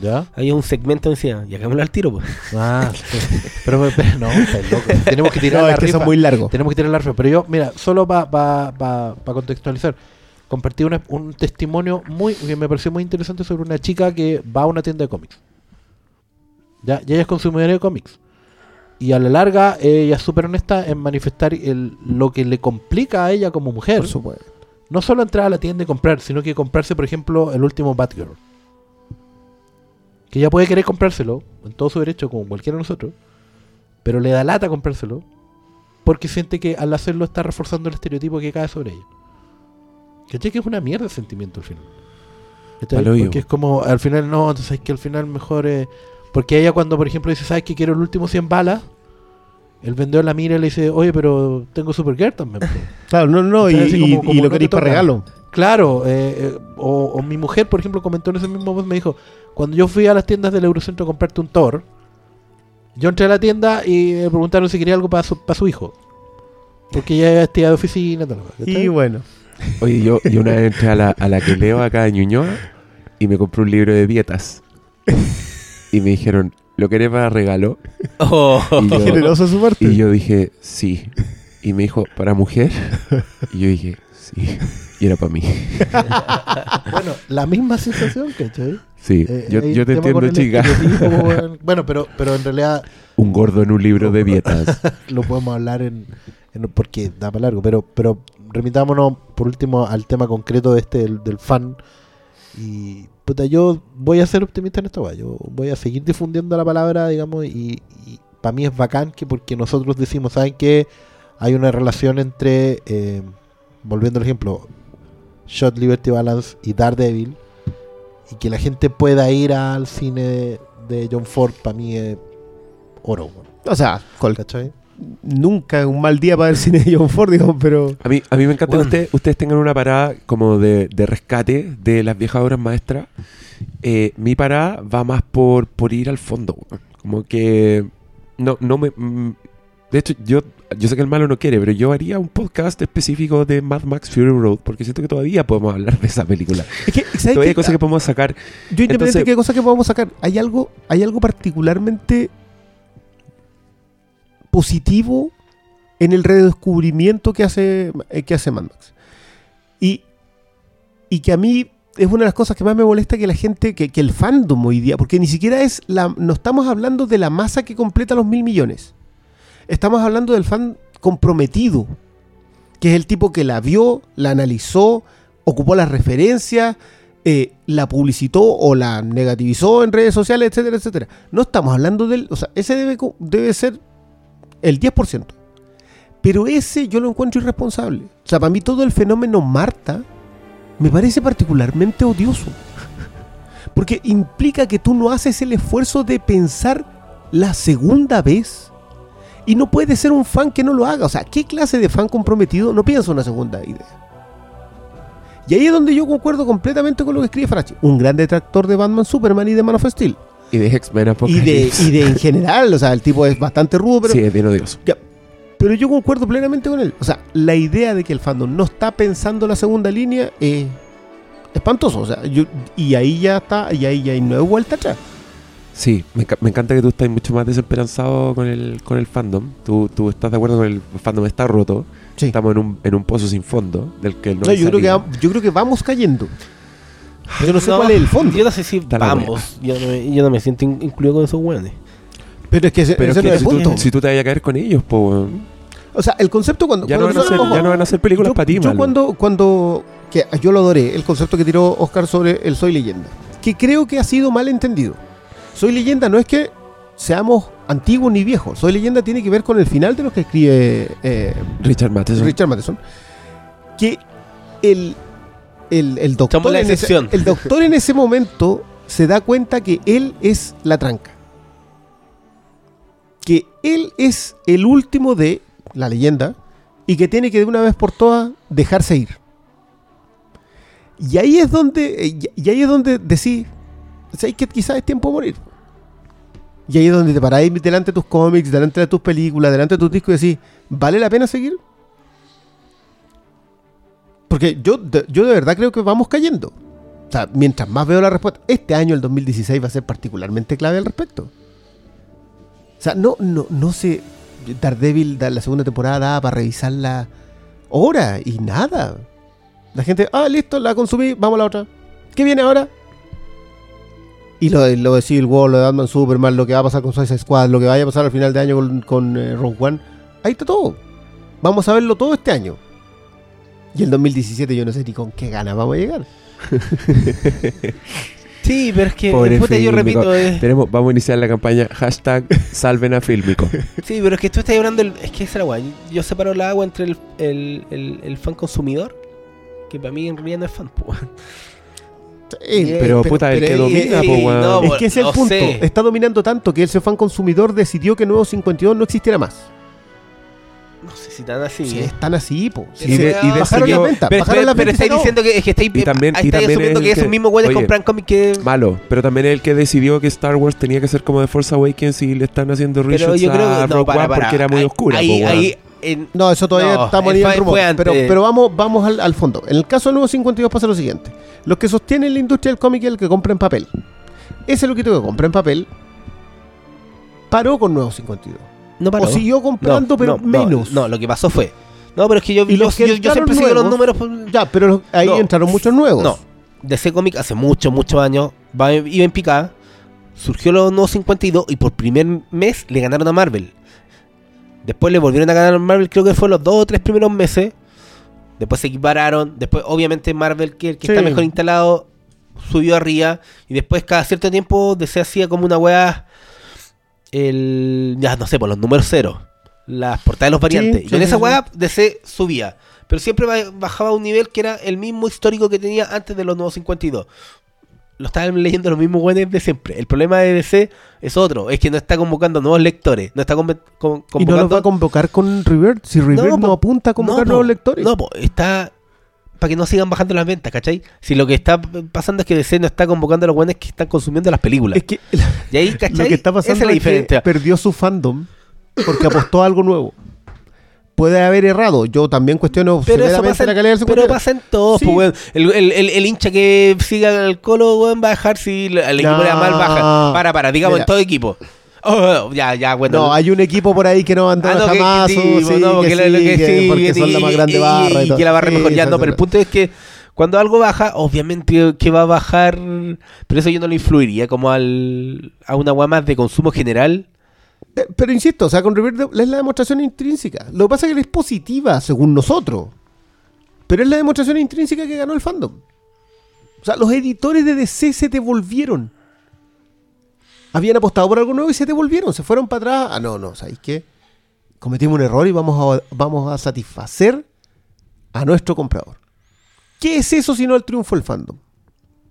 S4: ¿Ya?
S2: Había un segmento encima. Y hagámoslo al tiro, pues.
S4: Ah, pero, pero no, estáis tenemos que tirar
S3: No,
S4: la
S3: es que
S4: rifa.
S3: son muy largos.
S4: Tenemos que tirar la rifa. Pero yo, mira, solo para contextualizar, compartí una- un testimonio muy que me pareció muy interesante sobre una chica que va a una tienda de cómics. Ya, y ella es consumidora de cómics. Y a la larga, ella es súper honesta en manifestar el- lo que le complica a ella como mujer.
S3: Por supuesto.
S4: No solo entrar a la tienda y comprar, sino que comprarse, por ejemplo, el último Batgirl. Que ella puede querer comprárselo, en todo su derecho, como cualquiera de nosotros, pero le da lata comprárselo, porque siente que al hacerlo está reforzando el estereotipo que cae sobre ella. ¿Cachai? Que es una mierda de sentimiento al final. Porque es como, al final no, entonces es que al final mejor es... Porque ella cuando, por ejemplo, dice, ¿sabes que quiero el último 100 balas? El vendedor la mira y le dice, oye, pero tengo Supergirl también. po".
S3: Claro, no, no, y,
S4: Entonces, así
S3: y-
S4: como-
S3: y
S4: como
S3: lo
S4: no
S3: queréis para regalo.
S4: Claro, eh, eh, o, o mi mujer, por ejemplo, comentó en ese mismo post, me dijo, cuando yo fui a las tiendas del Eurocentro a comprarte un Thor, yo entré a la tienda y me preguntaron si quería algo para su, para su hijo. Porque ella es tía de oficina. Tal.
S3: Y bueno,
S1: Oye, yo, yo una vez entré a la, a la que leo acá de Ñuñoa y me compré un libro de dietas. Y me dijeron, ¿lo querés para regalo?
S2: Oh.
S1: Y yo,
S3: generoso su parte.
S1: y yo dije, sí. Y me dijo, ¿para mujer? Y yo dije, sí. Y era para mí.
S4: Bueno, la misma sensación, ¿cachai?
S1: Sí,
S4: Eh,
S1: yo, yo te entiendo, chica.
S4: Bueno, pero, pero en realidad
S1: Un gordo en un libro de dietas.
S4: lo podemos hablar en, en- porque da para largo, pero, pero remitámonos por último al tema concreto de este del, del fan. Y puta, yo voy a ser optimista en esta weá. Yo voy a seguir difundiendo la palabra, digamos, y, para mí es bacán que porque nosotros decimos, ¿saben qué? Hay una relación entre, eh, volviendo al ejemplo, Shot Liberty Balance y Daredevil, y que la gente pueda ir al cine de John Ford, para mí es oro.
S3: O sea, col-
S4: ¿cachai?
S3: Nunca es un mal día para el cine de John Ford, digamos, pero.
S1: A mí, a mí me encanta
S2: Bueno.
S1: que ustedes, ustedes tengan una parada como de, de rescate de las viejas obras maestras. Eh, mi parada va más por, por ir al fondo. Como que no, no me... mm, De hecho, yo, yo sé que el malo no quiere, pero yo haría un podcast específico de Mad Max Fury Road porque siento que todavía podemos hablar de esa película.
S3: Es que, ¿sabes
S1: Todavía
S3: qué?
S1: hay cosas que podemos sacar.
S3: Yo independiente de qué cosa que podamos sacar, hay algo, hay algo particularmente positivo en el redescubrimiento que hace, eh, que hace Mad Max. Y, y que a mí es una de las cosas que más me molesta que la gente, que, que el fandom hoy día, porque ni siquiera es la, no estamos hablando de la masa que completa los mil millones. Estamos hablando del fan comprometido, que es el tipo que la vio, la analizó, ocupó las referencias, eh, la publicitó o la negativizó en redes sociales, etcétera, etcétera. No estamos hablando del. O sea, ese debe, debe ser el 10%. Pero ese yo lo encuentro irresponsable. O sea, para mí todo el fenómeno Marta me parece particularmente odioso. Porque implica que tú no haces el esfuerzo de pensar la segunda vez. Y no puede ser un fan que no lo haga. O sea, ¿qué clase de fan comprometido no piensa una segunda idea? Y ahí es donde yo concuerdo completamente con lo que escribe Farachi. Un gran detractor de Batman, Superman y de Man of Steel.
S1: Y de X-Men
S3: y de, y de en general, o sea, el tipo es bastante rudo, pero,
S1: Sí, es bien odioso.
S3: pero yo concuerdo plenamente con él. O sea, la idea de que el fandom no está pensando la segunda línea es espantoso. O sea, yo, y ahí ya está, y ahí ya hay nueve vuelta atrás.
S1: Sí, me, me encanta que tú estás mucho más desesperanzado con el, con el fandom. Tú, tú estás de acuerdo con el fandom está roto.
S3: Sí.
S1: Estamos en un, en un pozo sin fondo del que no,
S3: No,
S1: hay
S3: yo, creo que, yo creo que vamos cayendo. Yo no sé cuál es el fondo.
S2: Yo no sé si
S1: Está la
S2: vamos. Yo no, me, yo no me siento in- incluido con esos weones.
S3: Pero es que ese,
S1: Pero
S3: ese
S1: es
S3: no
S1: que
S3: es
S1: si
S3: el
S1: tú,
S3: punto.
S1: si tú te vas a caer con ellos, pues weón.
S3: O sea, el concepto cuando.
S1: ya, no van
S3: cuando
S1: a hacer,
S3: nosotros-
S1: ya no van a hacer películas
S3: yo,
S1: para ti,
S3: yo
S1: malo.
S3: cuando, cuando que yo lo adoré, el concepto que tiró Oscar sobre el Soy Leyenda, que creo que ha sido mal entendido. Soy Leyenda no es que seamos antiguos ni viejos. Soy Leyenda tiene que ver con el final de lo que escribe eh,
S1: Richard Matheson.
S3: Richard Matheson. Que el, el, el doctor
S2: la
S3: en ese, el doctor en ese momento se da cuenta que él es la tranca. Que él es el último de la leyenda y que tiene que de una vez por todas dejarse ir. Y ahí es donde, y ahí es donde decís, ¿sabes que quizás es tiempo de morir? Y ahí es donde te paráis delante de tus cómics, delante de tus películas, delante de tus discos y decís, ¿vale la pena seguir? Porque yo yo de verdad creo que vamos cayendo. O sea, mientras más veo la respuesta, este año, el 2016, va a ser particularmente clave al respecto. O sea, no, no, no sé. Daredevil, da- la segunda temporada, daba para revisarla hora y nada. La gente, ah, listo, la consumí, vamos a la otra. ¿Qué viene ahora? Y lo, lo de Civil War, lo de Batman Superman, lo que va a pasar con Suicide Squad, lo que vaya a pasar al final de año con, con eh, Rogue One, ahí está todo. Vamos a verlo todo este año. Y el 2017 yo no sé ni con qué ganas vamos a llegar.
S2: Sí, pero es que
S1: Pobre
S2: puta, yo repito, eh,
S1: Tenemos, vamos a iniciar la campaña hashtag salven a Fílmico.
S2: sí, pero es que tú estás hablando, del- es que es la weá. Yo, separo el agua entre el, el, el, el fan consumidor, que para mí en realidad no es fan, pues.
S3: Eh,
S1: Pero, puta, el que domina, po,
S2: no,
S3: Es que ese es el punto.
S2: sé.
S3: Está dominando tanto que ese fan consumidor decidió que Nuevo 52 no existiera más.
S2: No sé si tan así.
S3: Si
S2: eh.
S3: están así, po. Si
S1: Y
S3: se-
S1: de- y
S3: bajaron las ventas.
S2: Pero,
S3: bajaron
S2: pero,
S3: las
S2: pero estáis diciendo que, es que estáis,
S1: Y también- y también
S2: asumiendo
S1: es
S2: que esos
S1: que-
S2: mismos güeyes
S1: oye,
S2: compran cómics que...
S1: Malo, pero también es el que decidió que Star Wars tenía que ser como de Force Awakens y le están haciendo reshoots
S2: yo creo
S1: a
S2: que... No,
S1: Rogue
S2: para,
S1: One
S2: para.
S1: porque era muy oscura.
S2: Ahí,
S1: po, weón.
S2: ahí, en-
S3: No, eso todavía
S2: No,
S3: ahí en rumor. pero vamos, vamos al, al fondo. En el caso del nuevo 52 pasa lo siguiente. Los que sostienen la industria del cómic es el que compra en papel. Ese loquito que compra en papel paró con nuevo 52.
S2: No paró.
S3: O siguió comprando,
S2: No,
S3: pero
S2: no, no,
S3: menos.
S2: No, lo que pasó fue... No, pero es que yo, yo,
S3: los
S2: yo- siempre sigo los números... por-
S3: Ya, pero ahí
S2: No.
S3: entraron muchos nuevos.
S2: No, DC Comics hace muchos, muchos años va, iba en picada. Surgió los nuevos 52 y por primer mes le ganaron a Marvel. Después le volvieron a ganar a Marvel, creo que fue los dos o tres primeros meses. Después se equipararon. Después, obviamente, Marvel, que, el que
S3: Sí.
S2: está mejor instalado, subió arriba. Y después, cada cierto tiempo, DC hacía como una weá. El. Ya no sé, por los números cero. Las portadas de los variantes.
S3: Sí,
S2: y en esa weá, DC subía. Pero siempre ba- bajaba a un nivel que era el mismo histórico que tenía antes de los nuevos 52. Lo estaban leyendo los mismos buenos de siempre. El problema de DC es otro, es que no está convocando nuevos lectores, no está conve- con-
S3: Y no los va a
S2: convocando
S3: convocar con River. Si River no,
S2: po.
S3: apunta a convocar
S2: No,
S3: nuevos lectores.
S2: No, po, está para que no sigan bajando las ventas, ¿cachai? Si lo que está pasando es que DC no está convocando a los buenos que están consumiendo las películas.
S3: es que
S2: y ahí, ¿cachai?
S3: lo que está
S2: Esa es
S3: pasando
S2: la
S3: es, que perdió su fandom porque apostó a algo nuevo. Puede haber errado. Yo también cuestiono
S2: Pero eso pasa,
S3: la
S2: en,
S3: calidad del
S2: pero
S3: 52.
S2: pasa en todos,
S3: Sí.
S2: weón. el, el- el- el hincha que siga al colo, weón, va a bajar si el equipo
S3: No.
S2: le va mal, baja. Para, para, digamos
S3: Mira.
S2: en todo equipo. Oh, ya, ya, bueno.
S3: No, hay un equipo por ahí que no anda
S2: Ah, no,
S3: jamás.
S2: que sí,
S3: sí,
S2: no,
S3: que
S2: que, lo-
S3: sí,
S2: lo que
S3: que-
S2: sí,
S3: porque son la más grande
S2: y-
S3: barra.
S2: y
S3: todo.
S2: que la barra mejor ya, no, pero el punto es que cuando algo baja, obviamente que va a bajar, pero eso yo no lo influiría como al, a una weá más de consumo general.
S3: Eh, Pero insisto, o sea, con River es la demostración intrínseca. Lo que pasa es que es positiva, según nosotros. Pero es la demostración intrínseca que ganó el fandom. O sea, los editores de DC se devolvieron. Habían apostado por algo nuevo y se devolvieron. Se fueron para atrás. Ah, no, no, ¿sabéis qué? Cometimos un error y vamos a, vamos a satisfacer a nuestro comprador. ¿Qué es eso sino el triunfo del fandom?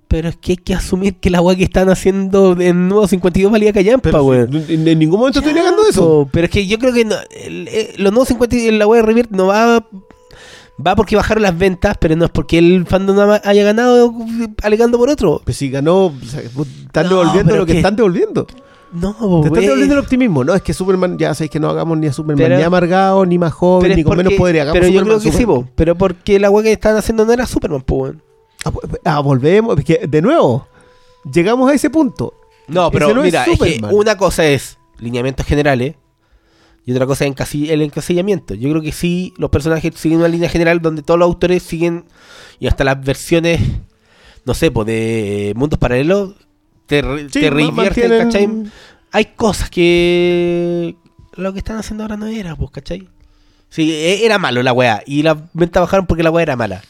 S2: Pero es que hay que asumir que la weá que están haciendo en Nuevo 52 valía callampa, weón.
S3: si- en, en ningún momento estoy negando eso.
S2: Pero es que yo creo que no- el- los nuevos 52 en la web de River no va va porque bajaron las ventas, pero no es porque el fandom haya ganado alegando por otro.
S3: Pues si ganó, o sea, están
S2: No,
S3: devolviendo lo que
S2: que-
S3: están devolviendo.
S2: No,
S3: Te están devolviendo el optimismo. No, es que Superman, ya sabéis que no hagamos ni a Superman
S2: Pero-
S3: ni amargado, ni más joven, ni con menos poder. Hagamos
S2: pero yo
S3: Superman,
S2: creo que sí,
S3: Superman.
S2: po. pero porque la weá que estaban haciendo no era Superman.
S3: Ah, pu- ah, volvemos. es que, de nuevo, llegamos a ese punto.
S2: No, pero
S3: no
S2: mira, es, que
S3: Superman.
S2: una cosa es lineamientos generales y otra cosa es el encasillamiento. Yo creo que sí, los personajes siguen una línea general donde todos los autores siguen y hasta las versiones, no sé, pues de mundos paralelos te,
S3: Sí,
S2: te reinvierten,
S3: mantienen-
S2: ¿cachai? Hay cosas que lo que están haciendo ahora no era, pues, ¿cachai? Sí, e- era malo la weá y las ventas bajaron porque la weá era mala.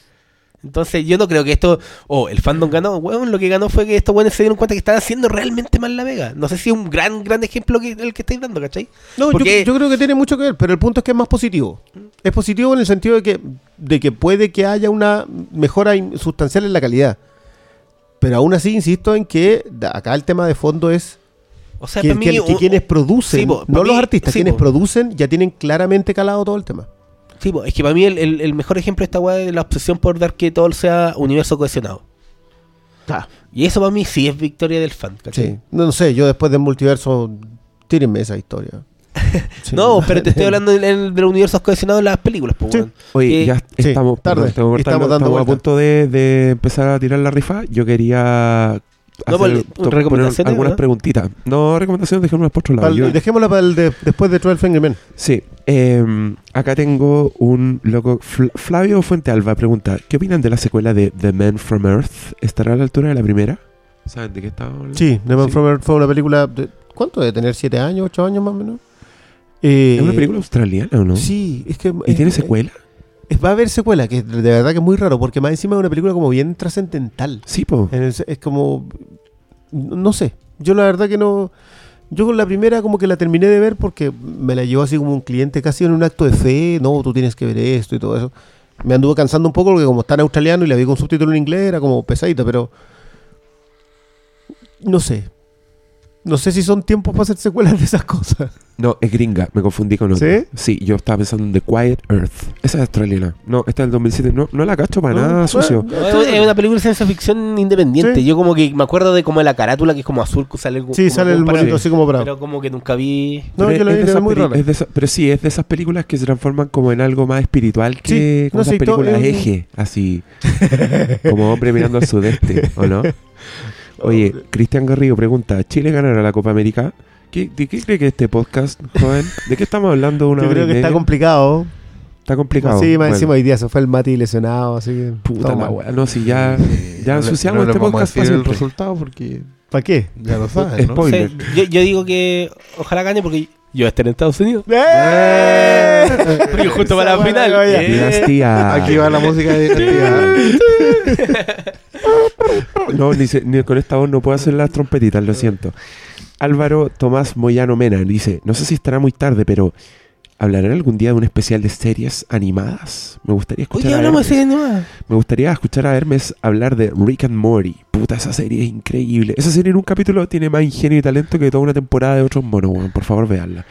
S2: Entonces yo no creo que esto, oh, el fandom ganó, weón, lo que ganó fue que estos weones se dieron cuenta que estaban haciendo realmente mal la vega. No sé si es un gran, gran ejemplo que el que estáis dando, ¿cachai?
S3: No, yo,
S2: Porque-
S3: yo creo que tiene mucho que ver, pero el punto es que es más positivo. Es positivo en el sentido de que, de que puede que haya una mejora sustancial en la calidad. Pero aún así, insisto en que acá el tema de fondo es
S2: O sea,
S3: que,
S2: para mí,
S3: que- que
S2: un-
S3: quienes producen,
S2: sí, po,
S3: no los artistas,
S2: sí,
S3: quienes
S2: po.
S3: producen ya tienen claramente calado todo el tema.
S2: Sí, es que para mí el, el- el mejor ejemplo de esta weá es la obsesión por dar que todo sea universo cohesionado. Y eso para mí sí es victoria del fan, ¿cachai?
S3: Sí. No, no sé, yo después del multiverso, tírenme esa historia. Sí.
S2: No, pero te estoy hablando del, del- de los universos cohesionados en las películas, pues,
S3: Sí.
S1: Oye,
S2: Que-
S1: ya
S3: sí,
S1: estamos,
S3: tarde.
S1: cortarlo,
S3: estamos dando
S1: estamos a punto de, de empezar a tirar la rifa. Yo quería
S2: No,
S1: hacer- poner
S2: recomendaciones,
S1: algunas
S2: ¿verdad?
S1: preguntitas. No recomendaciones, dejémoslas por otro lado.
S3: Pal-
S1: Yo-
S3: dejémosla para el de- después de 12 Angry Men.
S1: Sí, eh, acá tengo un loco. Fl- Flavio Fuentealba pregunta: ¿Qué opinan de la secuela de The Man from Earth? ¿Estará a la altura de la primera? ¿Saben de qué estamos hablando?
S3: Sí, The Man
S1: Sí.
S3: from Earth fue una película. De, ¿Cuánto debe tener? ¿7 años? ¿8 años más o menos? Eh,
S1: ¿Es una película australiana o no?
S3: Sí, es que.
S1: ¿Y
S3: es-
S1: tiene secuela?
S3: Va a haber secuela, que de verdad que es muy raro, porque más encima es una película como bien trascendental.
S1: Sí, po.
S3: Es como. No sé. Yo la verdad que no. Yo con la primera como que la terminé de ver porque me la llevó así como un cliente casi en un acto de fe. No, tú tienes que ver esto y todo eso. Me anduvo cansando un poco porque como está en australiano y la vi con subtítulo en inglés era como pesadita, pero... No sé. No sé si son tiempos para hacer secuelas de esas cosas.
S1: No, es gringa, me confundí con otra.
S3: ¿Sí?
S1: Sí, yo estaba pensando en The Quiet Earth. Esa es australiana. No, esta es del 2007. No, no la cacho para
S3: No,
S1: nada,
S3: bueno,
S1: sucio.
S2: No, es una película de ciencia ficción independiente.
S3: Sí.
S2: Yo como que me acuerdo de como la carátula que es como azul, que sale el
S3: Sí, sale el monito así como bravo.
S2: Pero como que nunca vi.
S3: No,
S1: Pero
S3: yo la
S1: es
S3: vi,
S1: de
S3: era
S1: esas
S3: muy rara.
S1: es de esa- pero sí, es de esas películas que se transforman como en algo más espiritual que
S3: Sí,
S1: como
S3: no,
S1: esas
S3: sí, todo-
S1: películas eje, así como hombre mirando al sudeste, ¿o no? Oye, Cristian Garrido pregunta, ¿Chile ganará la Copa América? ¿Qué, ¿De qué cree que este podcast, joven? ¿De qué estamos hablando una
S3: Yo creo que está complicado.
S1: Está complicado.
S3: Sí, más
S1: Bueno,
S3: encima hoy día se fue el Mati lesionado, así que...
S1: Puta la
S3: mal.
S1: weá. No, si ya, ya
S4: no le-
S1: ensuciamos
S4: no
S1: este podcast
S4: decir
S1: para
S4: el resultado porque
S3: ¿Para qué?
S4: ya lo saben, ¿no?
S1: Spoiler.
S2: O sea, yo, yo digo que ojalá gane porque yo voy a estar en Estados Unidos.
S3: ¡Eh!
S2: Porque justo para la final. eh,
S1: Dinastía.
S4: Aquí va la música de identidad.
S1: No, ni, se- ni con esta voz no puedo hacer las trompetitas, lo siento. Álvaro Tomás Moyano Mena dice, no sé si estará muy tarde, pero ¿hablarán algún día de un especial de series animadas? Me gustaría escuchar,
S2: Oye,
S1: a
S2: hablamos de
S1: me gustaría escuchar a Hermes hablar de Rick and Morty. Puta, esa serie es increíble. Esa serie en un capítulo tiene más ingenio y talento que toda una temporada de otros monos. Por favor, veanla.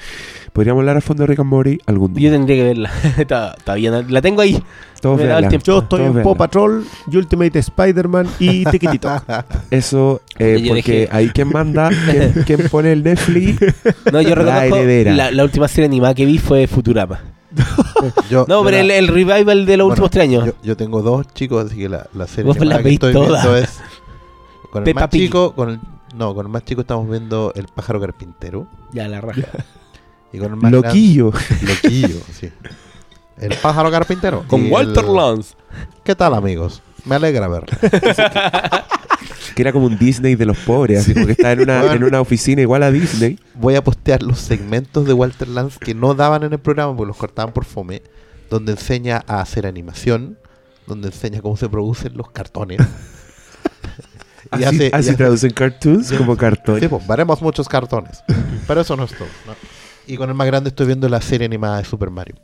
S1: Podríamos hablar a fondo de Rick and Morty algún
S2: Yo
S1: día.
S2: tendría que verla. está, está bien. La tengo ahí.
S1: Todos
S2: me da el
S1: veanla.
S2: tiempo.
S3: Yo estoy
S1: Todos
S3: en. Paw Patrol, Ultimate Spider-Man y Tikitito.
S1: Eso, eh,
S2: Yo
S1: porque ahí quien manda, quien, quien pone el Netflix,
S2: No, yo
S1: La
S2: reconozco. La, la última serie animada que vi fue Futurama.
S4: Yo-
S2: No,
S4: yo
S2: pero
S4: la-
S2: el, el revival de los
S4: bueno,
S2: últimos tres años.
S4: Yo, yo tengo dos chicos, así que la, la serie
S2: Vos las
S4: que estoy
S2: todas.
S4: viendo es con el
S2: Peppa
S4: más
S2: Pig.
S4: chico, con el, no, con el más chico estamos viendo El pájaro carpintero
S2: Ya, la raja.
S4: Y con el más
S1: loquillo.
S4: loquillo, sí. El pájaro carpintero
S2: Con
S4: Y
S2: Walter
S4: el-
S2: Lance.
S4: ¿Qué tal, amigos? Me alegra verlo.
S1: Que era como un Disney de los pobres, así como que estaba en una,
S4: Bueno.
S1: en una oficina igual a Disney.
S4: Voy a postear los segmentos de Walter Lance que no daban en el programa porque los cortaban por fome, donde enseña a hacer animación, donde enseña cómo se producen los cartones. Y
S1: Así,
S4: hace- y
S1: así
S4: hace-
S1: traducen cartoons como cartón.
S4: Sí, pues, veremos muchos cartones. Pero eso no es todo. ¿no? Y con el más grande estoy viendo la serie animada de Super Mario.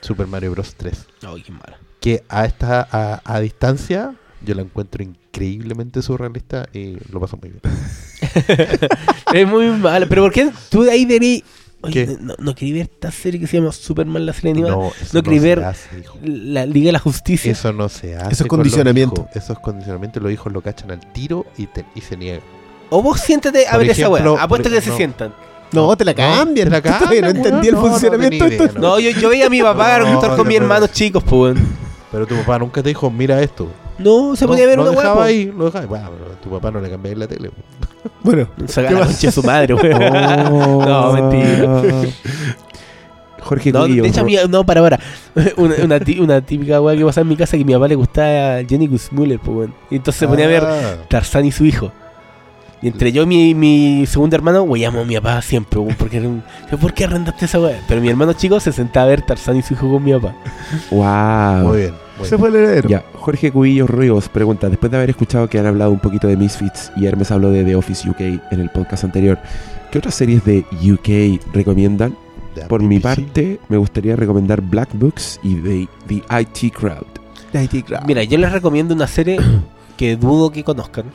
S4: Super Mario Bros. 3.
S2: Ay, qué mala.
S4: Que a esta a, a distancia yo la encuentro increíblemente surrealista y lo paso muy bien.
S2: Es muy mala. Pero ¿por qué tú de ahí deberías Oye, no, no quería ver esta serie que se llama Superman la serie animada.
S4: No, eso
S2: No quería
S4: se
S2: ver
S4: hace.
S2: La Liga de la Justicia.
S4: Eso no se hace.
S3: Eso es condicionamiento.
S4: Eso es condicionamiento. Los hijos lo cachan al tiro y, te- y se niegan.
S2: O vos siéntate a
S4: Por
S2: ver esa
S4: ejemplo,
S2: weá. Apuesto
S4: por-
S2: que se
S4: no.
S2: sientan.
S3: No, te la cambian.
S4: te la cambian,
S3: no entendí el.
S4: No, no
S3: funcionamiento esto.
S4: idea,
S2: No, yo, yo veía a mi papá
S4: No,
S2: juntar con
S4: no
S2: mis hermanos chicos, pues.
S4: Pero tu papá nunca te dijo, mira esto.
S2: No, se
S4: No,
S2: ponía a ver
S4: lo
S2: una weá.
S4: dejaba ahí, lo dejaba ahí. Bueno, tu papá no le cambiaba la tele.
S3: Bueno,
S2: Saca
S3: ¿Qué
S2: la concha de su madre, weón.
S1: Oh.
S2: No, mentira.
S1: Jorge
S2: No, de hecho, a no, para, para. Una, una, tí- una típica weá que pasaba en mi casa que a mi papá le gustaba Jenny Guzmuller, pues, weón. Y entonces se ponía a ver
S4: Ah.
S2: Tarzán y su hijo. Y entre yo y mi, mi segundo hermano, weyamos a mi papá siempre, porque era un, ¿por qué arrendaste esa weá? Pero mi hermano chico se sentaba a ver Tarzán y su hijo con mi papá.
S1: Wow.
S4: Muy bien.
S3: se
S4: bien.
S3: fue el heredero.
S1: Ya, Jorge Cubillo Ríos pregunta, después de haber escuchado que han hablado un poquito de Misfits y Hermes habló de The Office UK en el podcast anterior, ¿qué otras series de UK recomiendan? Por mi parte, me gustaría recomendar Black Books y The, The IT Crowd.
S2: Mira, yo les recomiendo una serie que dudo que conozcan.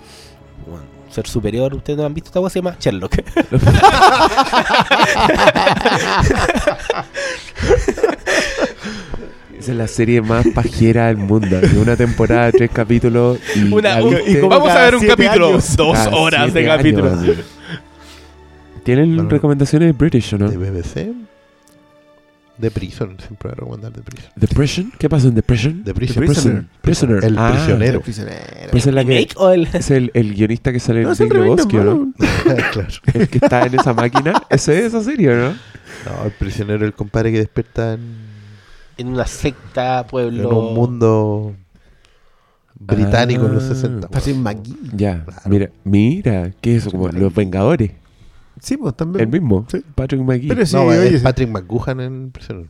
S2: Ser superior, ustedes no han visto esta weá, se llama Sherlock.
S1: Esa es la serie más pajera del mundo. De una temporada de tres capítulos y,
S2: Una- un-
S3: y como
S2: Vamos a ver un capítulo.
S3: años.
S2: Dos
S1: cada
S2: horas de capítulo.
S1: años. ¿Tienen
S4: Bueno.
S1: recomendaciones British o no?
S4: De BBC. De Prison. Siempre voy a recomendar de Prison.
S1: ¿Depression? ¿Qué pasó en Depression?
S4: The Prisoner.
S3: Prisoner.
S1: Prisoner.
S4: El
S1: Ah,
S4: prisionero.
S3: El prisionero.
S1: Pues es la que
S2: ¿Remake o el-
S1: es el, el guionista que sale en
S3: No, el
S1: Big Lebowski, ¿o ¿no?
S4: claro.
S1: El que está en esa máquina. Ese es esa serie, ¿o ¿no?
S4: No, el prisionero, el compadre que despierta en,
S2: en una secta,
S4: en
S2: pueblo.
S4: un mundo británico en los
S1: Ah.
S4: 60.
S3: Patrick. McGee.
S1: Ya,
S4: Claro.
S1: mira, mira, ¿qué es eso? Como los Vengadores.
S3: Sí, pues también.
S1: El mismo,
S3: Sí.
S1: Patrick McGee.
S3: Pero sí,
S4: No,
S3: oye,
S4: es
S3: sí.
S4: Patrick McGuhan en prisionero.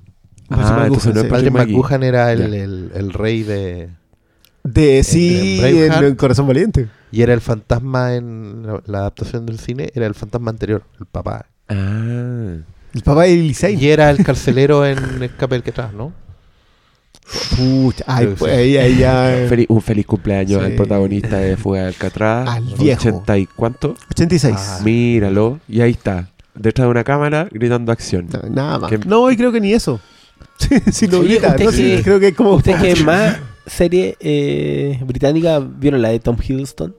S1: Ah,
S3: McGuhan,
S1: entonces no es
S3: sí.
S1: Patrick.
S4: McGuhan era el,
S1: Ya.
S4: el- el rey de.
S3: De sí,
S4: en
S3: en, Corazón Valiente.
S4: Y era el fantasma en la, la adaptación del cine, era el fantasma anterior, el papá.
S1: Ah,
S3: El papá de Elisei.
S4: Y era el carcelero en Escape del que atrás, ¿no?
S3: Pucha, ay,
S4: Creo que
S3: pues
S4: sí.
S3: ahí, ahí ya.
S1: Feliz- un feliz cumpleaños
S3: Sí.
S1: al protagonista de Fuga de Alcatraz.
S3: Al viejo.
S1: 80 y cuánto.
S3: 86.
S4: Ah.
S1: Míralo. Y ahí está. Detrás de una cámara gritando acción.
S3: No, nada más.
S1: Que-
S3: No, y creo que ni eso. si
S2: Oye,
S3: grita,
S2: usted
S3: no, sí,
S2: que-
S3: creo que es como.
S2: ¿Ustedes que más serie eh, británica vieron la de Tom Hiddleston?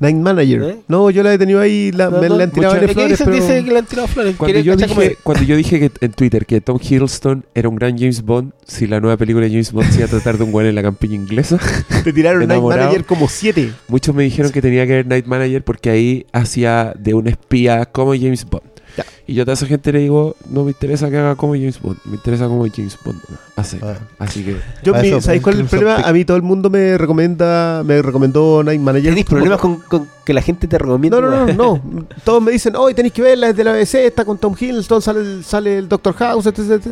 S3: Night Manager.
S2: ¿Eh?
S3: No, yo la he tenido ahí, la,
S2: No,
S3: me
S2: no,
S3: la han tirado
S1: mucho-
S3: flores,
S2: dicen,
S3: pero...
S2: dice que le han tirado flores.
S1: Cuando
S2: ¿Quiere
S1: yo, dije, cuando yo dije que en Twitter que Tom Hiddleston era un gran James Bond, si la nueva película de James Bond se iba a tratar de un güey en la campiña inglesa,
S3: Te tiraron Night. Manager como 7.
S1: muchos me dijeron que tenía que ver Night Manager porque ahí hacía de un espía como James Bond.
S3: Ya.
S1: Y yo a toda esa gente le digo, no me interesa que haga como James Bond, me interesa como James Bond hace.
S4: Ah.
S1: Así que
S3: Yo, mi-
S4: eso,
S3: ¿Sabéis cuál es el problema?
S4: Peak.
S3: A mí todo el mundo me recomienda, me recomendó Night Manager.
S2: ¿Tenéis problemas con, con que la gente te recomiende?
S3: No, no, no, no. Todos me dicen, hoy tenéis que verla, es de la BBC, está con Tom Hiddleston, sale, el- sale el Doctor House, etc, etc.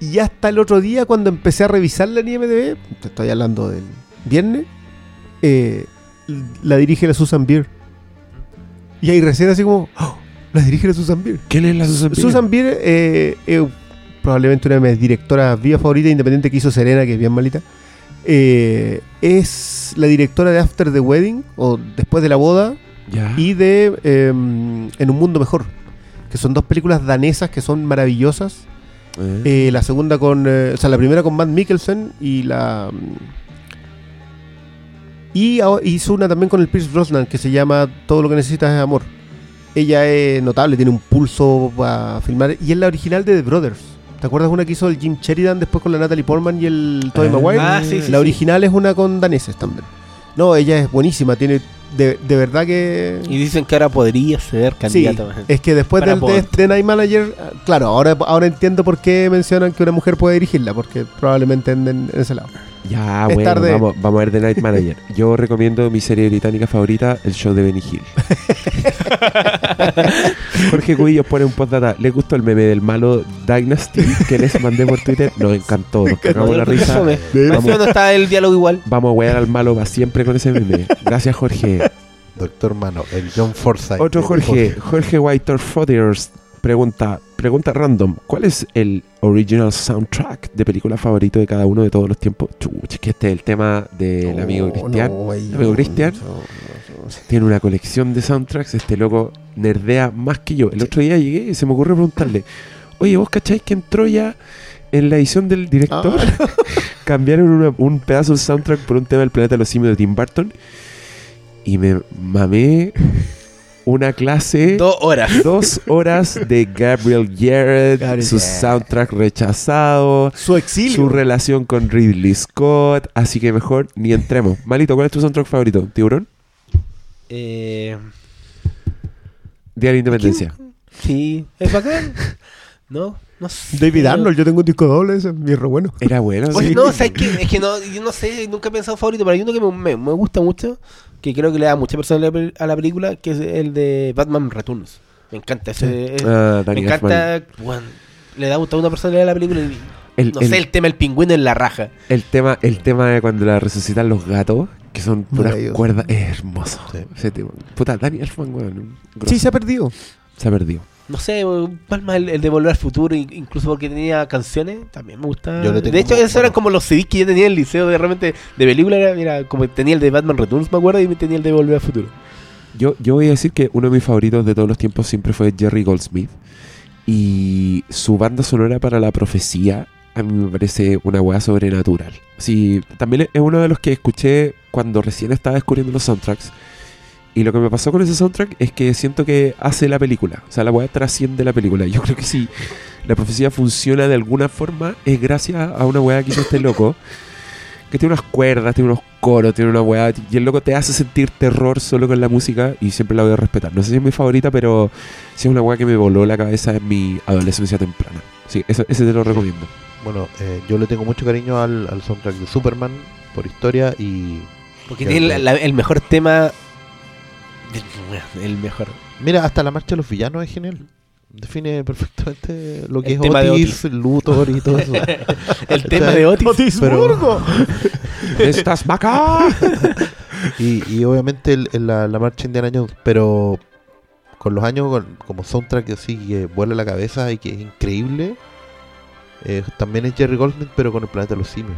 S3: Y hasta el otro día, cuando empecé a revisarla en IMDb, te estoy hablando del viernes, eh, la dirige la Susan Beer. Y ahí recién así como, "Oh, la dirige la Susan Beer.
S1: ¿quién es la Susan Beer?
S3: Susan Beer, eh, eh, probablemente una de mis directoras vía favorita independiente que hizo Serena, que es bien malita. eh, es la directora de After the Wedding, o Después de la Boda,
S1: Ya.
S3: y de eh, En un Mundo Mejor, que son dos películas danesas que son maravillosas. La segunda con, o sea, la primera con Matt Mikkelsen y la... Y hizo una también con el Pierce Brosnan que se llama Todo lo que necesitas es amor. Ella es notable, tiene un pulso para filmar. Y es la original de The Brothers. ¿Te acuerdas una que hizo el Jim Sheridan después con la Natalie Portman y el Tobey
S1: Ah.
S3: Maguire?
S2: Ah, sí, sí,
S3: la
S2: sí.
S3: original es una con daneses también. No, ella es buenísima, tiene de, de verdad que...
S2: Y dicen que ahora podría ser
S3: Sí,
S2: candidata.
S3: es que después del de, de Night Manager, claro, ahora, ahora entiendo por qué mencionan que una mujer puede dirigirla, porque probablemente en, en ese lado.
S1: Ya,
S3: Es
S1: bueno,
S3: tarde.
S1: vamos, vamos a ver The Night Manager. Yo recomiendo mi serie británica favorita, el show de Benny Hill. Jorge Cubillos pone un postdata. ¿Les gustó el meme del malo Dynasty que les mandé por Twitter? Nos encantó, nos cagamos la risa. Vamos.
S2: No está el diálogo igual.
S1: Vamos a wear al malo para siempre con ese meme. Gracias, Jorge.
S4: Doctor Mano, el John Forsyth.
S1: Otro Jorge, Jorge Whiter Fothers pregunta, pregunta random, ¿cuál es el original soundtrack de película favorito de cada uno de todos los tiempos? Chuch, que este es el tema del amigo Cristian.
S3: No, ahí-
S1: amigo Cristian.
S3: no.
S1: Tiene una colección de soundtracks, este loco nerdea más que yo. El otro día llegué y se me ocurrió preguntarle, oye, ¿vos cacháis que entró ya en la edición del director?
S3: Ah.
S1: Cambiaron una- un pedazo del soundtrack por un tema del planeta de los simios de Tim Burton. Y me mamé una clase...
S2: Dos horas.
S1: Dos horas de Gabriel Jarrett,
S3: Gabriel
S1: su
S3: Jarrett.
S1: soundtrack rechazado,
S3: Su exilio.
S1: su relación con Ridley Scott, así que mejor ni entremos. Malito, ¿cuál es tu soundtrack favorito? ¿Tiburón?
S2: Eh,
S1: Día de la Independencia.
S2: sí, es bacán. No, no sé.
S3: David Arnold, yo tengo un disco doble, ese es mi re bueno.
S1: Era bueno.
S2: Oye,
S1: sí.
S2: no, ¿sabes qué? Es que no, yo no sé, nunca he pensado favorito, pero hay uno que me, me- me gusta mucho, que creo que le da mucha personalidad a la película, que es el de Batman Returns. Me encanta ese. es-
S1: Ah,
S2: me encanta, bueno, le da toda una personalidad a la película. y-
S1: El-
S2: no
S1: el-
S2: sé, el tema del pingüino en la raja.
S1: El tema, el tema de cuando la resucitan los gatos, que son puras cuerdas, es hermoso.
S4: Sí.
S1: Ese tema. Puta, Danny Elfman, weón. grosso.
S3: Sí, se ha perdido.
S1: se ha perdido.
S2: No sé, Palma el, el de Volver al Futuro, in- incluso porque tenía canciones, también me gusta.
S4: Yo le tengo
S2: de hecho, esos eran como los CDs que yo tenía en el liceo de repente de película. Era, mira, como tenía el de Batman Returns, me acuerdo, y tenía el de Volver al Futuro.
S1: Yo, yo voy a decir que uno de mis favoritos de todos los tiempos siempre fue Jerry Goldsmith. Y su banda sonora para la profecía a mí me parece una weá sobrenatural. Sí, también es uno de los que escuché cuando recién estaba descubriendo los soundtracks. Y lo que me pasó con ese soundtrack es que siento que hace la película. O sea, la weá trasciende la película. Yo creo que si la profecía funciona de alguna forma es gracias a una weá que hizo este loco. Que tiene unas cuerdas, tiene unos coros, tiene una weá. Y el loco te hace sentir terror solo con la música y siempre la voy a respetar. No sé si es mi favorita, pero sí es una weá que me voló la cabeza en mi adolescencia temprana. Sí, eso, ese te lo recomiendo.
S4: Bueno, eh, yo le tengo mucho cariño al, al soundtrack de Superman por historia y...
S2: Porque tiene la- el mejor tema. El mejor.
S4: Mira, hasta la marcha de los villanos es genial. Define perfectamente lo que
S2: El
S4: es
S2: tema de
S4: Otis, Luthor y todo eso.
S2: El tema de Otis.
S3: ¡Otisburgo!
S1: ¡Estás acá!
S4: y, y obviamente el- el- la, la marcha Indiana Jones, pero con los años, con- como soundtrack así que vuela la cabeza y que es increíble, eh, también es Jerry Goldsmith, pero con el planeta de los simios.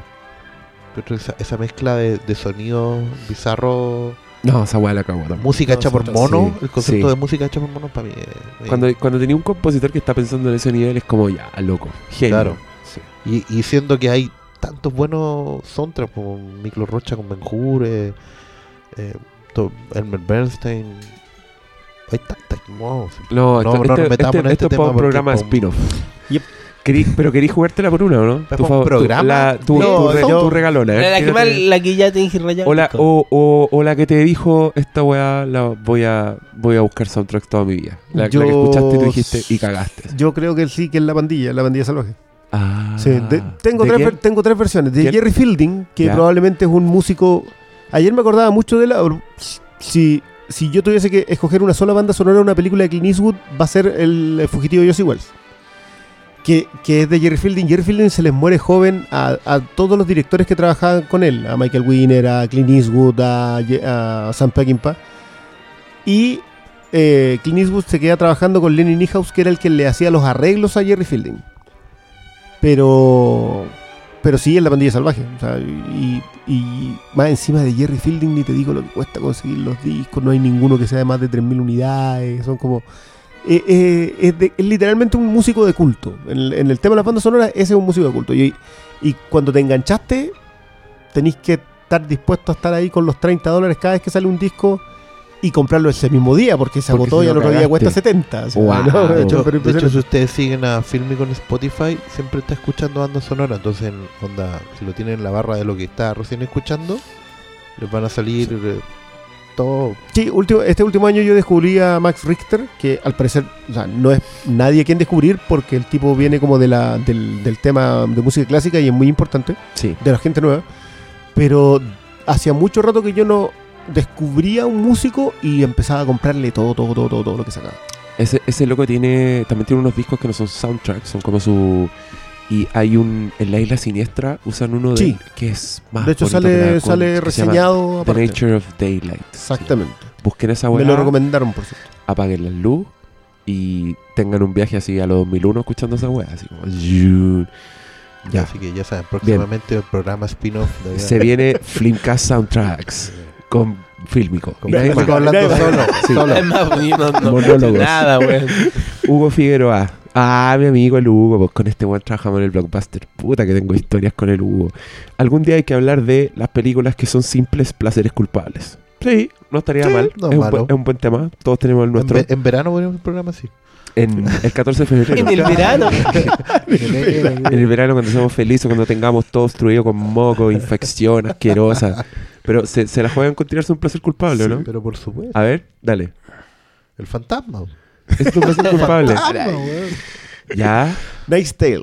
S4: Esa, esa mezcla de, de sonidos bizarros,
S1: No, esa weá la cago.
S4: música
S3: No,
S4: hecha por
S3: sí,
S4: mono, el concepto
S1: sí.
S4: de música hecha por mono para mí es- es-
S1: Cuando, cuando tenía un compositor que está pensando en ese nivel es como ya, loco. Genio.
S4: Claro.
S1: Sí.
S4: Y, y siendo que hay tantos buenos soundtracks como Miklo Rocha con Ben Hur, eh, eh, Elmer Bernstein. Hay tantas. No,
S1: No,
S4: No,
S1: esto,
S4: no nos
S1: este-
S4: metamos
S1: este-
S4: en este
S1: esto es
S4: tema
S1: para un programa spin-off.
S3: Yep.
S1: Querí- pero querí jugártela por una, ¿o ¿no?
S4: ¿Es
S1: Tu fav- tu-
S4: programa?
S1: La, tu,
S3: No,
S1: tu re-
S3: yo-
S1: tu regalona. ¿eh?
S2: La, que más, la que ya te dije rayado.
S1: o, la, o, o, o la que te dijo, esta weá la voy a, voy a buscar soundtracks toda mi vida. La, que escuchaste y tú dijiste y cagaste.
S3: Yo creo que sí, que es la pandilla, la pandilla salvaje.
S1: Ah,
S3: Sí, de- tengo,
S1: ¿de
S3: tres, ver- tengo tres versiones. De
S1: ¿Quién?
S3: Jerry Fielding, que
S1: Ya.
S3: probablemente es un músico. Ayer me acordaba mucho de la. Si, si yo tuviese que escoger una sola banda sonora de una película de Clint Eastwood, va a ser el, fugitivo de Josie Wells. Que, que es de Jerry Fielding. Jerry Fielding se les muere joven a, todos los directores que trabajaban con él: a Michael Winner, a Clint Eastwood, a Sam Peckinpah. Y eh, Clint Eastwood se queda trabajando con Lenny Niehaus, que era el que le hacía los arreglos a Jerry Fielding. Pero. Pero sí es la pandilla salvaje. o sea, y, y más encima de Jerry Fielding, ni te digo lo que cuesta conseguir los discos. No hay ninguno que sea de más de 3.000 unidades. Son como. Eh, eh, es, de- es literalmente un músico de culto. En el, en el tema de las bandas sonoras, ese es un músico de culto. Y, y cuando te enganchaste, tenéis que estar dispuesto a estar ahí con los 30 dólares cada vez que sale un disco y comprarlo ese mismo día, porque se
S1: Porque
S3: agotó
S1: si
S3: y al otro día cuesta 70. o sea,
S1: Guau.
S3: ¿no?
S1: De
S4: hecho,
S3: Pero
S4: de hecho,
S3: impresionante.
S4: si ustedes siguen a Filmi con Spotify, siempre está escuchando banda sonora. Entonces, en- onda, si lo tienen en la barra de lo que está recién escuchando, les van a salir eh, todo.
S3: Sí, último, este último año yo descubrí a Max Richter, que al parecer o sea, no es nadie quien descubrir porque el tipo viene como de la, del, del tema de música clásica y es muy importante,
S1: Sí.
S3: de la gente nueva. Pero hacía mucho rato que yo no descubría un músico y empezaba a comprarle todo, todo, todo, todo, todo lo que sacaba.
S1: Ese, ese loco tiene también tiene unos discos que no son soundtracks, son como su y hay un en la isla siniestra usan uno de
S3: Sí.
S1: que es más
S3: de hecho sale,
S1: la
S3: sale reseñado
S1: The. Nature of Daylight.
S3: Exactamente.
S1: Sí. Busquen esa
S3: Me
S1: weá,
S3: lo recomendaron, por cierto.
S1: apaguen la luz y tengan un viaje así a los 2001 escuchando esa weá, así como ya.
S4: Así que ya saben, próximamente el programa spin-off de
S1: Se viene Flimcast Soundtracks. con fílmico. Más.
S4: hablando solo.
S1: Sí.
S4: solo.
S2: Es más bonito, no, no
S1: Monólogos.
S2: nada, weón.
S1: Hugo Figueroa. Ah, mi amigo el Hugo, pues con este buen trabajamos en el blockbuster. Puta que tengo historias con el Hugo. Algún día hay que hablar de las películas que son simples placeres culpables. Sí, no estaría
S4: Sí,
S1: mal.
S4: no
S1: es, un buen, es un buen tema. Todos tenemos el
S4: En,
S1: nuestro.
S4: ve- en verano ponemos un programa así.
S1: En el 14 de febrero.
S2: En el verano.
S1: En el verano cuando seamos felices, cuando tengamos todo obstruido con moco, infección asquerosa. Pero se, se la juegan con tirarse un placer culpable,
S4: Sí,
S1: ¿no?
S4: Pero por supuesto.
S1: A ver, dale.
S4: El fantasma.
S1: Es tu placer culpable. Ya.
S3: Knight's Tale.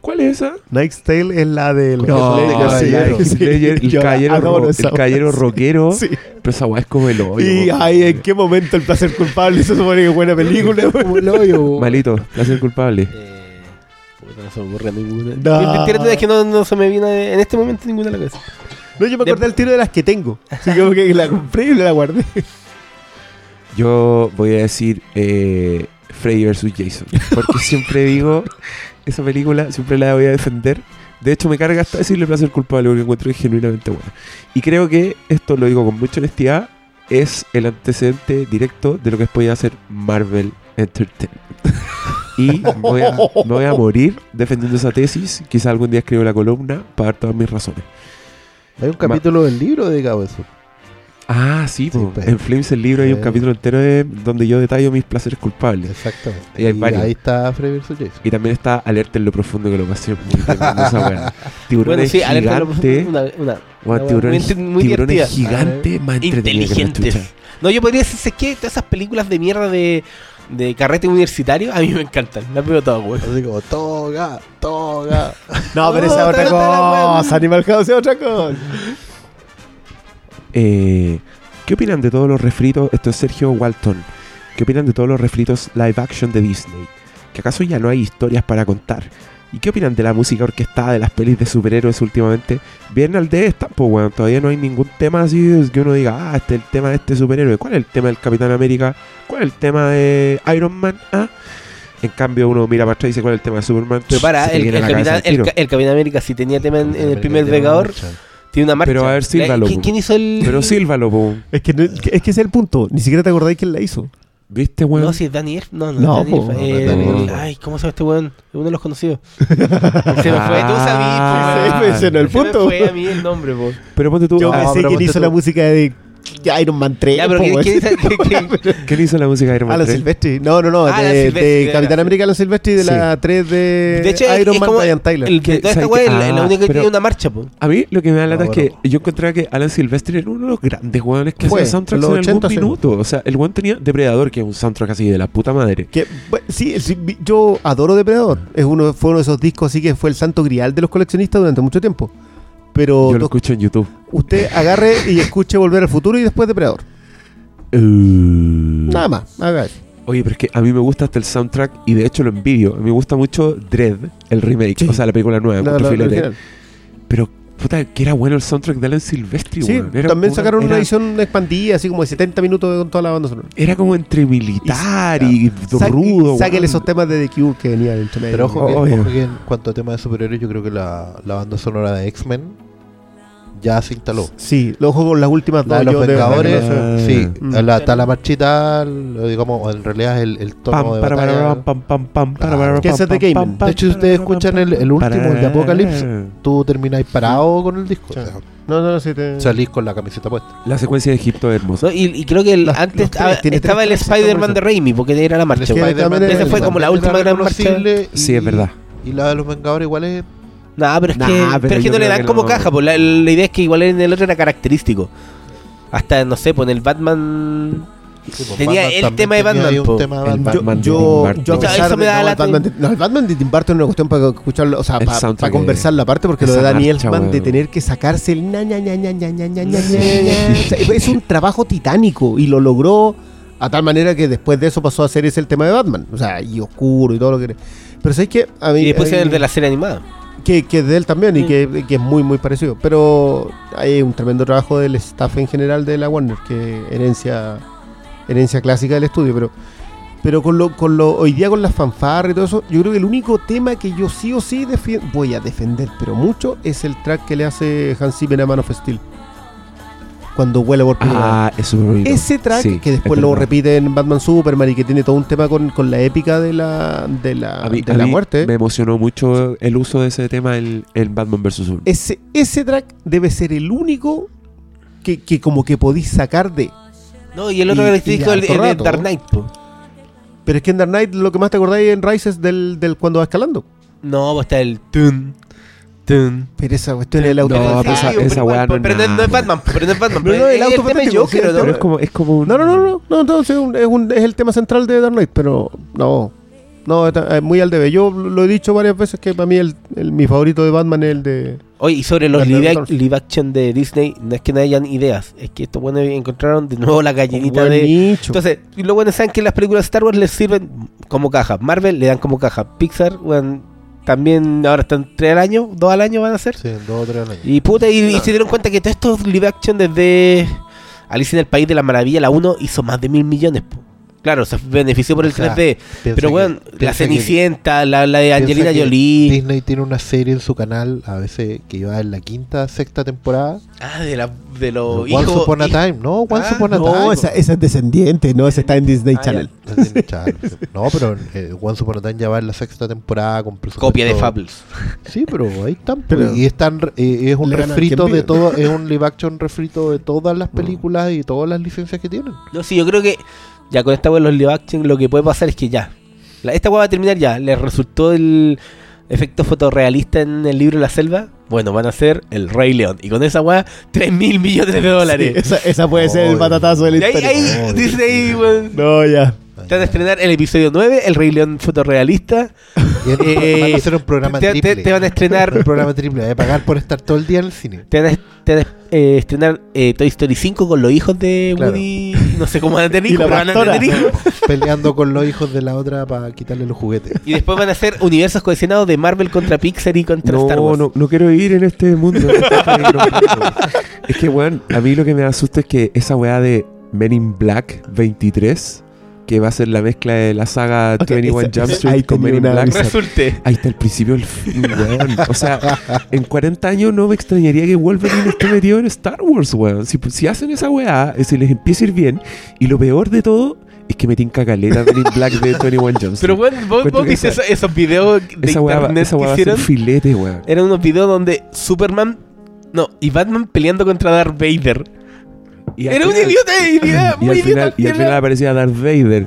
S1: ¿Cuál es esa?
S3: Knight's Tale es la del
S4: No.
S3: Ledger,
S1: el
S3: Yo
S1: caballero,
S3: adoro
S1: ro-
S3: esa
S1: el caballero
S3: weá.
S1: rockero.
S3: Sí.
S1: Pero esa weá es como el hoyo.
S3: Y ay, ¿en qué momento el placer culpable se supone que es buena película?
S4: Como el hoyo.
S1: Malito, placer culpable.
S2: Eh, puta, no se me ocurre ninguna.
S3: No.
S2: Es que no, no se me viene en este momento ninguna a la cabeza.
S3: No, yo me acordé del tiro de las que tengo. Así como que la compré y la guardé.
S1: Yo voy a decir eh, Freddy vs. Jason. Porque siempre digo, esa película siempre la voy a defender. De hecho, me carga hasta decirle placer culpable porque encuentro que es genuinamente buena. Y creo que, esto lo digo con mucha honestidad, es el antecedente directo de lo que después iba a ser Marvel Entertainment. y me voy, a, me voy a morir defendiendo esa tesis. Quizá algún día escribo la columna para dar todas mis razones.
S4: Hay un capítulo del libro dedicado a eso.
S1: Ah, sí,
S4: pues.
S1: en Flames el libro hay un
S4: Sí.
S1: capítulo entero de- donde yo detallo mis placeres culpables.
S4: Exactamente.
S1: Y hay varios.
S4: ahí está Freddy vs. Jason.
S1: Y también está Alerta en lo profundo que lo pasé muy tremendo esa weá. Tiburones
S2: Bueno, sí, alerta lo-
S1: gigantes.
S2: una, una, una
S1: tiburones
S2: muy, muy
S1: tiburones gigantes más
S2: inteligentes. No, yo podría decir, que todas esas películas de mierda de, de carrete universitario a mí me encantan. Las veo todas, güey.
S4: Así como, toga, toga.
S3: No, pero esa es otra cosa. Animal House es otra cosa.
S1: Eh, ¿Qué opinan de todos los refritos? Esto es Sergio Walton. ¿Qué opinan de todos los refritos live action de Disney? ¿Que acaso ya no hay historias para contar? ¿Y qué opinan de la música orquestada de las pelis de superhéroes últimamente? Bien al de esta, pues bueno, todavía no hay ningún tema así que uno diga, ah, este es el tema de este superhéroe. ¿Cuál es el tema del Capitán América? ¿Cuál es el tema de Iron Man? Ah. En cambio, uno mira para atrás y dice, ¿cuál es el tema de Superman?
S2: Pero para, el, Capitán, el, América si tenía tema en, en el primer Vengador. Tiene una marcha.
S1: Pero a ver, sílvalo,
S2: ¿Quién, quién hizo el...?
S1: Pero sílvalo, po.
S3: Es que, no- es que ese es el punto. Ni siquiera te acordáis quién la hizo.
S1: ¿Viste, weón?
S2: No, si es Daniel. No, no,
S3: No,
S2: es Daniel.
S3: po.
S2: eh,
S4: No, no.
S2: Ay, ¿cómo se llama este weón? Es uno de los conocidos. Se me fue, tú sabías,
S1: Ah,
S2: po,
S3: Sí,
S2: weón.
S3: ese no es el
S2: Se me
S3: punto.
S2: fue a mí el nombre, po.
S1: Pero ponte tú.
S3: Yo
S1: ah,
S3: me sé
S4: pero
S3: quién
S4: ponte
S3: hizo
S4: tú.
S3: la música de Iron Man 3.
S2: Ya, pero
S3: po,
S2: ¿quién,
S3: weón.
S2: quién hizo- quién- quién-
S1: ¿Quién hizo la música de Iron Man
S3: Alan
S1: 3?
S3: Silvestri. No, no, no.
S2: Ah,
S3: de,
S2: Silvestri,
S3: de
S2: de
S3: Capitán
S2: la-
S3: América Alan Silvestri de
S1: Sí.
S3: la 3 de,
S2: De hecho, es-
S3: Iron
S2: es
S3: Man
S2: como
S3: Brian Tyler.
S2: El,
S1: Que-
S2: de toda esta
S1: ¿sabes
S2: weá,
S1: qué?
S2: la,
S1: Ah,
S2: única que tiene una marcha, po.
S1: A mí lo que me da lata
S4: No,
S1: es que yo encontraba que Alan Silvestri era uno de los grandes weones que
S3: Fue,
S1: hacía soundtracks
S3: en
S1: en,
S3: los
S1: algún
S3: 80 sí.
S1: minuto. O sea, el weón tenía Depredador, que es un soundtrack así de la puta madre.
S3: Que, bueno, sí, yo adoro Depredador. Es uno, fue uno de esos discos así que fue el santo grial de los coleccionistas durante mucho tiempo. Pero
S1: Yo lo escucho en YouTube.
S3: Usted agarre y escuche Volver al Futuro y después Depredador.
S1: Uh.
S3: Nada más. Haga eso.
S1: Oye, pero es que a mí me gusta hasta el soundtrack y de hecho lo envidio. A mí me gusta mucho Dread, el remake,
S3: Sí.
S1: o sea, la película nueva.
S3: No, no,
S1: filete.
S3: original.
S1: pero, puta, que era bueno el soundtrack de Alan Silvestri,
S3: Sí, también
S1: una-
S3: sacaron una edición expandida, así como de 70 minutos con toda la banda sonora.
S1: Era como entre militar y,
S3: Sa-
S1: rudo.
S3: Sáquenle esos temas de The Cure que venían entre medio.
S4: Pero ojo,
S1: Oh,
S4: que, ojo que en cuanto a tema de superhéroes, yo creo que la, la banda sonora de X-Men ya se instaló.
S3: Sí, lo ojo con las últimas
S4: La de
S3: dos.
S4: los
S3: yo de que
S4: Vengadores, sí,
S3: Mm.
S4: la, está la marchita, digamos, en realidad es el, el tono
S1: Pam,
S4: de
S1: para,
S4: batalla.
S1: pam, pam, pam, para,
S3: es de
S1: pam,
S3: Gaiman.
S1: pam,
S4: De hecho, si ustedes escuchan el, el último, el de Apocalypse, tú termináis parado con el disco.
S3: Sí.
S4: O sea,
S3: No, no, sí te...
S4: salís con la camiseta puesta.
S1: La secuencia de Egipto es hermosa.
S2: ¿no? Y, y creo que antes
S3: los tres,
S2: estaba, el Spider-Man de Raimi, porque era la marcha.
S3: Es que
S2: po.
S3: también
S2: Ese
S3: era-
S2: fue como la última gran marcha.
S1: Sí, es verdad.
S4: Y la de los Vengadores igual es...
S2: Nah, pero es que, es que no le dan como caja. Pues, la, idea es que igual en el otro era característico. Hasta, no sé, pues en el Batman.
S4: Pues,
S2: tenía el tema de Batman.
S3: Yo, yo,
S2: eso
S3: no, no, el Batman de Tim Burton es una cuestión para escucharlo, o sea, para conversar la parte, porque lo de Daniel de tener que sacarse el na, na, na, na o sea, es un trabajo titánico y lo logró a tal manera que después de eso pasó a ser ese el tema de Batman. O sea, y oscuro y todo lo que. Pero sabes que. A mí,
S2: y después
S3: a
S2: el de la serie animada
S3: que, que es de él también y
S2: Mm.
S3: que, que es muy muy parecido pero hay un tremendo trabajo del staff en general de la Warner que herencia herencia clásica del estudio pero pero con lo, con lo hoy día con las fanfarras y todo eso yo creo que el único tema que yo sí o sí voy a defender pero mucho es el track que le hace Hans Zimmer a Man of Steel cuando vuela por primera vez.
S1: Ah, eso me olvidó.
S3: Ese track,
S1: Sí,
S3: que después
S1: es
S3: lo repite en Batman Superman y que tiene todo un tema con, con la épica de la, de la,
S1: A mí-
S3: de
S1: a
S3: la
S1: mí
S3: muerte.
S1: Me emocionó mucho el uso de ese tema en, en Batman vs. Superman.
S3: Ese, ese track debe ser el único que, que como que podéis sacar de.
S2: No, y el otro
S3: y
S2: es el, el de
S3: rato.
S2: Dark Knight, po.
S3: Pero es que en Dark Knight lo que más te acordáis en Rise es del, del cuando va escalando.
S2: No, pues está el tun, tun.
S3: Pero esa cuestión es el auto.
S1: No, pero esa- esa weá no es
S2: no, es. Batman, pero no es Batman. Pero
S3: no, el
S2: es
S3: auto
S2: tema
S3: fantástico,
S2: Joker,
S3: sí,
S2: ¿o ¿no?
S1: Pero es como, es como un-
S3: No, no, no, no, no, no, es, un- es un- es el tema central de Dark Knight, pero no, no, está- es muy al debe. Yo lo he dicho varias veces que para mí el, el- mi favorito de Batman es el de...
S2: Oye, y sobre los live, action de Disney, no es que no hayan ideas, es que estos buenos encontraron de nuevo la gallinita de...
S3: nicho.
S2: Entonces, y lo bueno saben que las películas de Star Wars les sirven como caja. Marvel le dan como caja. Pixar, bueno, también ahora están tres al año, dos al año van a ser.
S4: Sí, dos o tres años.
S2: Y puta, y, y se dieron cuenta que todos estos live action desde Alicia en el País de la Maravilla, la 1, hizo más de mil millones. po. Claro, se benefició por el
S4: O sea,
S2: 3D.
S4: Piensa
S2: Pero
S4: que-
S2: bueno, la
S4: que-
S2: Cenicienta, la, la de Angelina Jolie.
S4: Disney tiene una serie en su canal, a veces que iba en la quinta, sexta temporada.
S2: Ah, de, la, de los
S4: Once
S2: hijos.
S4: Upon a Time, no, Once
S2: Ah,
S4: Upon a Time.
S3: no, esa, esa es descendiente, no, esa está en Disney
S2: Ah,
S3: Channel.
S4: No. No, pero eh, Once Upon a Time ya va en la sexta temporada con.
S2: Copia de Fables.
S4: Sí, pero ahí están.
S3: Pero-
S4: y están, eh, es un refrito de todo, es un live action refrito de todas las películas y todas las licencias que tienen.
S2: No, sí, yo creo que ya con esta wea de los live action lo que puede pasar es que ya. La- esta wea va a terminar ya. ¿Les resultó el efecto fotorrealista en el libro La Selva? Bueno, van a ser el Rey León. Y con esa wea, 3 mil millones de dólares.
S3: Sí, esa, esa puede ser el patatazo de la
S2: ahí,
S3: historia.
S2: ahí
S4: Oh,
S2: dice ahí, weón.
S3: No, ya.
S2: Te van a estrenar el episodio 9, el Rey León fotorrealista. Eh,
S4: van a hacer un programa
S2: te,
S4: triple.
S2: te- te van a estrenar
S4: un programa triple. Hay que pagar por estar todo el día en el cine.
S2: Te van a, te van a, eh, estrenar eh, Toy Story 5 con los hijos de
S4: Claro.
S2: Woody. No sé cómo van a tener
S3: Y
S2: hijos, van a tener hijos.
S4: Peleando con los hijos de la otra para quitarle los juguetes.
S2: Y después van a ser universos cohesionados de Marvel contra Pixar y contra Star Wars.
S1: no, no quiero vivir en este mundo. es que, weón, a mí lo que me asusta es que esa weá de Men in Black 23, que va a ser la mezcla de la saga
S3: Ok,
S1: 21
S3: esa-
S1: Jump Street con Men in Black.
S2: Resulte.
S1: Ahí está el principio del fin, weón. O sea, en 40 años no me extrañaría que Wolverine esté metido en Star Wars, weón. Si, si hacen esa weá, eh, si les empieza a ir bien, y lo peor de todo es que me tinca caleta Men in Black de 21 Jump Street.
S2: Pero bueno, vos, vos viste
S1: esa-
S2: esos, videos de
S1: esa va- esa
S2: que hicieron.
S1: filete, weón.
S2: Eran unos videos donde Superman, no, y Batman peleando contra Darth Vader.
S1: Y
S2: Era un
S1: final-
S2: idiota, idiota,
S1: Y
S2: muy
S1: al, final,
S2: idiota.
S1: y al final aparecía Darth Vader.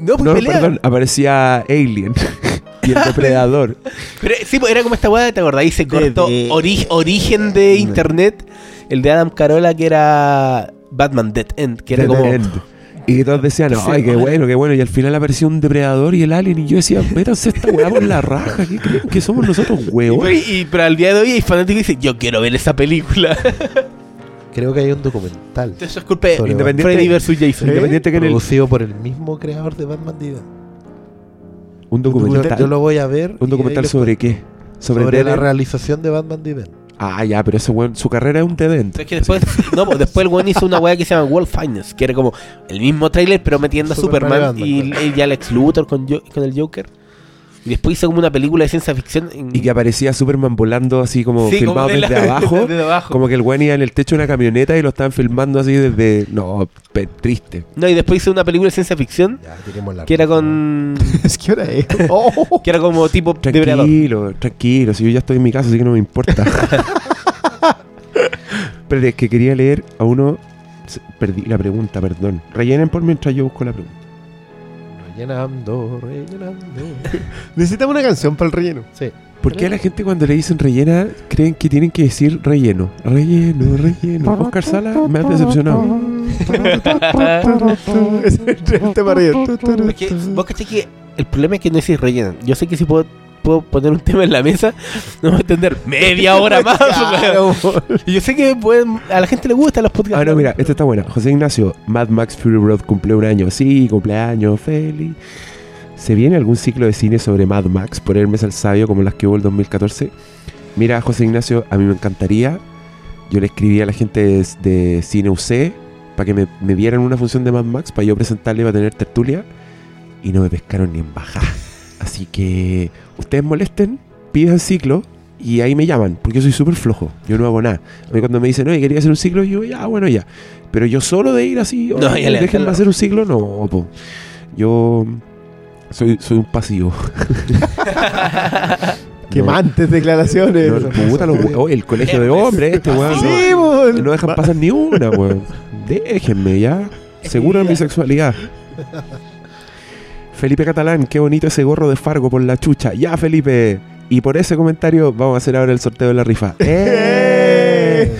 S2: no, pues
S1: No,
S2: pelea.
S1: perdón, aparecía Alien. y el depredador.
S2: Pero sí, pues era como esta weá, ¿te acordás? Y se cortó ori- origen de internet, el de Adam Carola, que era Batman Dead End, que era
S1: Dead
S2: como.
S1: End. Y que todos decían, ay, qué bueno, qué bueno. Y al final apareció un depredador y el alien. Y yo decía, métanse esta weá por la raja. ¿Qué creen que somos nosotros,
S2: Y,
S1: huevos?
S2: güey, y- pero al día de hoy hay fanáticos que dicen, yo quiero ver esa película.
S4: Creo que hay un documental
S2: eso es culpa
S1: Independiente-
S2: Freddy vs. Jason.
S1: Independiente que en el.
S4: producido por el mismo creador de Batman Diva.
S1: Un documental.
S4: yo lo voy a ver.
S1: ¿Un documental
S4: les
S1: sobre qué? Sobre,
S4: Sobre,
S1: Dead
S4: la
S1: End.
S4: realización de Batman Diva.
S1: Ah, ya, pero ese weón, su carrera es un Dead End.
S2: Es que después, no, pues después el weón hizo una weá que se llama World Finance, que era como el mismo trailer, pero metiendo a
S4: Superman
S2: Superman,
S4: y
S2: y, ya Lex Luthor con, Jo- con el Joker. Y después hizo como una película de ciencia ficción. en-
S1: Y que aparecía Superman volando así como
S2: Sí, como
S1: filmado
S2: la-
S1: desde abajo.
S2: desde abajo.
S1: Como que el weón iba en el techo de una camioneta y lo estaban filmando así desde. No, pe- triste.
S2: No, y después hizo una película de ciencia ficción
S4: Ya, la
S2: que era con.
S3: Es que ahora es. Oh.
S2: que era como tipo depredador.
S1: Tranquilo, tranquilo. Si yo ya estoy en mi casa, así que no me importa. Pero es que quería leer a uno. Perdí la pregunta, perdón. Rellenen por mientras yo busco la pregunta.
S4: Rellenando, rellenando.
S3: Necesitamos una canción para el relleno.
S4: Sí.
S1: ¿Por qué a la gente cuando le dicen rellena creen que tienen que decir relleno? Relleno, relleno. Oscar Sala me ha decepcionado.
S3: Ese es el tema relleno.
S2: Porque vos caché que el problema es que no decís rellenan. Yo sé que si puedo, puedo poner un tema en la mesa, no va a entender media hora más.
S3: Claro.
S2: Y yo sé que pueden- a la gente le gustan los podcasts.
S1: Ah, no, mira, esta está buena. José Ignacio, Mad Max Fury Road cumple un año. Sí, cumpleaños, feliz. ¿Se viene algún ciclo de cine sobre Mad Max por Hermes al Sabio como las que hubo el 2014? Mira, José Ignacio, a mí me encantaría. Yo le escribí a la gente de, de Cine UC para que me, me dieran una función de Mad Max para yo presentarle para tener tertulia. Y no me pescaron ni en baja. Así que ustedes molesten, pidan ciclo y ahí me llaman, porque yo soy súper flojo, yo no hago nada. A mí cuando me dicen, oye, quería hacer un ciclo, yo, ya, bueno, ya. Pero yo solo de ir así,
S2: No,
S1: oye,
S2: ya le-
S1: déjenme hacer un ciclo, no, po. Yo soy, soy un pasivo.
S3: Quemantes declaraciones.
S1: No, puta, los oye, el colegio de hombres, este weón.
S3: Sí,
S1: no-
S3: weón.
S1: no dejan pasar ni una, weón. Déjenme ya. Seguro de mi sexualidad. Felipe Catalán, qué bonito ese gorro de Fargo por la chucha. Ya, Felipe. Y por ese comentario vamos a hacer ahora el sorteo de la rifa. ¡Eh!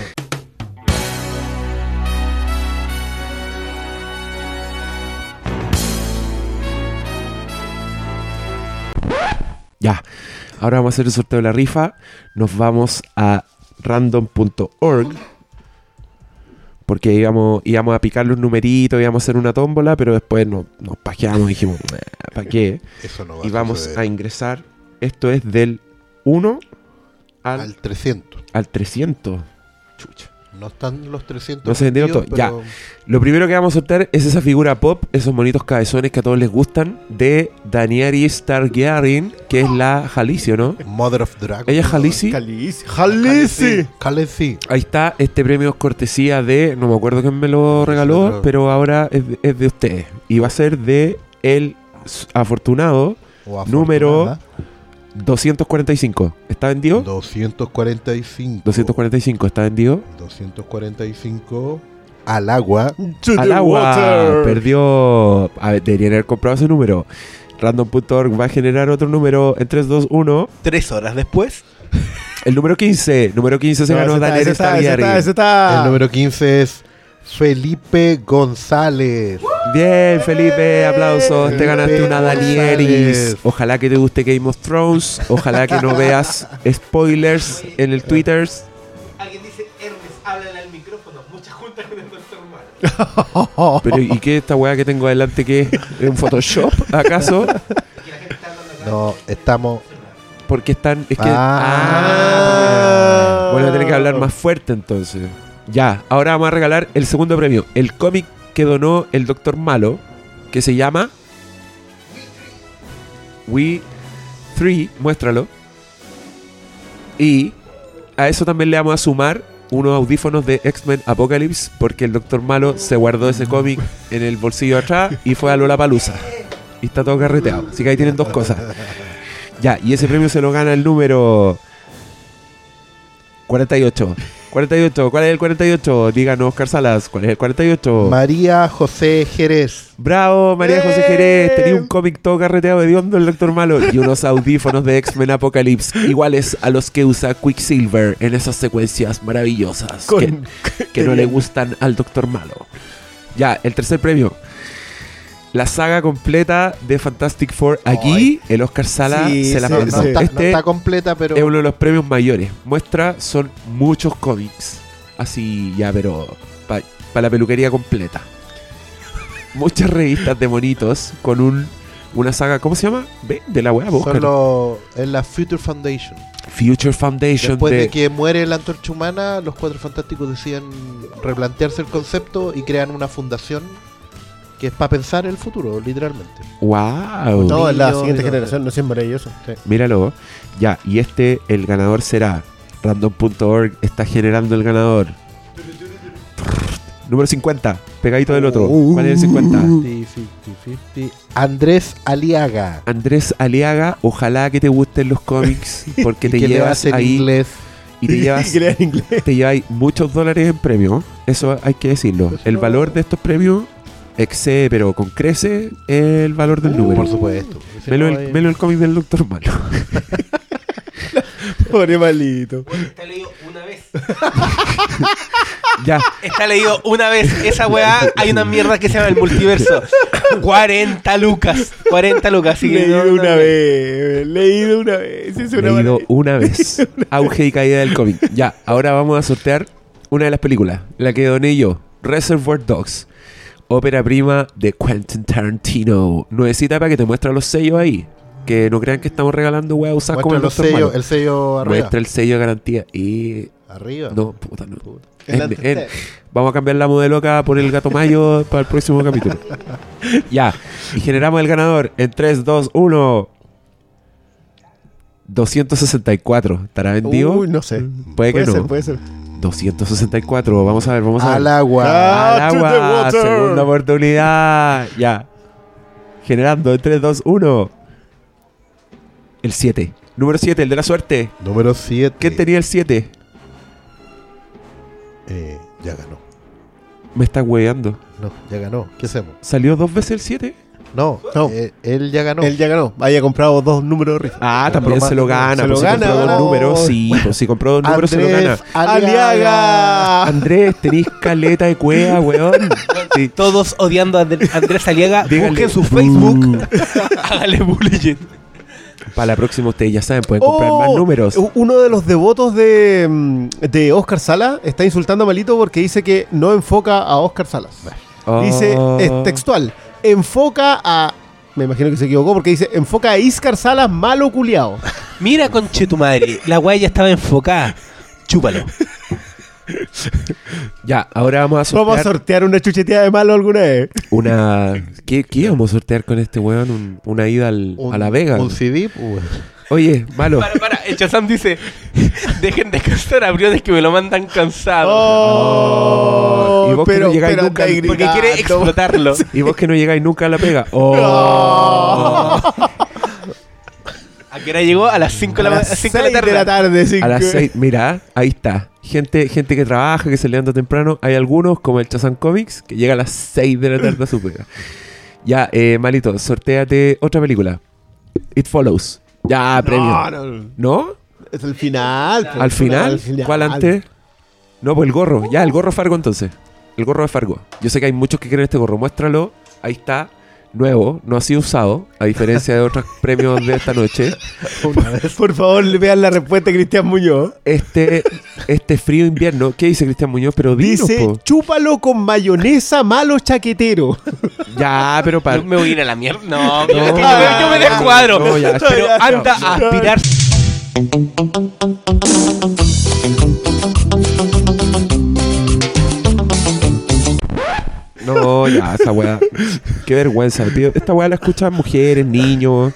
S1: Ya. Ahora vamos a hacer el sorteo de la rifa. Nos vamos a random.org. Porque íbamos, íbamos a picarle un numerito, íbamos a hacer una tómbola, pero después nos, nos pajeamos y dijimos, ¿para qué?
S4: Eso no va
S1: Y vamos a ingresar. Esto es del 1 al,
S4: al 300.
S1: al 300. Chucha.
S4: No están los 300.
S1: No se vendieron todos, ya. Lo primero que vamos a sortear es esa figura pop, esos monitos cabezones que a todos les gustan, de Daenerys Targaryen, que es la Jalicio, ¿no?
S4: Mother of Dragons.
S1: Ella es Jalici.
S3: Calici. Jalici.
S4: Khaleesi.
S1: Ahí está, este premio es cortesía de, no me acuerdo quién me lo regaló, pero ahora es de, es de ustedes. Y va a ser de el afortunado
S4: O
S1: Número-. 245. ¿Está vendido?
S4: 245.
S1: 245, ¿está vendido?
S4: 245 al agua.
S3: To
S1: Al agua.
S3: water.
S1: Perdió. A ver, deberían haber comprado ese número. Random.org va a generar otro número en 3, 2, 1.
S2: Tres horas después.
S1: El número 15. Número 15 se
S3: No,
S1: ganó
S3: ese está, está, está.
S4: El número 15 es Felipe González.
S1: Bien, Felipe, aplausos. Te ganaste una Danieris.
S4: González.
S1: Ojalá que te guste Game of Thrones. Ojalá que no veas spoilers en el Twitter.
S2: Alguien dice, Ernest, háblale al micrófono. Mucha junta con el doctor Malo.
S1: Pero, ¿y qué esta weá que tengo adelante que es un Photoshop? ¿Acaso?
S4: No, estamos.
S1: Porque están. Es que.
S4: Ah.
S1: Ah, bueno, tener que hablar más fuerte entonces. Ya, ahora vamos a regalar el segundo premio. El cómic que donó el Doctor Malo, que se llama. We 3, muéstralo. Y a eso también le vamos a sumar unos audífonos de X-Men Apocalypse, porque el Doctor Malo se guardó ese cómic en el bolsillo atrás y fue a Lollapalooza. Y está todo carreteado. Así que ahí tienen dos cosas. Ya, y ese premio se lo gana el número 48. 48, ¿cuál es el 48? Díganos, Oscar Salas, ¿cuál es el 48?
S4: María José Jerez.
S1: Bravo, María José. Jerez. Tenía un cómic todo carreteado de hondo el Doctor Malo y unos audífonos de X-Men Apocalypse iguales a los que usa Quicksilver en esas secuencias maravillosas
S3: Con-
S1: que, que no le gustan al Doctor Malo. Ya, el tercer premio. La saga completa de Fantastic Four. Aquí, el Oscar Sala
S3: Sí,
S1: se la
S3: sí,
S4: No,
S1: mandó.
S4: no
S3: sí.
S4: está, no
S1: Este
S4: está completa, pero.
S1: es uno de los premios mayores. Muestra, son muchos cómics. Así ya, pero para la peluquería completa. Muchas revistas de monitos con un una saga, ¿cómo se llama? Ve, de la weá,
S4: los- es la Future Foundation.
S1: Future Foundation
S4: Después
S1: de,
S4: de que muere la antorcha humana, los cuatro fantásticos deciden replantearse el concepto y crean una fundación que es para pensar el futuro, literalmente.
S1: Wow.
S3: No, es la siguiente
S4: y
S3: generación, no es maravilloso.
S1: Míralo. Ya, y este, el ganador será. Random.org está generando el ganador. Número 50, pegadito del otro. ¿Cuál es el 50?
S4: 50, 50, 50. Andrés Aliaga.
S1: Andrés Aliaga, ojalá que te gusten los cómics porque
S4: Y
S1: te llevas
S4: en
S1: ahí
S4: inglés.
S1: y te llevas
S3: en inglés.
S1: te lleváis muchos dólares en premios. Eso hay que decirlo. El valor de estos premios excede, pero con crece el valor del número.
S4: Por supuesto.
S1: Melo
S4: no
S1: el, melo el cómic del Doctor Malo.
S3: Pobre malito.
S2: Está leído una vez.
S1: ya,
S2: Está leído una vez. Esa weá, hay una mierda que se llama el multiverso. 40 lucas. 40 lucas. Así que
S3: leído
S2: no-
S3: una vez. Leído una vez. Es una
S1: leído una vez. Auge y caída del cómic. Ya, ahora vamos a sortear una de las películas, la que doné yo, Reservoir Dogs. Ópera prima de Quentin Tarantino. Nuevecita para que te muestre los sellos ahí. Que no crean que estamos regalando weá usadas como
S4: Muestra
S1: el
S4: los sellos- el sello arriba.
S1: Muestra el sello de garantía. Y.
S4: Arriba.
S1: No, puta, no. En- en- vamos a cambiar la modelo acá por el gato mayo para el próximo capítulo. ya. Y generamos el ganador en 3, 2, 1. 264. ¿Estará vendido?
S3: Uy, no sé.
S1: puede que
S3: ser,
S1: no.
S3: puede ser.
S1: 264. Vamos a ver, vamos a ver.
S4: Al agua.
S3: Ah,
S1: Al
S3: the
S1: agua. Segunda oportunidad. Ya. Generando en 3, 2, 1. El 7. Número 7, el de la suerte.
S4: Número 7.
S1: ¿Quién tenía el 7?
S4: Eh, ya ganó.
S1: Me está hueveando.
S4: No, ya ganó. ¿Qué hacemos?
S1: ¿Salió dos veces el 7?
S4: No,
S3: No.
S4: eh, él ya ganó.
S3: Él ya ganó. Haya comprado dos números de rifa.
S1: Ah, también se lo gana.
S3: Se lo
S1: pues, si
S3: gana,
S1: compró dos
S3: gana.
S1: números, sí. Pues si compró dos números, se lo gana.
S3: ¡Aliaga!
S1: Andrés, tenés caleta de cueva, weón. Sí.
S2: Todos odiando a Andr- Andrés Aliaga.
S1: Díganle,
S2: Busquen su. Facebook. Hágale bullying.
S1: Para la próxima ustedes ya saben, pueden comprar
S3: Oh,
S1: más números.
S3: Uno de los devotos de, mm, de Oscar Sala está insultando a Malito porque dice que no enfoca a Oscar Salas. Dice,
S1: Oh.
S3: es textual, enfoca a... Me imagino que se equivocó porque dice, enfoca a Iscar Salas malo culiao.
S2: Mira, conche tu madre. La weá ya estaba enfocada. Chúpalo.
S1: Ya, ahora vamos a
S3: Vamos a
S1: sortear
S3: sortear una chucheteada de malo alguna vez.
S1: una... ¿Qué, qué íbamos a sortear con este weón? Un- una ida al-
S4: Un-
S1: a La Vega.
S4: Un CD, pues.
S1: Oye, malo.
S2: Para, para. El Chazam dice: Dejen de cansar a briones que me lo mandan cansado.
S3: Oh,
S1: Y vos que no llegáis nunca,
S2: Porque quiere explotarlo.
S1: Y vos que no llegáis nunca a La Pega. Oh.
S2: ¿A qué hora llegó? A las 5 de la,
S3: las
S2: a 5 de la
S3: seis
S2: tarde.
S3: de la tarde. cinco.
S1: A las 6, mira, ahí está. Gente, gente que trabaja, que se levanta temprano. Hay algunos, como el Chazan Comics, que llega a las 6 de la tarde a su pega. Ya, eh, Malito, sorteate otra película. It Follows. Ya, premio.
S3: No, no, no.
S1: ¿No?
S3: Es el final.
S1: ¿Al final? ¿Cuál antes? No, pues el gorro. Ya, el gorro Fargo entonces. El gorro de Fargo. Yo sé que hay muchos que quieren este gorro. Muéstralo. Ahí está. Nuevo. No ha sido usado. A diferencia de otros premios de esta noche.
S4: Una vez.
S3: Por favor, vean la respuesta de Cristian Muñoz.
S1: Este, este frío invierno. ¿Qué dice Cristian Muñoz? Pero dinos,
S3: Dice,
S1: po.
S3: chúpalo con mayonesa malo chaquetero.
S1: Ya, pero para...
S2: Yo me voy a ir a la mierda. No,
S1: No,
S2: yo, me- yo me descuadro.
S1: no, ya,
S2: pero
S3: ya,
S2: anda a aspirar.
S1: No, ya, esa weá. Qué vergüenza, tío. Esta weá la escuchan mujeres, niños.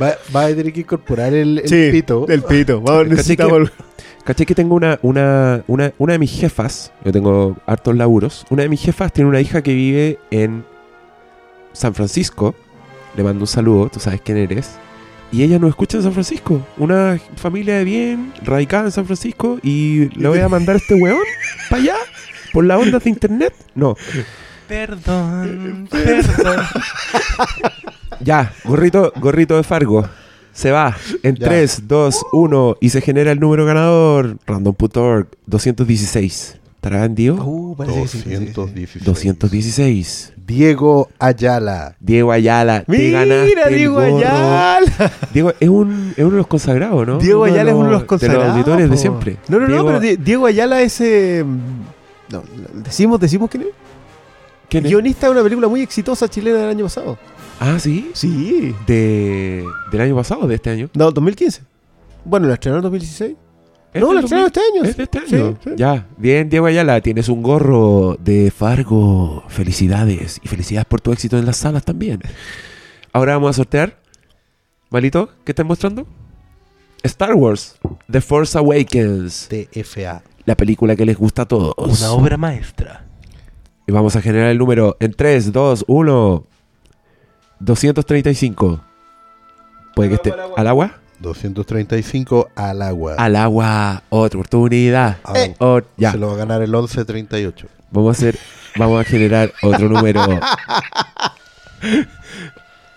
S4: Va, va a tener que incorporar el, el
S3: sí,
S4: pito.
S3: El pito. Vamos,
S1: ¿Cachai
S3: necesitamos...
S1: ¿Cachai que tengo una, una, una, una de mis jefas? Yo tengo hartos laburos. Una de mis jefas tiene una hija que vive en San Francisco. Le mando un saludo, tú sabes quién eres. Y ella nos escucha en San Francisco. Una familia de bien, radicada en San Francisco. Y le voy a mandar a este weón para allá. Por la onda de internet. No.
S2: Perdón, perdón.
S1: Ya, gorrito, gorrito de Fargo. Se va en
S4: Ya.
S1: 3, 2, 1 y se genera el número ganador. Random.org 216. ¿Estará vendido?
S2: Uh, parece que sí, parece que sí.
S4: 216.
S1: 216.
S4: Diego Ayala.
S1: Diego Ayala, te
S3: Mira,
S1: el
S3: Diego
S1: gorro.
S3: Ayala.
S1: Diego es, un, es uno de los consagrados, ¿no?
S3: Diego
S1: de
S3: Ayala es uno de los consagrados.
S1: De los auditores de siempre.
S3: No, no,
S1: Diego-
S3: no, pero Di- Diego Ayala es... eh, no, decimos, decimos quién es.
S1: ¿Quién es?
S3: Guionista de una película muy exitosa chilena del año pasado.
S1: Ah, sí.
S3: Sí.
S1: De, ¿Del año pasado o de este año?
S3: No, 2015. Bueno, la estrenaron en 2016.
S1: ¿Es
S3: No,
S1: del
S3: la estrenaron este año.
S1: ¿Es de este año?
S3: sí.
S1: Ya, bien, Diego Ayala, tienes un gorro de Fargo. Felicidades. Y felicidades por tu éxito en las salas también. Ahora vamos a sortear. Malito, ¿qué están mostrando? Star Wars, The Force Awakens.
S4: TFA.
S1: La película que les gusta a todos.
S2: Una obra maestra.
S1: Y vamos a generar el número en 3, 2, 1. 235. Puede que esté. ¿Al agua?
S4: 235 al agua.
S1: Al agua. Otra oportunidad.
S4: Ah,
S1: Ot- ya.
S4: Se lo va a ganar el 1138.
S1: Vamos a hacer. Vamos a generar otro número.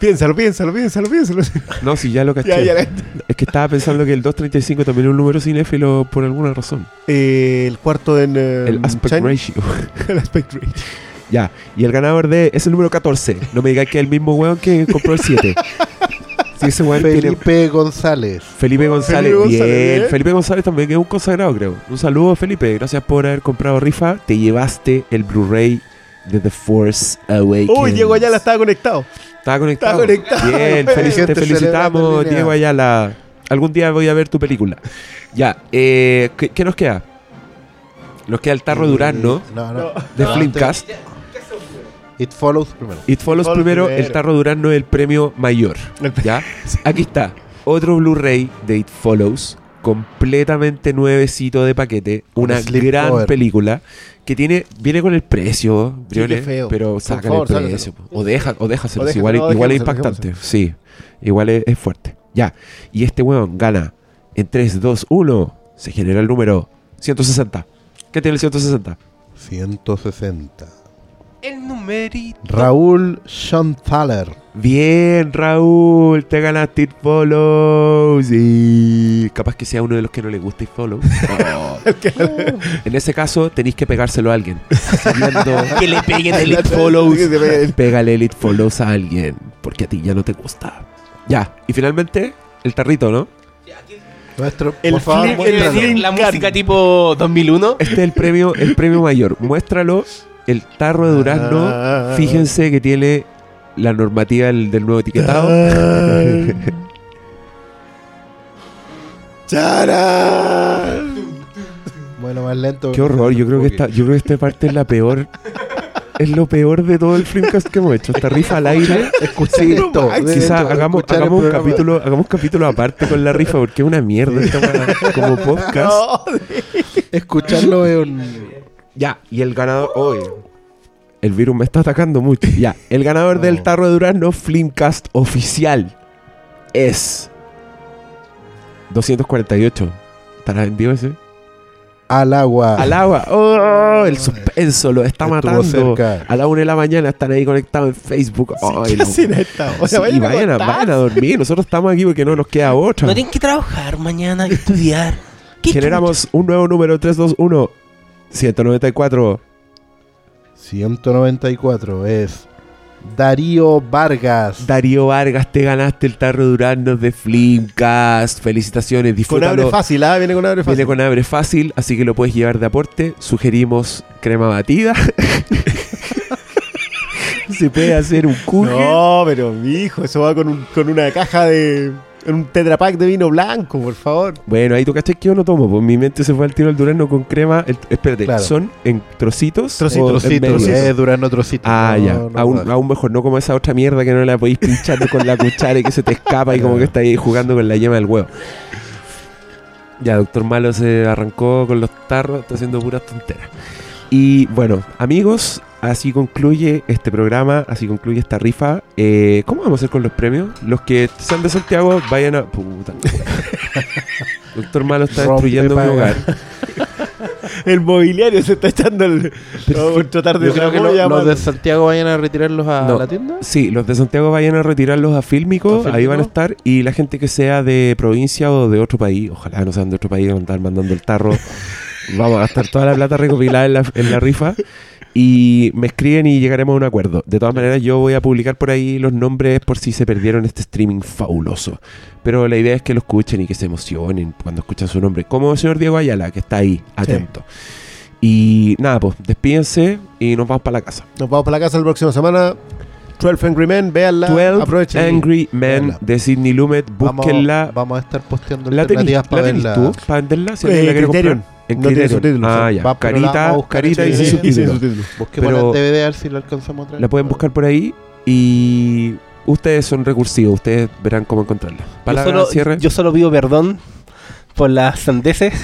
S3: Piénsalo, piénsalo, piénsalo, piénsalo.
S1: No, si ya lo caché.
S3: Ya, ya, ya.
S1: Es que estaba pensando que el 235 también es un número cinéfilo por alguna razón.
S3: Eh, el cuarto en... eh,
S1: El aspect
S3: China.
S1: ratio.
S3: el aspect ratio.
S1: ya. Y el ganador de. Es el número 14. No me digáis que es el mismo weón que compró el 7. Si ese weón tiene.
S4: Felipe González.
S1: Felipe González,
S3: Felipe González,
S1: bien.
S3: bien.
S1: Felipe González también que es un consagrado, creo. Un saludo, Felipe. Gracias por haber comprado rifa. Te llevaste el Blu-ray de The Force Awakens.
S3: Uy, Diego Ayala estaba conectado.
S1: Estaba conectado.
S3: Está conectado.
S1: Bien, te felicitamos. Diego Ayala. Algún día voy a ver tu película. Ya, eh, ¿qué, qué nos queda? Nos queda el tarro de Durazno
S4: No, no.
S1: de
S4: No,
S1: Flimcast.
S4: It Follows primero.
S1: It Follows
S3: Follows
S1: primero,
S3: primero.
S1: el tarro de Durazno es el premio mayor. ¿Ya? Aquí está. otro Blu-ray de It Follows, completamente nuevecito de paquete, una gran película que tiene viene con el precio, Briones,
S3: qué feo.
S1: pero
S3: favor,
S1: el precio.
S3: sácaselo.
S1: O, deja, o déjaselo,
S3: O déjaselo,
S1: igual,
S3: no,
S1: igual es
S3: dejémoselo,
S1: impactante. Sí, igual es, es fuerte. Ya, y este weón gana en 3, 2, 1, se genera el número 160. ¿Qué tiene el 160?
S4: 160.
S2: El numerito.
S4: Raúl Schonthaler.
S1: Bien, Raúl, te ganaste It Follows. Y capaz que sea uno de los que no le gusta It Follows. Oh. en ese caso, tenéis que pegárselo a alguien.
S2: Que le peguen el It Follows.
S1: pégale el It Follows a alguien, porque a ti ya no te gusta. Ya, y finalmente, el tarrito, ¿no?
S4: Nuestro,
S3: El
S4: por favor,
S3: flip-
S4: muéstranos.
S3: el
S2: La música tipo 2001.
S1: Este es el premio, el premio mayor. Muéstralo, el tarro de durazno.
S3: Ah.
S1: Fíjense que tiene la normativa del, del nuevo etiquetado.
S3: ¡Charán!
S4: Bueno, más lento.
S1: Qué horror, yo creo que esta, yo creo que esta parte es la peor. Es lo peor de todo el Flimcast que hemos hecho. Esta rifa al aire.
S4: Escuchen
S1: Sí,
S4: esto.
S1: Quizás hagamos, hagamos un capítulo, hagamos un capítulo aparte con la rifa porque es una mierda esta como podcast.
S4: Escucharlo es un.
S1: Ya, y el ganador. Oye, el virus me está atacando mucho. Ya, el ganador
S4: No.
S1: del tarro de Durazno Flimcast oficial es 248. ¿Estará vendido ese?
S4: Al agua.
S1: Al agua. ¡Oh! El suspenso lo está
S4: Estuvo
S1: matando.
S4: cerca.
S1: A la una de la mañana están ahí conectados en Facebook. Ay,
S3: ¿Qué
S1: no.
S3: hacen esta? O sea,
S1: Sí,
S3: vayan a
S1: vayan, a,
S3: contar.
S1: vayan a dormir. Nosotros estamos aquí porque no nos queda otra.
S2: No tienen que trabajar mañana estudiar. ¿Qué
S1: Generamos un nuevo número 321 194.
S4: 194 es Darío Vargas.
S1: Darío Vargas, te ganaste el tarro Durano de Flimcast. Felicitaciones,
S3: Con
S1: disfrútalo.
S3: abre fácil, ¿ah? Viene con abre fácil.
S1: Viene con abre fácil, así que lo puedes llevar de aporte. Sugerimos crema batida. Se puede hacer un cuje.
S3: No, pero mi hijo, eso va con, un- con una caja de. Un tetrapack de vino blanco, por favor.
S1: Bueno, ahí tú cachai que yo no tomo. Pues mi mente se fue al tiro al durazno con crema. El- espérate,
S4: Claro.
S1: ¿son en trocitos?
S3: Trocitos,
S4: Trocitos,
S1: medios?
S4: es Durano trocito.
S1: Ah,
S4: No,
S1: ya.
S4: no
S1: aún, aún mejor, no como esa otra mierda que no la podéis pinchar con la cuchara y que se te escapa y como que está ahí jugando con la yema del huevo. Ya, Doctor Malo se arrancó con los tarros, está haciendo puras tonteras. Y bueno, amigos, así concluye este programa, así concluye esta rifa. Eh, ¿Cómo vamos a hacer con los premios? Los que sean de Santiago, vayan a. Puta. Doctor Malo está
S4: Rompe
S1: destruyendo mi hogar.
S3: El mobiliario se está echando el. A tratar de
S4: Yo creo que lo- los de Santiago vayan a retirarlos a
S1: No.
S4: la tienda.
S1: Sí, los de Santiago vayan a retirarlos a Fílmico,
S4: ¿A
S1: ahí van a estar. Y la gente que sea de provincia o de otro país, ojalá no sean de otro país, van a estar mandando el tarro. Vamos a gastar toda la plata recopilada en la, en la rifa. Y me escriben y llegaremos a un acuerdo. De todas maneras, yo voy a publicar por ahí los nombres por si se perdieron este streaming fabuloso. Pero la idea es que lo escuchen y que se emocionen cuando escuchan su nombre. Como el señor Diego Ayala, que está ahí, atento. Y nada, pues despídense y nos vamos para la casa.
S3: Nos vamos para la casa la próxima semana. 12 Angry Men, véanla.
S1: 12
S3: aprovechen.
S1: Angry Men
S4: véanla.
S1: de Sidney Lumet.
S4: Vamos,
S1: Búsquenla.
S4: vamos a estar posteando
S1: ¿La
S4: alternativas para
S1: la
S4: verla.
S1: tú? ¿Para venderla? Si
S3: Eh,
S1: la
S3: Criterion.
S1: comprar. En
S3: No tiene subtítulos,
S1: Ah, ya.
S4: Va, la vamos
S1: Carita, carita
S4: en
S1: y sin
S3: Sí, sí, sí,
S1: subtítulos.
S4: Busquemos
S1: Pero-
S4: el DVD a ver si lo alcanzamos a traer.
S1: La pueden buscar por ahí y ustedes son recursivos. Ustedes verán cómo encontrarla.
S2: Yo
S1: Palabra,
S2: solo,
S1: cierre.
S2: yo solo pido perdón por las sandeces.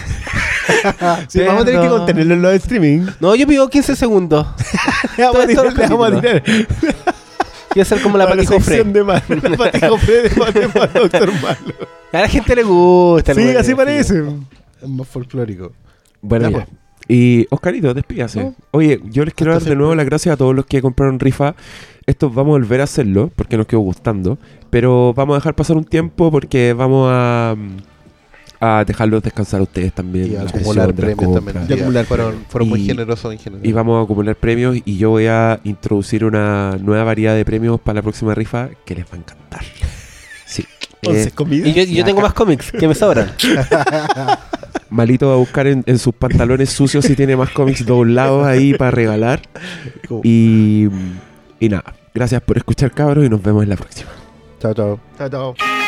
S3: Sí, vamos a tener que contenerlo en los streaming.
S2: No, yo pido 15 segundos.
S3: Le vamos a tirar, vamos a
S2: ser como la
S3: Para
S2: Patijo Fred.
S3: sección de mal. La patijo Fred de Doctor Malo.
S2: A la gente le gusta. el
S3: Sí, así parece.
S4: Es más folclórico.
S1: Bueno,
S3: Ya, pues.
S1: Y Oscarito, despídase.
S4: No.
S1: Oye, yo les quiero dar de nuevo las gracias a todos los que compraron rifa. Esto vamos a volver a hacerlo porque nos quedó gustando. Pero vamos a dejar pasar un tiempo porque vamos a, a dejarlos descansar a ustedes también.
S4: Y
S1: la
S4: acumular premios también.
S3: Y acumular
S4: fueron fueron muy generosos en general.
S1: Y vamos a acumular premios y yo voy a introducir una nueva variedad de premios para la próxima rifa que les va a encantar. Sí. Eh,
S3: Once comidas.
S2: Y yo, yo tengo más cómics que me sobran.
S1: Malito va a buscar en, en sus pantalones sucios si tiene más cómics doblados ahí para regalar. Y, y nada, gracias por escuchar cabros y nos vemos en la próxima.
S4: Chao, chao.
S3: Chao, chao.